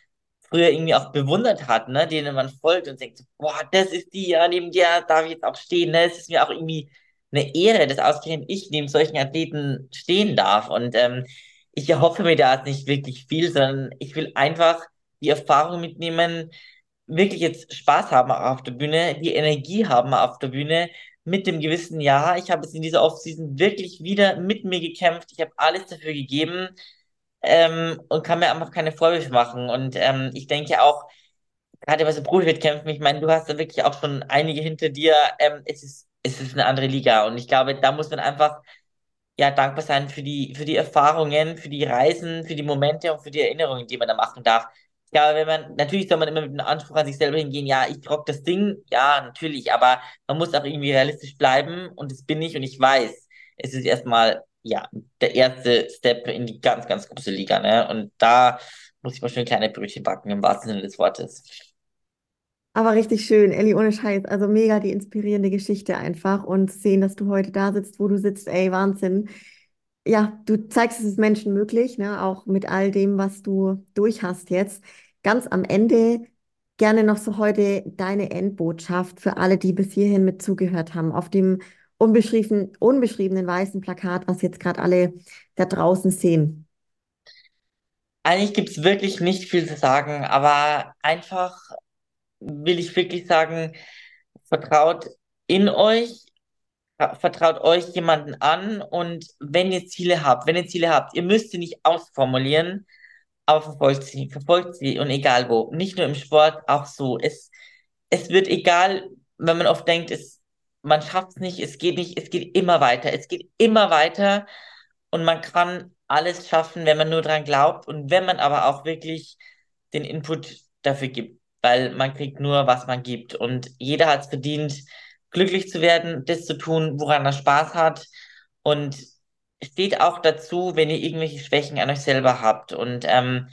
früher irgendwie auch bewundert hat, ne, denen man folgt und denkt, so, boah, das ist die, ja, neben der darf ich jetzt auch stehen, ne? Es ist mir auch irgendwie eine Ehre, dass ausgerechnet ich neben solchen Athleten stehen darf. Und ähm, ich erhoffe mir da nicht wirklich viel, sondern ich will einfach die Erfahrung mitnehmen, wirklich jetzt Spaß haben auf der Bühne, die Energie haben auf der Bühne, mit dem gewissen Ja, ich habe es in dieser Offseason wirklich wieder mit mir gekämpft, ich habe alles dafür gegeben ähm, und kann mir einfach keine Vorwürfe machen. Und ähm, ich denke auch, gerade bei so Profi-Wettkämpfen, ich meine, du hast da wirklich auch schon einige hinter dir. Ähm, es ist es ist eine andere Liga. Und ich glaube, da muss man einfach ja, dankbar sein für die, für die Erfahrungen, für die Reisen, für die Momente und für die Erinnerungen, die man da machen darf. Glaube, wenn man, natürlich soll man immer mit dem Anspruch an sich selber hingehen, ja, ich rock das Ding, ja, natürlich, aber man muss auch irgendwie realistisch bleiben und das bin ich und ich weiß, es ist erstmal, ja, der erste Step in die ganz, ganz große Liga, ne? Und da muss ich mal schön kleine Brötchen backen, im wahrsten Sinne des Wortes. Aber richtig schön, Elli, ohne Scheiß. Also mega die inspirierende Geschichte einfach und sehen, dass du heute da sitzt, wo du sitzt, ey, Wahnsinn. Ja, du zeigst es Menschen möglich, ne? Auch mit all dem, was du durch hast jetzt. Ganz am Ende gerne noch so heute deine Endbotschaft für alle, die bis hierhin mit zugehört haben. Auf dem unbeschrieben, unbeschriebenen weißen Plakat, was jetzt gerade alle da draußen sehen. Eigentlich gibt es wirklich nicht viel zu sagen, aber einfach will ich wirklich sagen, vertraut in euch, vertraut euch jemanden an und wenn ihr Ziele habt, wenn ihr Ziele habt, ihr müsst sie nicht ausformulieren, aber verfolgt sie, verfolgt sie und egal wo. Nicht nur im Sport, auch so. Es, es wird egal, wenn man oft denkt, es, man schafft es nicht, es geht nicht, es geht immer weiter, es geht immer weiter und man kann alles schaffen, wenn man nur dran glaubt und wenn man aber auch wirklich den Input dafür gibt weil man kriegt nur, was man gibt. Und jeder hat es verdient, glücklich zu werden, das zu tun, woran er Spaß hat. Und steht auch dazu, wenn ihr irgendwelche Schwächen an euch selber habt. Und ähm,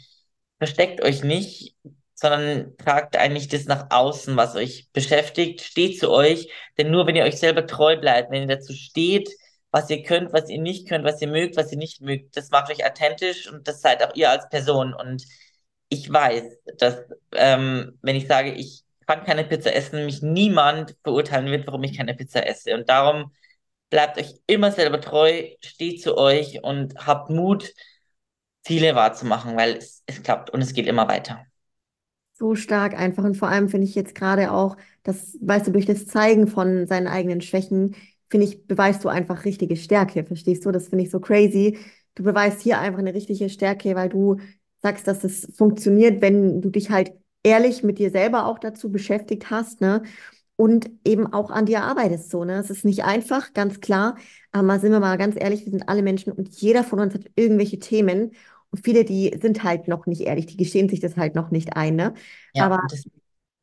versteckt euch nicht, sondern tragt eigentlich das nach außen, was euch beschäftigt. Steht zu euch, denn nur wenn ihr euch selber treu bleibt, wenn ihr dazu steht, was ihr könnt, was ihr nicht könnt, was ihr mögt, was ihr nicht mögt, das macht euch authentisch und das seid auch ihr als Person. Und ich weiß, dass ähm, wenn ich sage, ich kann keine Pizza essen, mich niemand verurteilen wird, warum ich keine Pizza esse. Und darum bleibt euch immer selber treu, steht zu euch und habt Mut, Ziele wahrzumachen, weil es, es klappt und es geht immer weiter. So stark einfach. Und vor allem finde ich jetzt gerade auch, das, weißt du, durch das Zeigen von seinen eigenen Schwächen, finde ich, beweist du einfach richtige Stärke. Verstehst du? Das finde ich so crazy. Du beweist hier einfach eine richtige Stärke, weil du sagst, dass es funktioniert, wenn du dich halt ehrlich mit dir selber auch dazu beschäftigt hast, ne? Und eben auch an dir arbeitest so, ne? Es ist nicht einfach, ganz klar. Aber mal sind wir mal ganz ehrlich, wir sind alle Menschen und jeder von uns hat irgendwelche Themen. Und viele, die sind halt noch nicht ehrlich, die gestehen sich das halt noch nicht ein, ne? Ja, Aber das,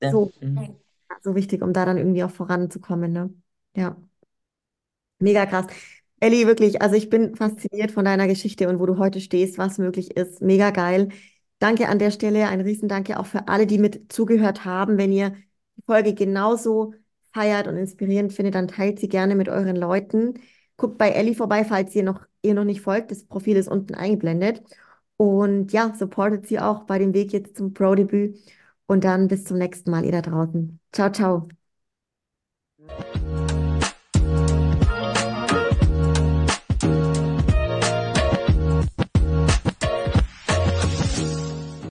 äh, so, mhm. so wichtig, um da dann irgendwie auch voranzukommen, ne? Ja, mega krass. Elli, wirklich, also ich bin fasziniert von deiner Geschichte und wo du heute stehst, was möglich ist. Mega geil. Danke an der Stelle, ein Riesendanke auch für alle, die mit zugehört haben. Wenn ihr die Folge genauso feiert und inspirierend findet, dann teilt sie gerne mit euren Leuten. Guckt bei Ellie vorbei, falls ihr noch, ihr noch nicht folgt. Das Profil ist unten eingeblendet. Und ja, supportet sie auch bei dem Weg jetzt zum Pro-Debüt. Und dann bis zum nächsten Mal, ihr da draußen. Ciao, ciao.